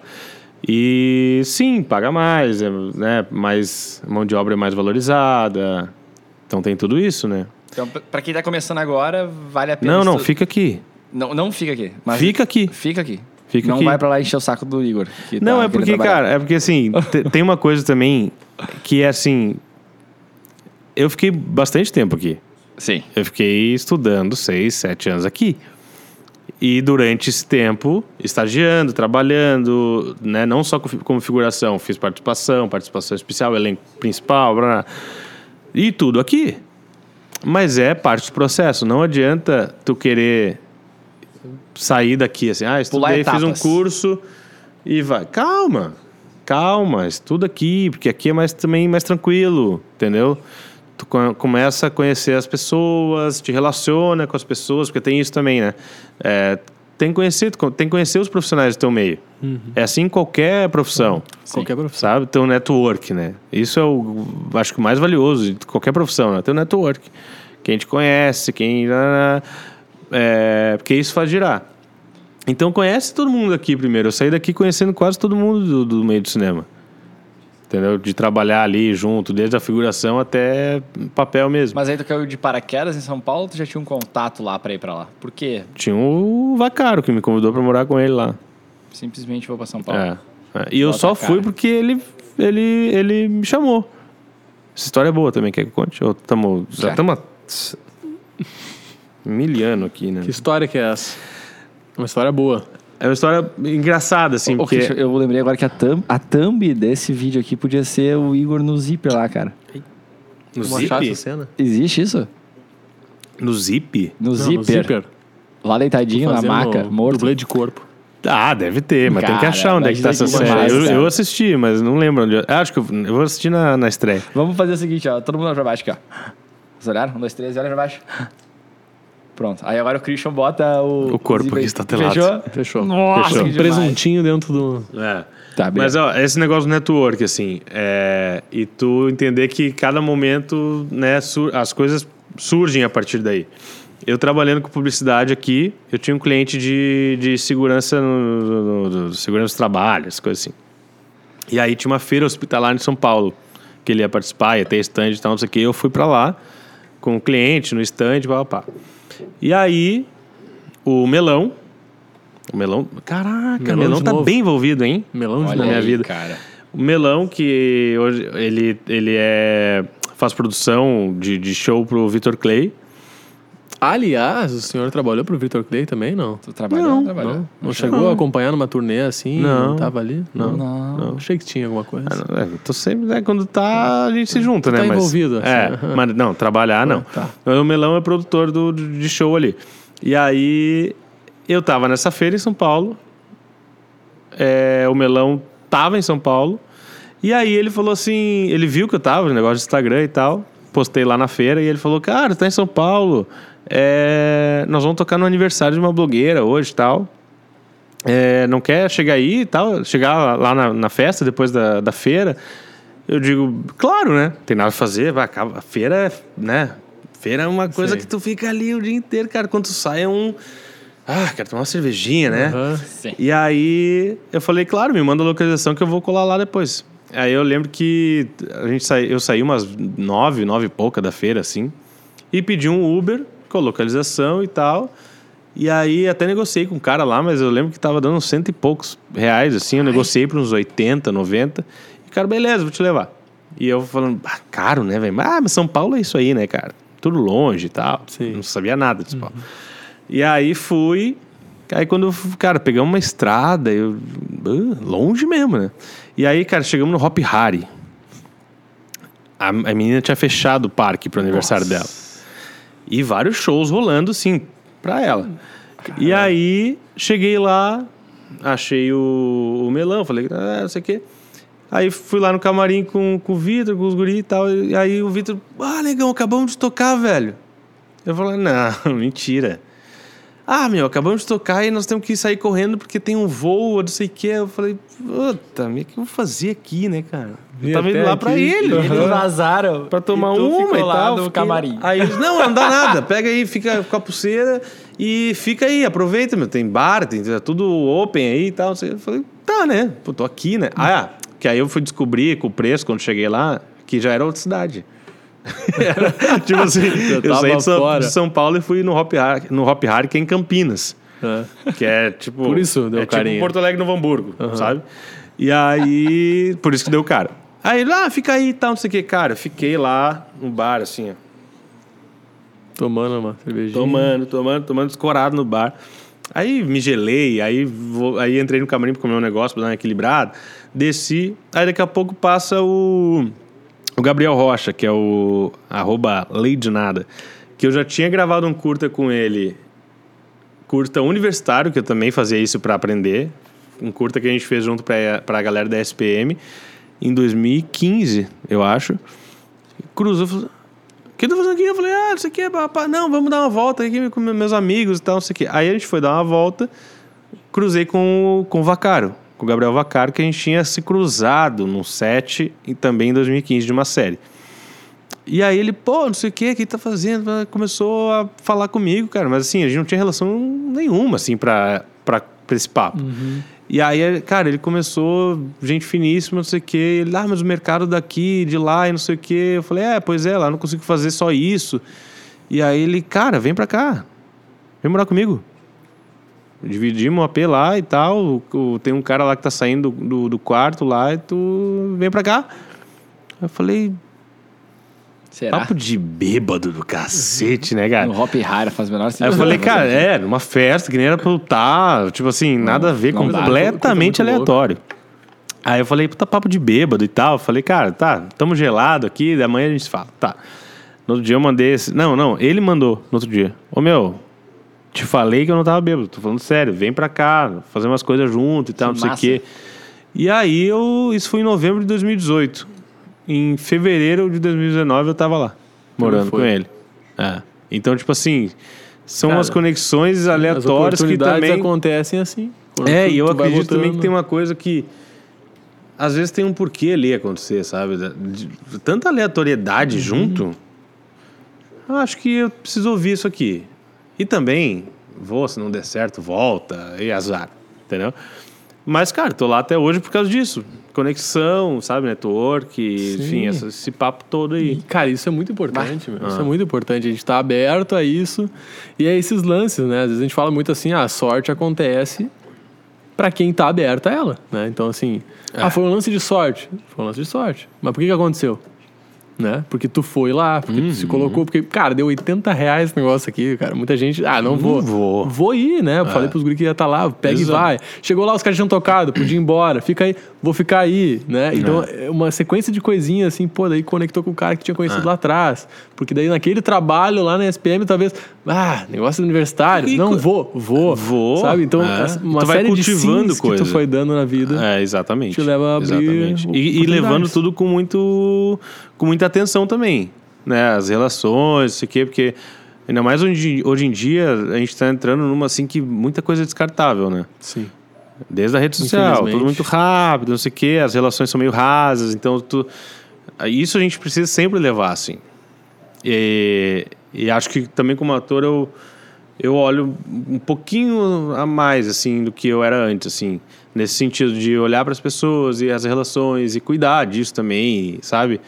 Speaker 1: E sim, paga mais, é, né? Mais, mão de obra é mais valorizada. Então tem tudo isso, né?
Speaker 2: Então, pra quem tá começando agora, vale a pena.
Speaker 1: Não, não,
Speaker 2: estu-
Speaker 1: fica aqui.
Speaker 2: Não, não fica aqui.
Speaker 1: Fica aqui.
Speaker 2: Fica aqui.
Speaker 1: Fica
Speaker 2: não
Speaker 1: aqui.
Speaker 2: vai pra lá encher o saco do Igor.
Speaker 1: Não,
Speaker 2: tá
Speaker 1: é porque,
Speaker 2: trabalhar.
Speaker 1: cara, é porque assim, te- tem uma coisa também que é assim. Eu fiquei bastante tempo aqui.
Speaker 2: Sim.
Speaker 1: Eu fiquei estudando seis, sete anos aqui. E durante esse tempo, estagiando, trabalhando, né? não só co- como figuração, fiz participação, participação especial, elenco principal, blá, blá, e tudo aqui. Mas é parte do processo. Não adianta tu querer sair daqui assim, ah, estudei, fiz um curso e vai. Calma, calma, estuda aqui, porque aqui é mais também mais tranquilo, entendeu? Tu co- começa a conhecer as pessoas, te relaciona com as pessoas, porque tem isso também, né? É, tem, que conhecer, tem que conhecer os profissionais do teu meio. É assim em qualquer profissão.
Speaker 3: Qualquer profissão.
Speaker 1: Sabe? Teu network, né? Isso é o, acho que o mais valioso de qualquer profissão, né? Teu network. Quem te conhece, quem... É, porque isso faz girar. Então conhece todo mundo aqui primeiro. Eu saí daqui conhecendo quase todo mundo do, do meio do cinema. Entendeu? De trabalhar ali junto, desde a figuração até papel mesmo.
Speaker 2: Mas aí tu caiu de paraquedas em São Paulo, tu já tinha um contato lá pra ir pra lá. Por quê?
Speaker 1: Tinha o Vacaro que me convidou pra morar com ele lá.
Speaker 2: Simplesmente vou pra São Paulo.
Speaker 1: É. É. E eu
Speaker 2: Bota
Speaker 1: só fui porque ele, ele, ele me chamou. Essa história é boa também, quer que eu conte? Ou tamo, já
Speaker 2: Já.
Speaker 1: estamos miliano aqui, né?
Speaker 3: Que história que é essa? Uma história boa.
Speaker 1: É uma história engraçada, assim,
Speaker 2: Ô,
Speaker 1: porque...
Speaker 2: Christian, eu lembrei agora que a thumb, a thumb desse vídeo aqui podia ser o Igor no zíper lá, cara.
Speaker 1: No
Speaker 3: Como
Speaker 1: zip?
Speaker 3: cena?
Speaker 2: Existe isso?
Speaker 1: No zip?
Speaker 2: No,
Speaker 3: Não,
Speaker 2: zíper,
Speaker 3: no zíper.
Speaker 2: Lá deitadinho na maca, morto.
Speaker 3: Dublê de corpo.
Speaker 1: Ah, deve ter, mas tem que
Speaker 2: Cara,
Speaker 1: achar onde é que tá essa série. Eu,
Speaker 2: cara.
Speaker 1: eu assisti, mas não lembro onde. eu- Ah, acho que eu, eu vou assistir na, na estreia.
Speaker 2: Vamos fazer o seguinte, ó. Todo mundo olha pra baixo aqui, ó. Vocês olharam? Um, dois, três, olha pra baixo. Pronto. Aí agora o Christian bota o...
Speaker 1: O corpo aqui está telado.
Speaker 2: Fechou?
Speaker 3: Fechou.
Speaker 2: Nossa,
Speaker 1: Fechou.
Speaker 2: que
Speaker 3: Um presuntinho dentro do.
Speaker 1: É.
Speaker 2: Tá,
Speaker 1: Mas, ó, esse negócio do network, assim, é... e tu entender que cada momento, né, sur- as coisas surgem a partir daí. Eu trabalhando com publicidade aqui, eu tinha um cliente de, de segurança, no, no- no- segurança do trabalho, essas coisas assim. E aí tinha uma feira hospitalar em São Paulo, que ele ia participar, ia ter stand e tal, não sei o quê. Eu fui pra lá com o cliente no stand, pá, pá. E aí, o Melão, o Melão, caraca,
Speaker 3: Melão
Speaker 1: o Melão tá
Speaker 3: novo.
Speaker 1: bem envolvido, hein?
Speaker 3: Melão de
Speaker 2: Olha
Speaker 1: na minha
Speaker 2: aí,
Speaker 1: vida.
Speaker 2: cara.
Speaker 1: O Melão, que hoje ele, ele é, faz produção de, de show pro Vitor Clay.
Speaker 3: Aliás, o senhor trabalhou pro Victor Clay também, não?
Speaker 2: Tu trabalhou?
Speaker 1: Não,
Speaker 2: trabalhou.
Speaker 3: Não? Não chegou a acompanhar numa turnê assim?
Speaker 1: Não.
Speaker 3: Tava ali?
Speaker 1: Não.
Speaker 2: Não.
Speaker 3: Achei que tinha alguma coisa.
Speaker 1: Ah, não, é, tô sempre, né, quando tá, a gente se junta, né?
Speaker 3: tá
Speaker 1: mas,
Speaker 3: envolvido, assim,
Speaker 1: É, mas não, trabalhar não.
Speaker 3: tá.
Speaker 1: Mas O Melão é produtor do, de show ali. E aí, eu tava nessa feira em São Paulo. É, o Melão tava em São Paulo. E aí ele falou assim, ele viu que eu tava no negócio de Instagram e tal. Postei lá na feira e ele falou, cara, tá em São Paulo. É, nós vamos tocar no aniversário de uma blogueira hoje e tal. É, não quer chegar aí e tal, chegar lá na, na festa depois da, da feira. Eu digo, claro, né? Tem nada a fazer, vai, a feira é, né? Feira é uma coisa
Speaker 3: Sei.
Speaker 1: que tu fica ali o dia inteiro, cara. Quando tu sai é um. Ah, quero tomar uma cervejinha, né?
Speaker 2: Sim.
Speaker 1: E aí eu falei, claro, me manda a localização que eu vou colar lá depois. Aí eu lembro que a gente sai, eu saí umas nove, nove e pouca da feira, assim, e pedi um Uber com localização e tal. E aí até negociei com o cara lá, mas eu lembro que tava dando uns cento e poucos reais, assim, eu negociei por uns 80, 90. E o cara, beleza, vou te levar. E eu falando, ah, caro, né, velho? Ah, mas São Paulo é isso aí, né, cara? Tudo longe e tal.
Speaker 3: Sim.
Speaker 1: Não sabia nada de São Paulo. E aí fui. Aí quando, cara, pegamos uma estrada, eu, longe mesmo, né? E aí, cara, chegamos no Hop Hari. a, a menina tinha fechado o parque pro aniversário dela. E vários shows rolando, sim, pra ela. E aí, cheguei lá, achei o, o melão, falei, ah, não sei o quê. Aí fui lá no camarim com, com o Vitor, com os guris e tal. E aí o Vitor, ah, negão, acabamos de tocar, velho. Eu falei, não, mentira. Ah, meu, acabamos de tocar e nós temos que sair correndo porque tem um voo, não sei o quê. Eu falei, puta, o que eu vou fazer aqui, né, cara? Eu tava indo lá pra
Speaker 3: aqui.
Speaker 1: ele.
Speaker 3: Aham.
Speaker 2: Eles vazaram.
Speaker 1: Pra tomar
Speaker 2: e tu
Speaker 1: uma
Speaker 2: ficou
Speaker 1: e
Speaker 2: lá
Speaker 1: tal.
Speaker 2: no
Speaker 1: fiquei-
Speaker 2: camarim.
Speaker 1: Aí eles, não, não dá nada. Pega aí, fica com a pulseira e fica aí, aproveita, meu. Tem bar, tem é tudo open aí e tal. Eu falei, tá, né? Pô, tô aqui, né? Ah, é. Que aí eu fui descobrir com o preço, quando cheguei lá, que já era outra cidade. Era, tipo assim, eu
Speaker 3: tava
Speaker 1: saí de São,
Speaker 3: fora.
Speaker 1: de São Paulo e fui no Hop Har, no Hop Har, que é em Campinas.
Speaker 3: É.
Speaker 1: Que é tipo.
Speaker 3: Por isso deu
Speaker 1: é
Speaker 3: carinho.
Speaker 1: tipo Porto Alegre Novo Hamburgo, sabe? E aí. Por isso que deu caro. Aí ele, ah, fica aí e tal, não sei o que. Cara, fiquei lá no bar, assim, ó.
Speaker 3: Tomando uma cervejinha.
Speaker 1: Tomando, tomando, tomando escorado no bar. Aí me gelei, aí, vou, aí entrei no camarim pra comer um negócio, pra dar uma equilibrada. Desci, aí daqui a pouco passa o, o Gabriel Rocha, que é o arroba Lei de Nada. Que eu já tinha gravado um curta com ele, curta universitário, que eu também fazia isso pra aprender. Um curta que a gente fez junto pra, pra galera da SPM em 2015, eu acho. Cruzou, falou, o que tô fazendo aqui? Eu falei, ah, isso aqui é papá. Não, vamos dar uma volta aqui com meus amigos e tal, não sei o quê. Aí a gente foi dar uma volta, cruzei com, com o Vacaro, com o Gabriel Vacaro, que a gente tinha se cruzado num set e também em 2015 de uma série. E aí ele, pô, não sei o que, o que tá fazendo? Começou a falar comigo, cara. Mas assim, a gente não tinha relação nenhuma, assim, pra, esse papo. E aí, cara, ele começou, gente finíssima, não sei o quê. Ele, ah, mas o mercado daqui, de lá e não sei o quê. Eu falei, é, pois é, lá não consigo fazer só isso. E aí ele, cara, vem pra cá. Vem morar comigo. Dividimos um AP lá e tal. Tem um cara lá que tá saindo do, do, do quarto lá e tu vem pra cá. Eu falei,
Speaker 2: Será?
Speaker 1: papo de bêbado do cacete, né, cara?
Speaker 2: No Hop Rara faz o menor sentido.
Speaker 1: Aí eu falei, cara,
Speaker 2: é-
Speaker 1: numa festa que nem era pra eu estar, tipo assim, nada a ver,
Speaker 2: não dá.
Speaker 1: completamente aleatório. Aí eu falei, puta papo de bêbado e tal. Eu falei, cara, tá, tamo gelado aqui, amanhã a gente se fala. Tá. No outro dia eu mandei esse. Não, não, ele mandou no outro dia. Ô meu, te falei que eu não tava bêbado, tô falando sério, vem pra cá, fazer umas coisas junto e tal,
Speaker 2: Que
Speaker 1: não sei o
Speaker 2: massa.
Speaker 1: quê. E aí eu. Isso foi em novembro de 2018. Em fevereiro de 2019 eu tava lá, morando com ele. É. Então, tipo assim, são
Speaker 3: Cara,
Speaker 1: umas conexões
Speaker 3: As
Speaker 1: aleatórias que também.
Speaker 3: acontecem assim.
Speaker 1: É, e eu acredito também que tem uma coisa que. Às vezes tem um porquê ali acontecer, sabe? Tanta aleatoriedade
Speaker 3: Uhum.
Speaker 1: junto. Eu acho que eu preciso ouvir isso aqui. E também, vou, se não der certo, volta e azar, entendeu? Mas, cara, tô lá até hoje por causa disso. Conexão, sabe? Network, enfim, essa- esse papo todo aí.
Speaker 3: E, cara, isso é muito importante, meu. Isso é muito importante. A gente tá aberto a isso. E é esses lances, né? Às vezes a gente fala muito assim, ah, a sorte acontece pra quem tá aberto a ela, né? Então, assim, ah, foi um lance de sorte. Foi um lance de sorte. Mas por que que aconteceu? Né? Porque tu foi lá, porque tu se colocou, porque, cara, deu 80 reais esse negócio aqui, cara. Muita gente, ah, não vou.
Speaker 1: vou.
Speaker 3: Vou ir, né? Eu falei pros guri que ia estar lá, pega
Speaker 1: Exato.
Speaker 3: e vai. Chegou lá, os caras tinham tocado, podia ir embora, fica aí, vou ficar aí, né? Então, é uma sequência de coisinhas assim, pô, daí conectou com o cara que tinha conhecido lá atrás. Porque daí naquele trabalho lá na SPM, talvez, ah, negócio universitário,
Speaker 1: E
Speaker 3: não vou, vou.
Speaker 1: Vou,
Speaker 3: Sabe? Então,
Speaker 1: é.
Speaker 3: essa- uma
Speaker 1: Tu vai
Speaker 3: série de
Speaker 1: cultivando
Speaker 3: sims que
Speaker 1: coisa.
Speaker 3: tu foi dando na vida.
Speaker 1: É, exatamente.
Speaker 3: Te leva a abrir
Speaker 1: Exatamente. E, e levando tudo com muito com muita atenção também, né? As relações, isso aqui, porque ainda mais hoje, hoje em dia a gente tá entrando numa assim que muita coisa é descartável, né?
Speaker 3: Sim.
Speaker 1: Desde a rede social, tudo muito rápido, não sei o quê, as relações são meio rasas, então tu, isso a gente precisa sempre levar assim. E, e acho que também como ator eu eu olho um pouquinho a mais assim do que eu era antes, assim, nesse sentido de olhar para as pessoas e as relações e cuidar disso também, sabe?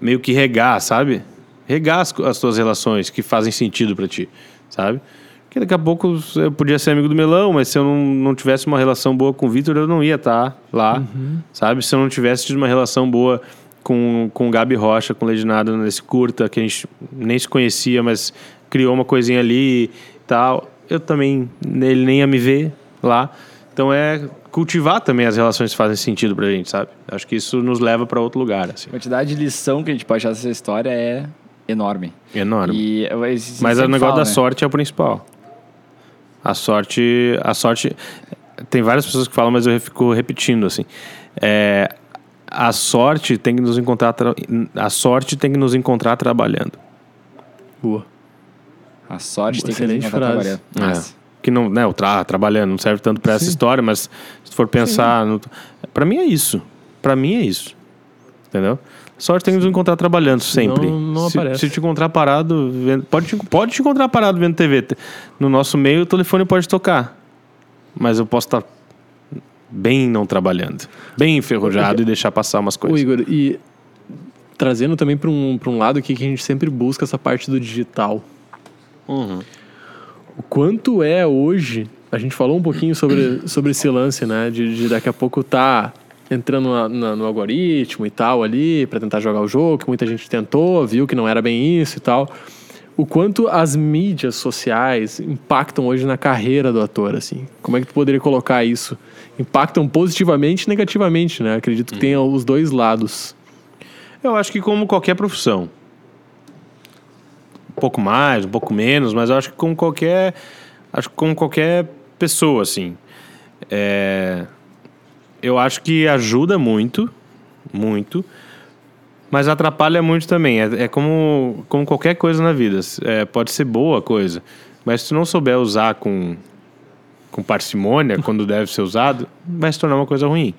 Speaker 1: Meio que regar, sabe? Regar as, as tuas relações que fazem sentido para ti, sabe? Porque daqui a pouco eu podia ser amigo do Melão, mas se eu não, não tivesse uma relação boa com o Vitor, eu não ia estar lá, sabe? Se eu não tivesse tido uma relação boa com, com o Gabi Rocha, com o Leginado nesse curta, que a gente nem se conhecia, mas criou uma coisinha ali e tal, eu também, ele nem ia me ver lá. Então é cultivar também as relações que fazem sentido pra gente, sabe? Acho que isso nos leva pra outro lugar, assim.
Speaker 2: A quantidade de lição que a gente pode achar dessa história é enorme.
Speaker 1: Enorme.
Speaker 2: E
Speaker 1: Mas o negócio
Speaker 2: falo,
Speaker 1: da
Speaker 2: né?
Speaker 1: sorte é o principal. A sorte, a sorte tem várias pessoas que falam, mas eu fico repetindo assim. É, a sorte tem que nos encontrar tra- a sorte tem que nos encontrar trabalhando.
Speaker 3: Boa.
Speaker 2: A sorte tem que nos encontrar
Speaker 3: frase.
Speaker 2: trabalhando.
Speaker 1: É. Que não, né, o tra trabalhando não serve tanto pra essa história, mas se for pensar, no, para mim é isso. Pra mim é isso. Entendeu? Sorte tem que nos encontrar trabalhando sempre.
Speaker 3: Não- não
Speaker 1: se,
Speaker 3: aparece.
Speaker 1: se te encontrar parado, vendo, pode, te, pode te encontrar parado vendo TV. No nosso meio, o telefone pode tocar. Mas eu posso estar bem não trabalhando. Bem enferrujado e deixar passar umas coisas.
Speaker 3: Igor, e trazendo também para um, pra um lado aqui que a gente sempre busca essa parte do digital.
Speaker 1: Uhum.
Speaker 3: O quanto é hoje, a gente falou um pouquinho sobre, sobre esse lance, né? De, de daqui a pouco tá entrando na- na- no algoritmo e tal ali, para tentar jogar o jogo, que muita gente tentou, viu que não era bem isso e tal. O quanto as mídias sociais impactam hoje na carreira do ator, assim. Como é que tu poderia colocar isso? Impactam positivamente e negativamente, né? Acredito que tenha os dois lados.
Speaker 1: Eu acho que como qualquer profissão. Pouco mais, um pouco menos, mas eu acho que como qualquer. Acho que como qualquer pessoa, assim. É, eu acho que ajuda muito, muito, mas atrapalha muito também. É, é como, como qualquer coisa na vida. É, pode ser boa coisa, mas se tu não souber usar com, com parcimônia, quando deve ser usado, vai se tornar uma coisa ruim.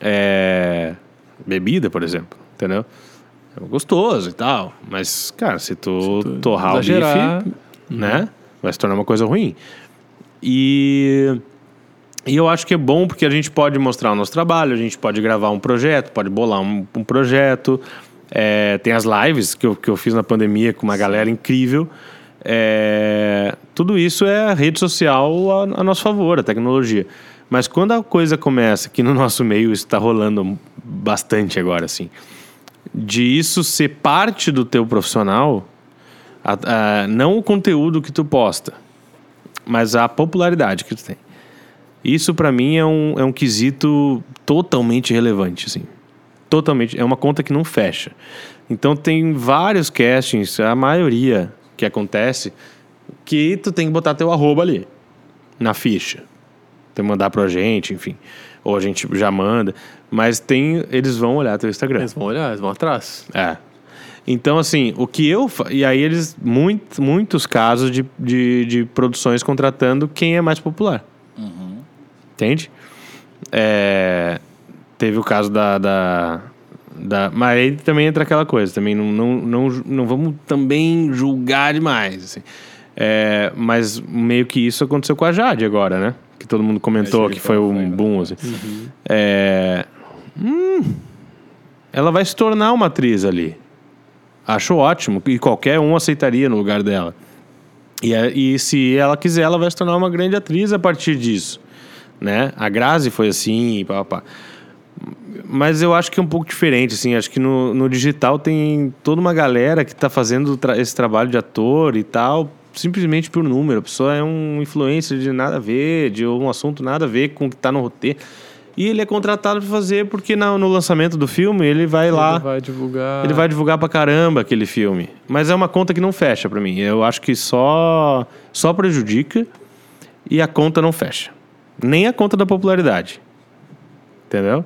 Speaker 1: É, bebida, por exemplo, entendeu? É gostoso e tal, mas, cara, se tu,
Speaker 3: tu
Speaker 1: torrar o
Speaker 3: exagerar,
Speaker 1: bife, né, vai se tornar uma coisa ruim. E, e eu acho que é bom porque a gente pode mostrar o nosso trabalho, a gente pode gravar um projeto, pode bolar um, um projeto. É, tem as lives que eu, que eu fiz na pandemia com uma galera incrível. É, tudo isso é a rede social a, a nosso favor, a tecnologia. Mas quando a coisa começa, que no nosso meio isso está rolando bastante agora, assim, de isso ser parte do teu profissional, a- a- não o conteúdo que tu posta, mas a popularidade que tu tem. Isso pra mim é um, é um quesito totalmente relevante, assim. Totalmente. É uma conta que não fecha. Então tem vários castings, a maioria que acontece, que tu tem que botar teu arroba ali, na ficha. Tem que mandar pra gente, enfim. Ou a gente já manda. Mas tem. Eles vão olhar teu Instagram.
Speaker 3: Eles vão olhar, eles vão atrás.
Speaker 1: É. Então, assim, o que eu. fa- E aí, eles. Muito, muitos casos de, de, de produções contratando quem é mais popular. Entende? É, teve o caso da, da, da. Mas aí também entra aquela coisa. Também não, não, não, não vamos também julgar demais. Assim. É, mas meio que isso aconteceu com a Jade agora, né? Que todo mundo comentou que foi um boom. Assim. É, hum, ela vai se tornar uma atriz ali. Acho ótimo. E qualquer um aceitaria no lugar dela. E, é- e se ela quiser, ela vai se tornar uma grande atriz a partir disso. Né? A Grazi foi assim, e pá, pá. Mas eu acho que é um pouco diferente, assim. Acho que no, no digital tem toda uma galera que está fazendo tra- esse trabalho de ator e tal, simplesmente por número. A pessoa é um influencer de nada a ver, de um assunto nada a ver com o que está no roteiro. E ele é contratado para fazer porque na- no lançamento do filme ele vai lá.
Speaker 3: Ele vai divulgar.
Speaker 1: Ele vai divulgar pra caramba aquele filme. Mas é uma conta que não fecha pra mim. Eu acho que só, só prejudica e a conta não fecha. Nem a conta da popularidade. Entendeu?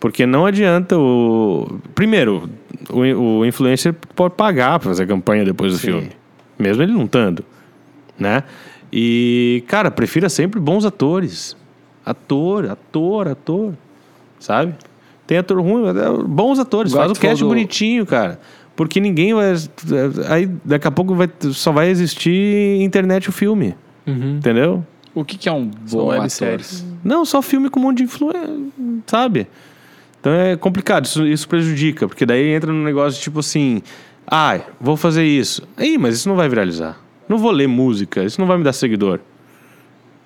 Speaker 1: Porque não adianta o. Primeiro, o, o influencer pode pagar pra fazer campanha depois do
Speaker 3: Sim.
Speaker 1: filme. Mesmo ele não estando. Né? E, cara, prefira sempre bons atores. Ator, ator, ator. Sabe? Tem ator ruim, mas é bons atores.
Speaker 2: Igual
Speaker 1: Faz o cast
Speaker 2: do-
Speaker 1: bonitinho, cara. Porque ninguém vai. Aí daqui a pouco vai, só vai existir internet o filme.
Speaker 3: Uhum.
Speaker 1: Entendeu?
Speaker 2: O que, que é um bom
Speaker 3: webséries.
Speaker 1: Não, só filme com um monte de influência, sabe? Então é complicado, isso, isso prejudica, porque daí entra num negócio tipo assim: ai, vou fazer isso. Ih, mas isso não vai viralizar. Não vou ler música, isso não vai me dar seguidor.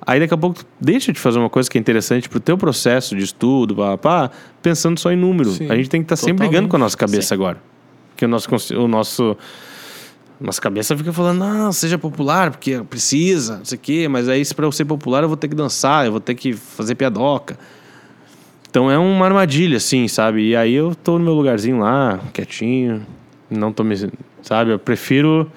Speaker 1: Aí daqui a pouco deixa de fazer uma coisa que é interessante pro teu processo de estudo, pá, pá, pensando só em número.
Speaker 3: Sim,
Speaker 1: a gente tem que estar sempre
Speaker 3: totalmente.
Speaker 1: brigando com a nossa cabeça agora. Que o nosso, o nosso Nossa cabeça fica falando, não, seja popular, porque precisa, não sei o quê, mas aí se pra eu ser popular eu vou ter que dançar, eu vou ter que fazer piadoca. Então é uma armadilha, assim, sabe? E aí eu tô no meu lugarzinho lá, quietinho, não tô me. Sabe? Eu prefiro.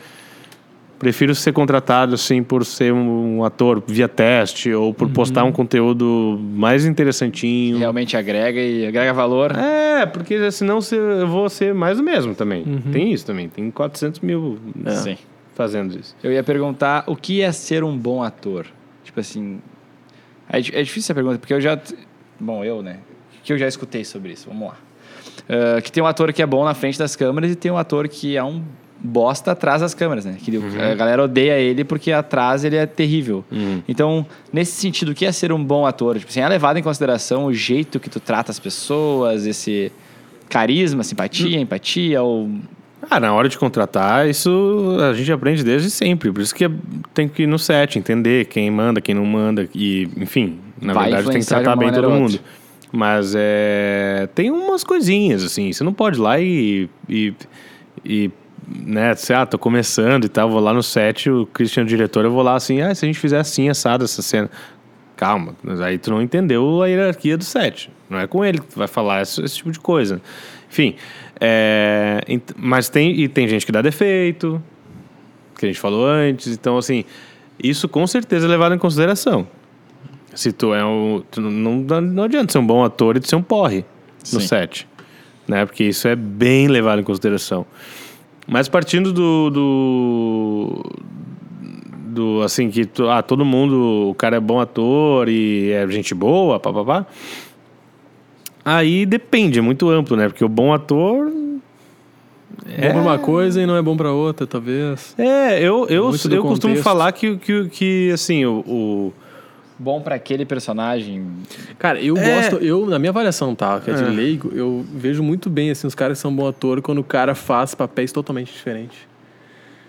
Speaker 1: Prefiro ser contratado, assim, por ser um, ator via teste ou por postar um conteúdo mais interessantinho.
Speaker 2: Realmente agrega e agrega valor.
Speaker 1: É, porque senão se- eu vou ser mais o mesmo também. Tem isso também. Tem 400 mil né, fazendo isso.
Speaker 2: Eu ia perguntar o que é ser um bom ator? Tipo assim. É, é difícil essa pergunta, porque eu já. Bom, eu, né? Que eu já escutei sobre isso. Vamos lá. Ah, que tem um ator que é bom na frente das câmeras e tem um ator que é um bosta atrás das câmeras, né? Que a galera odeia ele porque atrás ele é terrível. Então, nesse sentido, o que é ser um bom ator? Tipo assim, é levado em consideração o jeito que tu trata as pessoas, esse carisma, simpatia, empatia, ou
Speaker 1: Ah, na hora de contratar, isso a gente aprende desde sempre. Por isso que é- tem que ir no set, entender quem manda, quem não manda. E, enfim, na
Speaker 2: Vai
Speaker 1: verdade tem que tratar bem todo mundo.
Speaker 2: outra.
Speaker 1: Mas é, tem umas coisinhas, assim. Você não pode ir lá e. e, e né, você, ah, tô começando e tal, vou lá no set, o Christian, o diretor, eu vou lá assim, ah, se a gente fizer assim, assado essa cena. Calma, aí tu não entendeu a hierarquia do set. Não é com ele que tu vai falar esse, esse tipo de coisa. Enfim, é, mas tem, e tem gente que dá defeito, que a gente falou antes, então assim, isso com certeza é levado em consideração. Se tu é um. Tu não, não, adianta ser um bom ator e tu ser um porre no
Speaker 2: Sim.
Speaker 1: set. Né? Porque isso é bem levado em consideração. Mas partindo do. do, do, assim, que ah, todo mundo, o cara é bom ator e é gente boa, papapá. Aí depende, é muito amplo, né? Porque o bom ator.
Speaker 3: É bom pra uma coisa e não é bom pra outra, talvez.
Speaker 1: É, eu, eu,
Speaker 3: Muito
Speaker 1: eu costumo falar que, que, que assim, o- o
Speaker 2: bom para aquele personagem.
Speaker 3: Cara, eu
Speaker 1: É.
Speaker 3: gosto, eu, na minha avaliação, tá? Que é de
Speaker 1: É.
Speaker 3: leigo, eu vejo muito bem, assim, os caras que são bom ator quando o cara faz papéis totalmente diferentes.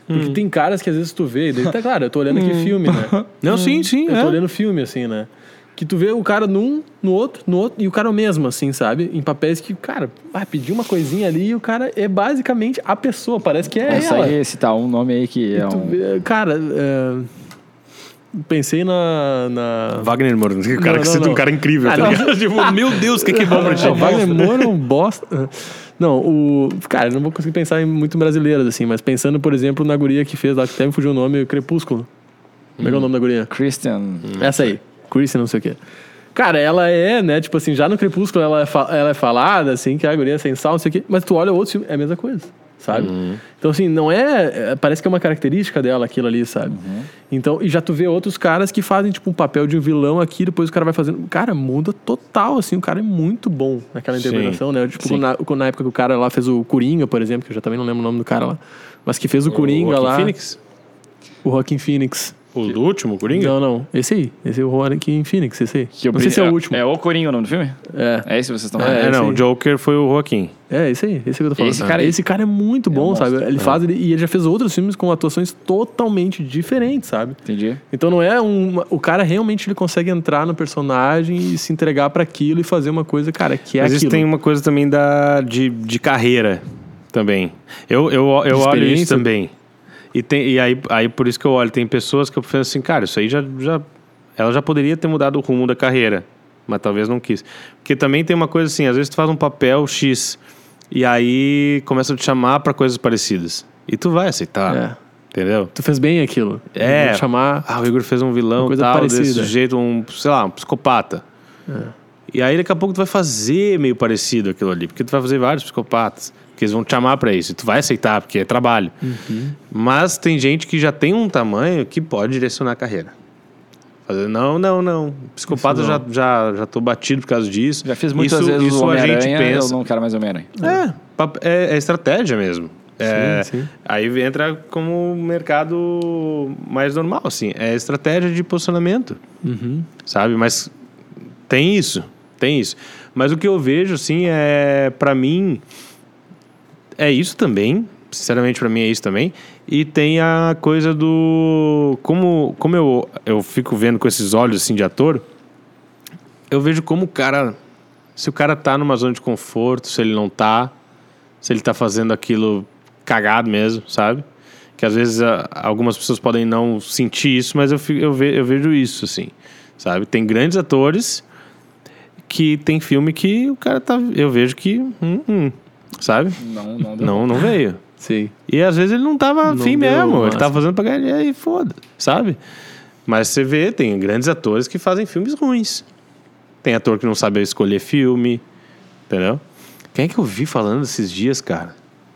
Speaker 1: Hum.
Speaker 3: Porque tem caras que às vezes tu vê, e daí, tá claro, eu tô olhando aqui filme, né?
Speaker 1: Não, sim, sim.
Speaker 3: Eu
Speaker 1: é.
Speaker 3: tô olhando filme, assim, né? Que tu vê o cara num, no outro, no outro, e o cara é o mesmo, assim, sabe? Em papéis que, cara, vai pedir uma coisinha ali e o cara é basicamente a pessoa, parece que é ela.
Speaker 2: Consegue citar um nome aí que é
Speaker 3: Tu
Speaker 2: um.
Speaker 3: vê- cara, é, pensei na. na...
Speaker 1: Wagner Moura, o cara
Speaker 3: Não,
Speaker 1: que
Speaker 3: não,
Speaker 1: cita um
Speaker 3: não.
Speaker 1: cara incrível,
Speaker 3: Ah,
Speaker 1: tá
Speaker 3: não.
Speaker 1: ligado? Tipo, meu Deus, o que, que é bom pra ti?
Speaker 3: Não, Wagner Moura é um bosta. Não, o. Cara, eu não vou conseguir pensar em muito brasileiras, assim, mas pensando, por exemplo, na guria que fez lá, que até me fugiu o nome, Crepúsculo. Como é que é o nome da guria?
Speaker 2: Christian.
Speaker 3: Essa aí, Chrissy, não sei o quê. Cara, ela é, né, tipo assim, já no Crepúsculo ela é, fa- ela é falada, assim, que a guria é sem sal, não sei o quê, mas tu olha outros filmes, é a mesma coisa, sabe? Então, assim, não é, é- Parece que é uma característica dela aquilo ali, sabe? Então, e já tu vê outros caras que fazem, tipo, um papel de um vilão aqui, depois o cara vai fazendo. Cara, muda total, assim, o cara é muito bom naquela
Speaker 1: Sim.
Speaker 3: interpretação, né? Tipo,
Speaker 2: Sim.
Speaker 3: na, quando- na época que o cara lá fez o Coringa, por exemplo, que eu já também não lembro o nome do cara lá, mas que fez o Coringa
Speaker 1: Joaquin
Speaker 3: lá.
Speaker 1: Phoenix?
Speaker 3: O Joaquin Phoenix.
Speaker 1: O do último, Coringa?
Speaker 3: Não, não. Esse aí. Esse é o Joaquin Phoenix, esse aí.
Speaker 2: Que eu
Speaker 3: não sei se é o último.
Speaker 2: É o Coringa o nome do filme?
Speaker 3: É.
Speaker 2: É esse que vocês estão
Speaker 1: É,
Speaker 2: falando?
Speaker 3: esse
Speaker 1: não,
Speaker 3: aí.
Speaker 1: o Joker foi o Joaquim.
Speaker 3: É, esse aí, esse que eu tô falando.
Speaker 2: Esse cara aí.
Speaker 3: esse cara é muito bom,
Speaker 2: um
Speaker 3: sabe? Ele faz, ele, e ele já fez outros filmes com atuações totalmente diferentes, sabe?
Speaker 2: Entendi.
Speaker 3: Então não é um. O cara realmente ele consegue entrar no personagem e se entregar pra aquilo e fazer uma coisa, cara, que é
Speaker 1: Mas
Speaker 3: aquilo.
Speaker 1: isso tem uma coisa também da, de, de carreira também. Eu, eu, eu olho isso também. E, tem, e aí, aí por isso que eu olho, tem pessoas que eu penso assim, cara, isso aí já, já. Ela já poderia ter mudado o rumo da carreira, mas talvez não quis. Porque também tem uma coisa assim, às vezes tu faz um papel X e aí começa a te chamar pra coisas parecidas. E tu vai aceitar.
Speaker 3: É.
Speaker 1: Entendeu?
Speaker 3: Tu fez bem aquilo.
Speaker 1: É.
Speaker 3: Chamar.
Speaker 1: Ah, o Igor fez um vilão
Speaker 3: coisa
Speaker 1: tal,
Speaker 3: parecida.
Speaker 1: desse jeito, um, sei lá, um psicopata. E aí daqui a pouco tu vai fazer meio parecido aquilo ali, porque tu vai fazer vários psicopatas, que eles vão te chamar pra isso, e tu vai aceitar, porque é trabalho. Mas tem gente que já tem um tamanho que pode direcionar a carreira. Fazer, não, não, não. Psicopata
Speaker 3: Isso
Speaker 1: já,
Speaker 3: não.
Speaker 1: já, já tô batido por causa disso.
Speaker 2: Já fiz muitas
Speaker 1: isso,
Speaker 2: vezes
Speaker 1: isso
Speaker 2: o
Speaker 1: a gente
Speaker 2: Homem-Aranha, eu
Speaker 1: pensa.
Speaker 2: não quero mais Homem-Aranha.
Speaker 1: É, é, é estratégia mesmo. É,
Speaker 3: sim.
Speaker 1: Aí entra como mercado mais normal, assim. É estratégia de posicionamento,
Speaker 3: Uhum.
Speaker 1: sabe? Mas tem isso, tem isso. Mas o que eu vejo, assim, é... Pra mim, é isso também. Sinceramente, pra mim é isso também. E tem a coisa do... Como, como eu, eu fico vendo com esses olhos, assim, de ator... Eu vejo como o cara... Se o cara tá numa zona de conforto, se ele não tá se ele tá fazendo aquilo cagado mesmo, sabe? Que às vezes a- algumas pessoas podem não sentir isso, mas eu, eu, ve- eu vejo isso, assim. Sabe? Tem grandes atores que tem filme que o cara tá. Eu vejo que. hum, hum, sabe?
Speaker 2: Não, não deu.
Speaker 1: Não, não veio.
Speaker 3: Sim.
Speaker 1: E às vezes ele não tava afim mesmo. Ele tava fazendo pra ganhar dinheiro e foda, sabe? Mas você vê, tem grandes atores que fazem filmes ruins. Tem ator que não sabe escolher filme, entendeu? Quem é que eu vi falando esses dias, cara?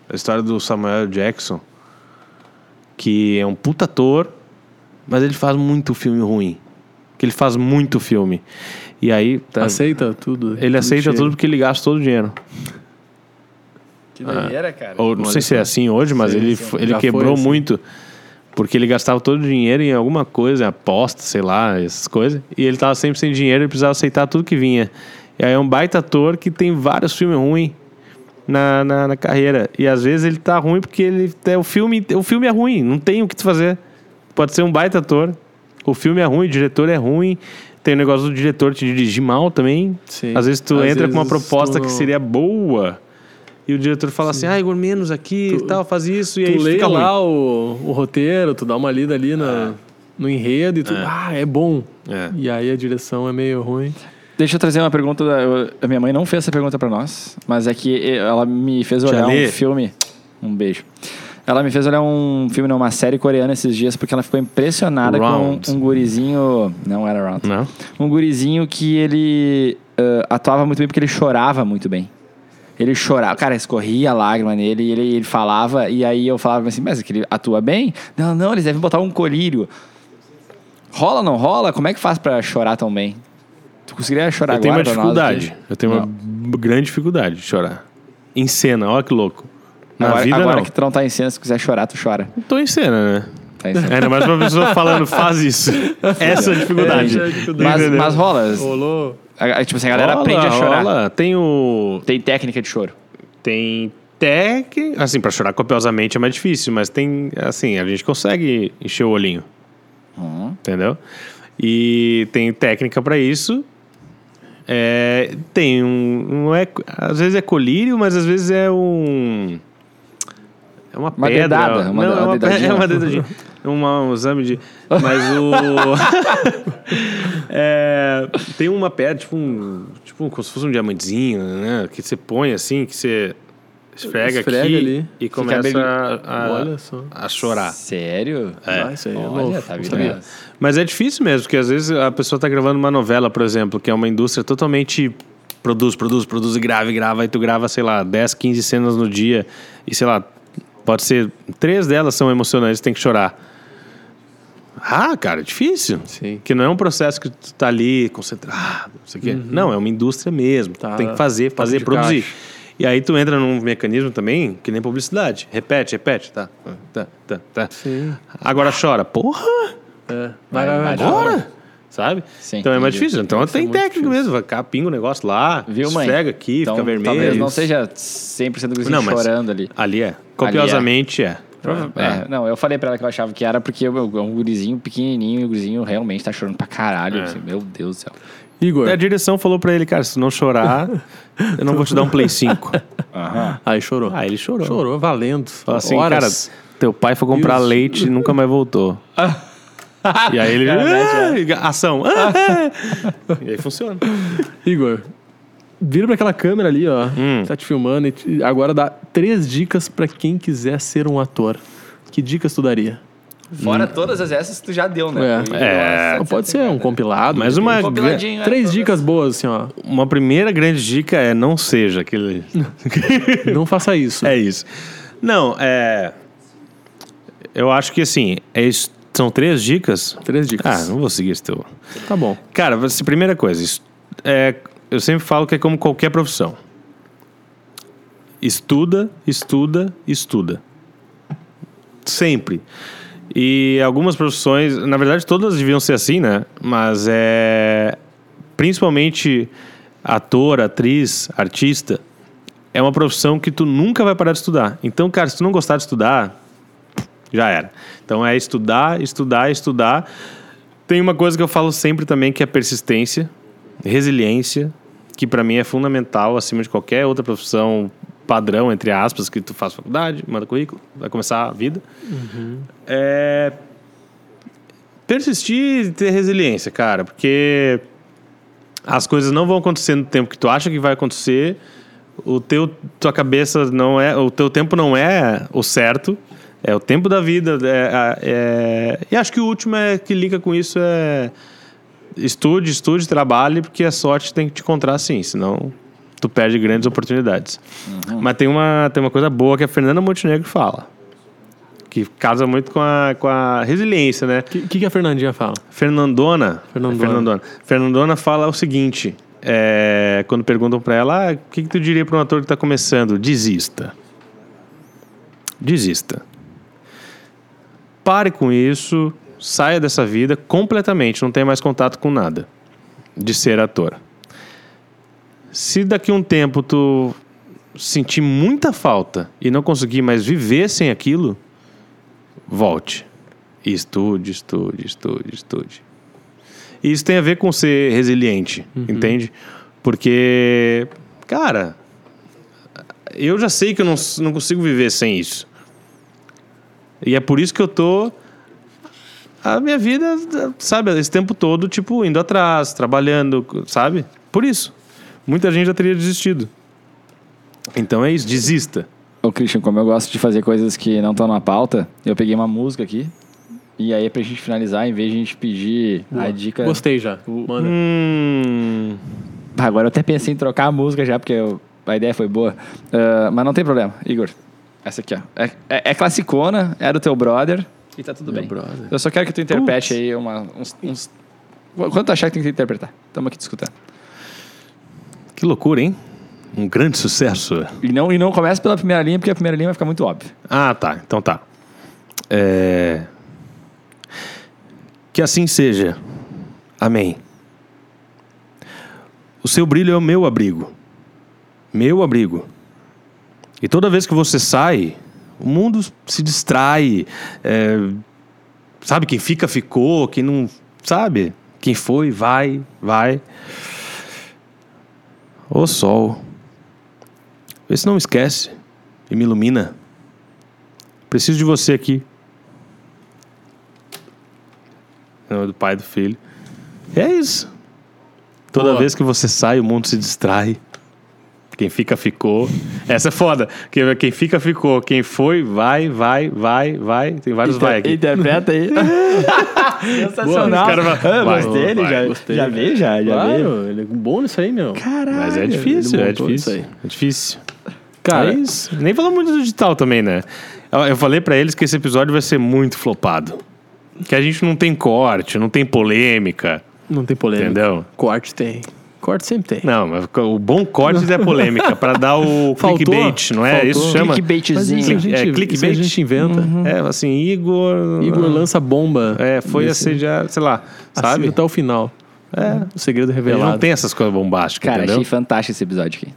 Speaker 1: A história do Samuel Jackson, que é um puta ator, mas ele faz muito filme ruim. Que ele faz muito filme. E aí, tá-
Speaker 3: Aceita tudo.
Speaker 1: ele aceita
Speaker 3: chega.
Speaker 1: tudo porque ele gasta todo o dinheiro.
Speaker 2: Que doideira, cara.
Speaker 1: Ou não sei se é assim hoje, mas
Speaker 3: Sim,
Speaker 1: ele,
Speaker 3: sim.
Speaker 1: ele
Speaker 3: Já
Speaker 1: quebrou
Speaker 3: assim.
Speaker 1: muito. Porque ele gastava todo o dinheiro em alguma coisa, aposta, sei lá, essas coisas. E ele tava sempre sem dinheiro e precisava aceitar tudo que vinha. E aí é um baita ator que tem vários filmes ruins na, na, na carreira. E às vezes ele tá ruim porque ele, é, o, filme, o filme é ruim, não tem o que fazer. Pode ser um baita ator. O filme é ruim, o diretor é ruim. Tem o negócio do diretor te dirigir mal também.
Speaker 3: Sim.
Speaker 1: Às vezes tu
Speaker 3: Às
Speaker 1: entra com uma
Speaker 3: vezes
Speaker 1: proposta
Speaker 3: tu
Speaker 1: que seria boa. E o diretor fala assim, ah, Igor, menos aqui e tal, faz isso. E aí
Speaker 3: Tu lê
Speaker 1: fica ruim.
Speaker 3: lá o, o roteiro, tu dá uma lida ali na, no enredo e tu, ah, é bom.
Speaker 1: É.
Speaker 3: E aí a direção é meio ruim.
Speaker 2: Deixa eu trazer uma pergunta. da- eu- a minha mãe não fez essa pergunta pra nós, mas é que ela me fez olhar um filme. Um beijo. Ela me fez olhar um filme, não, uma série coreana esses dias, porque ela ficou impressionada
Speaker 1: Round.
Speaker 2: com um gurizinho. Não era Round.
Speaker 1: Não?
Speaker 2: Um gurizinho que ele eh, atuava muito bem porque ele chorava muito bem. Ele chorava, cara, escorria lágrima nele e ele, ele falava, e aí eu falava assim, mas é que ele atua bem? Não, não, eles devem botar um colírio. Rola ou não rola? Como é que faz pra chorar tão bem? Tu conseguiria chorar
Speaker 1: Eu tenho uma
Speaker 2: agora
Speaker 1: dificuldade. Eu tenho uma
Speaker 2: Não.
Speaker 1: grande dificuldade de chorar. Em cena, olha que louco. Na
Speaker 2: agora,
Speaker 1: vida,
Speaker 2: agora
Speaker 1: não.
Speaker 2: que tu não tá em cena, se quiser chorar, tu chora.
Speaker 1: Não tô em cena, né?
Speaker 2: Tá cena.
Speaker 1: Ainda mais uma pessoa falando, faz isso. Essa é a dificuldade.
Speaker 3: Essa é a dificuldade.
Speaker 2: mas, mas rola.
Speaker 3: Rolou.
Speaker 2: A- a- Tipo assim, a galera aprende a chorar.
Speaker 1: Tem o...
Speaker 2: Tem técnica de choro.
Speaker 1: Tem técnica... Assim, pra chorar copiosamente é mais difícil, mas tem... Assim, a gente consegue encher o olhinho.
Speaker 2: Uhum.
Speaker 1: Entendeu? E tem técnica pra isso. É, tem um, não é, às vezes é colírio, mas às vezes é um é uma,
Speaker 2: Uma
Speaker 1: pedra,
Speaker 2: dedada, uma-
Speaker 1: não, é uma,
Speaker 2: dedadinha.
Speaker 1: é uma dedadinha, uma, um exame de, mas o é, tem uma pedra tipo um, tipo como se fosse um diamantezinho, né, que você põe assim, que você esfrega,
Speaker 3: Esfrega
Speaker 1: aqui
Speaker 3: ali.
Speaker 1: e começa
Speaker 2: bem-
Speaker 1: a, a,
Speaker 3: Olha só.
Speaker 1: a chorar.
Speaker 2: Sério?
Speaker 1: É.
Speaker 3: Ah, isso aí é
Speaker 2: Olha,
Speaker 3: novo.
Speaker 2: tá
Speaker 3: sabia.
Speaker 1: Mas é difícil mesmo, porque às vezes a pessoa tá gravando uma novela, por exemplo, que é uma indústria totalmente produz, produz, produz e grava e grava, e tu grava, sei lá, 10, 15 cenas no dia, e sei lá, pode ser, três delas são emocionantes, tem que chorar. Ah, cara, é difícil.
Speaker 3: Sim.
Speaker 1: Que não é um processo que tu tá ali concentrado, não sei o quê. Não, é uma indústria mesmo.
Speaker 3: Tá-
Speaker 1: tem que fazer, fazer, produzir.
Speaker 3: caixa.
Speaker 1: E aí tu entra num mecanismo também, que nem publicidade. Repete, repete, tá, tá, tá, tá.
Speaker 3: Sim.
Speaker 1: Agora chora. Porra!
Speaker 3: É.
Speaker 2: Vai,
Speaker 3: Vai, vai.
Speaker 1: Agora! Sabe?
Speaker 2: Sim,
Speaker 1: então é mais difícil. Então
Speaker 3: Isso é
Speaker 1: tem técnico mesmo. Vai pinga o negócio lá,
Speaker 2: Viu, mãe?
Speaker 1: esfrega aqui,
Speaker 2: Então,
Speaker 1: fica vermelho.
Speaker 2: Talvez não seja 100% do gurizinho
Speaker 1: Não,
Speaker 2: chorando ali.
Speaker 1: Ali é. Copiosamente é.
Speaker 2: Prova- é, não, eu falei pra ela que eu achava que era porque é um gurizinho pequenininho e o gurizinho realmente tá chorando pra caralho.
Speaker 1: É.
Speaker 2: assim, meu Deus do céu.
Speaker 3: Igor.
Speaker 1: A direção falou pra ele, cara, se não chorar, eu não vou te dar um Play 5.
Speaker 2: Aham.
Speaker 3: Aí chorou.
Speaker 1: Ah, ele chorou.
Speaker 3: Chorou, valendo.
Speaker 1: Falou assim,
Speaker 3: Horas.
Speaker 1: cara, teu pai foi comprar
Speaker 3: Deus.
Speaker 1: leite e nunca mais voltou. e aí ele...
Speaker 2: Verdade,
Speaker 1: Ah, ação. Ah, ah. e aí funciona.
Speaker 3: Igor, vira pra aquela câmera ali, ó.
Speaker 1: Hum.
Speaker 3: Tá te filmando e te- agora dá três dicas pra quem quiser ser um ator. Que dicas tu daria?
Speaker 2: Fora todas as essas que tu já deu, né?
Speaker 3: É.
Speaker 1: É.
Speaker 3: Não pode ser um compilado.
Speaker 1: Mas uma.
Speaker 2: Compiladinho, é,
Speaker 3: Três
Speaker 2: todas.
Speaker 3: dicas boas, assim, ó.
Speaker 1: uma primeira grande dica é não seja aquele...
Speaker 3: Não faça isso.
Speaker 1: É isso. Não, é. Eu acho que assim, é isso- são três dicas.
Speaker 3: Três dicas.
Speaker 1: Ah, não vou seguir esse teu.
Speaker 3: Tá bom.
Speaker 1: Cara, você- primeira coisa, é, eu sempre falo que é como qualquer profissão. Estuda, estuda, estuda. Sempre. E algumas profissões, na verdade todas deviam ser assim, né? Mas é. Principalmente ator, atriz, artista, é uma profissão que tu nunca vai parar de estudar. Então, cara, se tu não gostar de estudar, já era. Então é estudar, estudar, estudar. Tem uma coisa que eu falo sempre também que é persistência, resiliência, que pra mim é fundamental acima de qualquer outra profissão, padrão, entre aspas, que tu faz faculdade, manda currículo, vai começar a vida. É persistir e ter resiliência, cara, porque as coisas não vão acontecer no tempo que tu acha que vai acontecer. O teu tua cabeça não é, o teu tempo não é o certo. É o tempo da vida. É, é- e acho que o último é que liga com isso é estude, estude, trabalhe, porque a sorte tem que te encontrar assim, senão tu perde grandes oportunidades. Mas tem uma, tem uma coisa boa que a Fernanda Montenegro fala, que casa muito com a, com a resiliência, né?
Speaker 3: O que, que que a Fernandinha fala?
Speaker 1: Fernandona,
Speaker 3: Fernandona.
Speaker 1: é Fernandona. Fernandona fala o seguinte, é, quando perguntam pra ela, ah, o que, que tu diria para um ator que tá começando? Desista. Desista. Pare com isso, saia dessa vida completamente, não tenha mais contato com nada de ser ator. Se daqui a um tempo tu sentir muita falta e não conseguir mais viver sem aquilo, volte. E estude, estude, estude, estude. E isso tem a ver com ser resiliente, entende? Porque, cara, eu já sei que eu não, não consigo viver sem isso. E é por isso que eu tô a minha vida, sabe, esse tempo todo, tipo, indo atrás, trabalhando, sabe? Por isso. Muita gente já teria desistido. Então é isso, desista.
Speaker 2: Ô, Christian, como eu gosto de fazer coisas que não estão na pauta, eu peguei uma música aqui. E aí, pra gente finalizar, em vez de a gente pedir a dica.
Speaker 3: Gostei já. Manda.
Speaker 1: Hum.
Speaker 2: Agora eu até pensei em trocar a música já, porque eu- a ideia foi boa. Ah, mas não tem problema, Igor. Essa aqui, ó. É, é, é classicona, é do teu brother. E tá tudo
Speaker 3: Meu
Speaker 2: bem.
Speaker 3: brother.
Speaker 2: Eu só quero que tu interprete
Speaker 1: Putz.
Speaker 2: aí uma, uns, uns. Quanto achar que tem que interpretar? Estamos aqui discutindo.
Speaker 1: Que loucura, hein? Um grande sucesso.
Speaker 2: E não, e não começa pela primeira linha, porque a primeira linha vai ficar muito óbvio.
Speaker 1: Ah, tá. Então tá. É... Que assim seja. Amém. O seu brilho é o meu abrigo. Meu abrigo. E toda vez que você sai, o mundo se distrai. é, Sabe, quem fica, ficou. Quem não. Sabe? Quem foi, vai, vai. Ô sol. Vê se não esquece e me ilumina. Preciso de você aqui. Não, do pai e do filho. E é isso. Toda
Speaker 3: Boa.
Speaker 1: vez que você sai, o mundo se distrai. Quem fica, ficou. Essa é foda. Quem, quem fica, ficou. Quem foi, vai, vai, vai, vai. Tem vários vai aqui.
Speaker 2: Interpreta aí. Sensacional.
Speaker 1: Boa, cara vai-
Speaker 2: Ah,
Speaker 1: vai.
Speaker 2: gostei, ele
Speaker 1: Vai,
Speaker 2: já,
Speaker 3: gostei.
Speaker 2: já veio, já, já veio.
Speaker 3: Ele é bom nisso aí, meu.
Speaker 2: Caralho.
Speaker 1: Mas é difícil, é difícil. É difícil.
Speaker 3: Cara,
Speaker 1: É isso. Nem falamos muito do digital também, né? Eu, falei pra eles que esse episódio vai ser muito flopado. Que a gente não tem corte, não tem polêmica,
Speaker 3: não tem polêmica.
Speaker 1: entendeu?
Speaker 3: Corte tem. Corte sempre tem.
Speaker 1: Não, mas o bom corte é polêmica, pra dar o
Speaker 3: Faltou?
Speaker 1: clickbait, não é?
Speaker 3: Faltou.
Speaker 1: Isso chama.
Speaker 2: Clickbaitzinho.
Speaker 3: isso a gente,
Speaker 1: É,
Speaker 3: isso a
Speaker 1: clickbait?
Speaker 3: gente inventa.
Speaker 1: É, assim, Igor.
Speaker 3: Igor lança bomba.
Speaker 1: É, foi
Speaker 3: Nesse-
Speaker 1: assediar, sei lá, sabe?
Speaker 3: até o final. É. O segredo
Speaker 1: Ele
Speaker 3: revelado.
Speaker 1: não tem essas coisas bombásticas,
Speaker 2: Cara,
Speaker 1: entendeu?
Speaker 2: achei fantástico esse episódio aqui.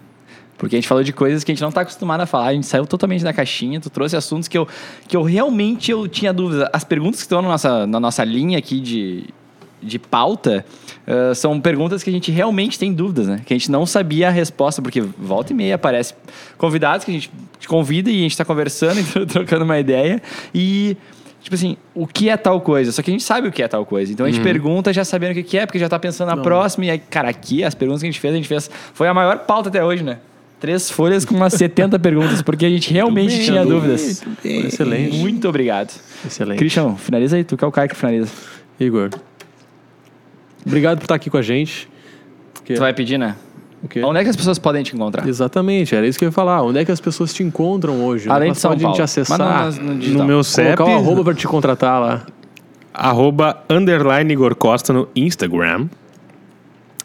Speaker 2: Porque a gente falou de coisas que a gente não tá acostumado a falar, a gente saiu totalmente da caixinha, tu trouxe assuntos que eu, que eu realmente eu tinha dúvidas. As perguntas que estão na nossa, na nossa linha aqui de, de pauta ah, são perguntas que a gente realmente tem dúvidas, né? Que a gente não sabia a resposta, porque volta e meia aparece convidados que a gente convida e a gente tá conversando e trocando uma ideia. E Tipo assim, o que é tal coisa? Só que a gente sabe o que é tal coisa. Então a gente pergunta já sabendo o que é, porque já tá pensando na próxima. E aí, cara, aqui as perguntas que a gente fez, a gente fez. Foi a maior pauta até hoje, né? Três folhas com umas 70 perguntas, porque a gente realmente
Speaker 3: bem,
Speaker 2: tinha dúvidas.
Speaker 3: Excelente.
Speaker 2: Muito obrigado.
Speaker 3: Excelente.
Speaker 2: Christian, finaliza aí, tu que é o cara que finaliza.
Speaker 3: Igor. Obrigado por estar aqui com a gente. Porque-
Speaker 2: Tu vai pedir, né?
Speaker 3: o quê?
Speaker 2: Onde é que as pessoas podem te encontrar?
Speaker 3: Exatamente, era isso que eu ia falar. Onde é que as pessoas te encontram hoje?
Speaker 2: Além
Speaker 3: Onde
Speaker 2: de São
Speaker 3: pode
Speaker 2: Paulo.
Speaker 3: te acessar?
Speaker 2: Mas no- no.
Speaker 1: No meu CEP,
Speaker 3: Colocar o arroba pra te contratar lá.
Speaker 1: arroba underline Igor Costa no Instagram.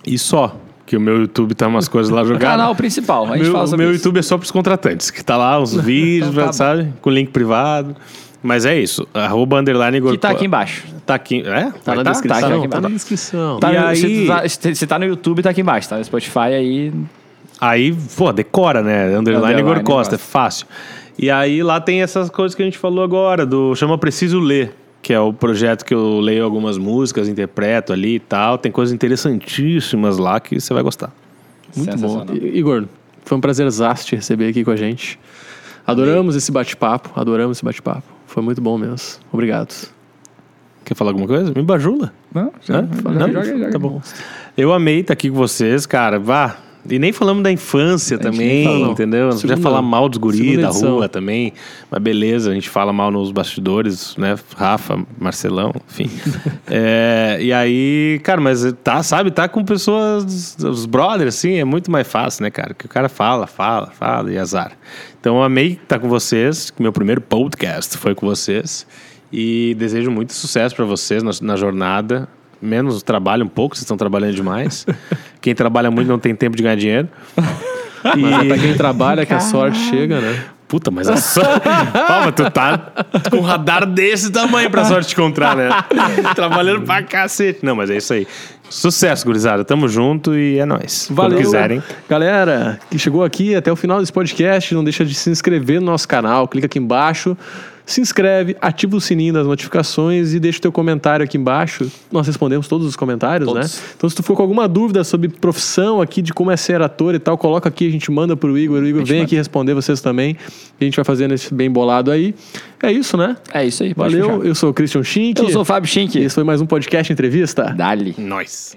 Speaker 1: E só, que o meu YouTube tá umas coisas lá
Speaker 2: O
Speaker 1: jogadas.
Speaker 2: canal principal, a gente
Speaker 1: meu,
Speaker 2: fala
Speaker 1: o
Speaker 2: sobre
Speaker 1: meu
Speaker 2: isso.
Speaker 1: YouTube é só pros contratantes, que tá lá os vídeos,
Speaker 2: Então tá
Speaker 1: sabe? Com link privado. Mas é isso, arroba underline Igor
Speaker 2: Que tá aqui embaixo.
Speaker 1: Tá aqui, é?
Speaker 3: Tá na
Speaker 1: Tá?
Speaker 3: descrição.
Speaker 2: tá
Speaker 3: Tá, na descrição.
Speaker 2: Tá
Speaker 1: E aí-
Speaker 2: se, tu tá, se, se tá no YouTube, tá aqui embaixo. Tá no Spotify aí.
Speaker 1: Aí, pô, decora, né? Underline,
Speaker 2: Underline
Speaker 1: Igor Costa, é fácil. E aí lá tem essas coisas que a gente falou agora, do chama Preciso Ler, que é o projeto que eu leio algumas músicas, interpreto ali e tal. Tem coisas interessantíssimas lá que você vai gostar.
Speaker 3: Muito bom. Igor, Foi um prazerzaço te receber aqui com a gente. Adoramos esse bate-papo, adoramos esse bate-papo. Foi muito bom mesmo. Obrigado.
Speaker 1: Quer falar alguma coisa? Me bajula.
Speaker 2: Não, já,
Speaker 1: Não?
Speaker 2: joga, joga.
Speaker 1: Tá bom. Eu amei estar aqui com vocês, cara. Vá. E nem falamos da infância
Speaker 3: nem
Speaker 1: também,
Speaker 3: fala,
Speaker 1: entendeu?
Speaker 3: Segunda-
Speaker 1: falar mal dos guris da
Speaker 3: edição.
Speaker 1: rua também. Mas beleza, a gente fala mal nos bastidores, né? Rafa, Marcelão, enfim. É, e aí, cara, mas tá, sabe, tá com pessoas, os brothers, assim, é muito mais fácil, né, cara? Que o cara fala, fala, fala e azar. Então eu amei estar com vocês, que meu primeiro podcast foi com vocês. E desejo muito sucesso para vocês na, na jornada. Menos trabalho um pouco, vocês estão trabalhando demais. Quem trabalha muito não tem tempo de ganhar dinheiro.
Speaker 3: Mas é pra quem trabalha que a sorte chega, né?
Speaker 1: Puta, mas a sorte. Palma, tu tá com um radar desse tamanho pra sorte te encontrar, né? Trabalhando pra cacete. Não, mas é isso aí. Sucesso, gurizada. Tamo junto e é nóis.
Speaker 3: Valeu.
Speaker 1: Quando quiserem.
Speaker 3: Galera que chegou aqui até o final desse podcast, não deixa de se inscrever no nosso canal, clica aqui embaixo, se inscreve, ativa o sininho das notificações e deixa o teu comentário aqui embaixo. Nós respondemos todos os comentários,
Speaker 2: Todos.
Speaker 3: né? Então se tu ficou com alguma dúvida sobre profissão aqui, de como é ser ator e tal, coloca aqui, a gente manda pro Igor, o Igor vem
Speaker 2: manda.
Speaker 3: aqui responder vocês também. E a gente vai fazendo esse bem bolado aí. É isso, né?
Speaker 2: É isso aí,
Speaker 3: Valeu, eu sou o Christian Schink.
Speaker 2: Eu sou o Fábio Schink.
Speaker 3: Esse foi mais um podcast entrevista.
Speaker 2: Dali.
Speaker 1: Nós.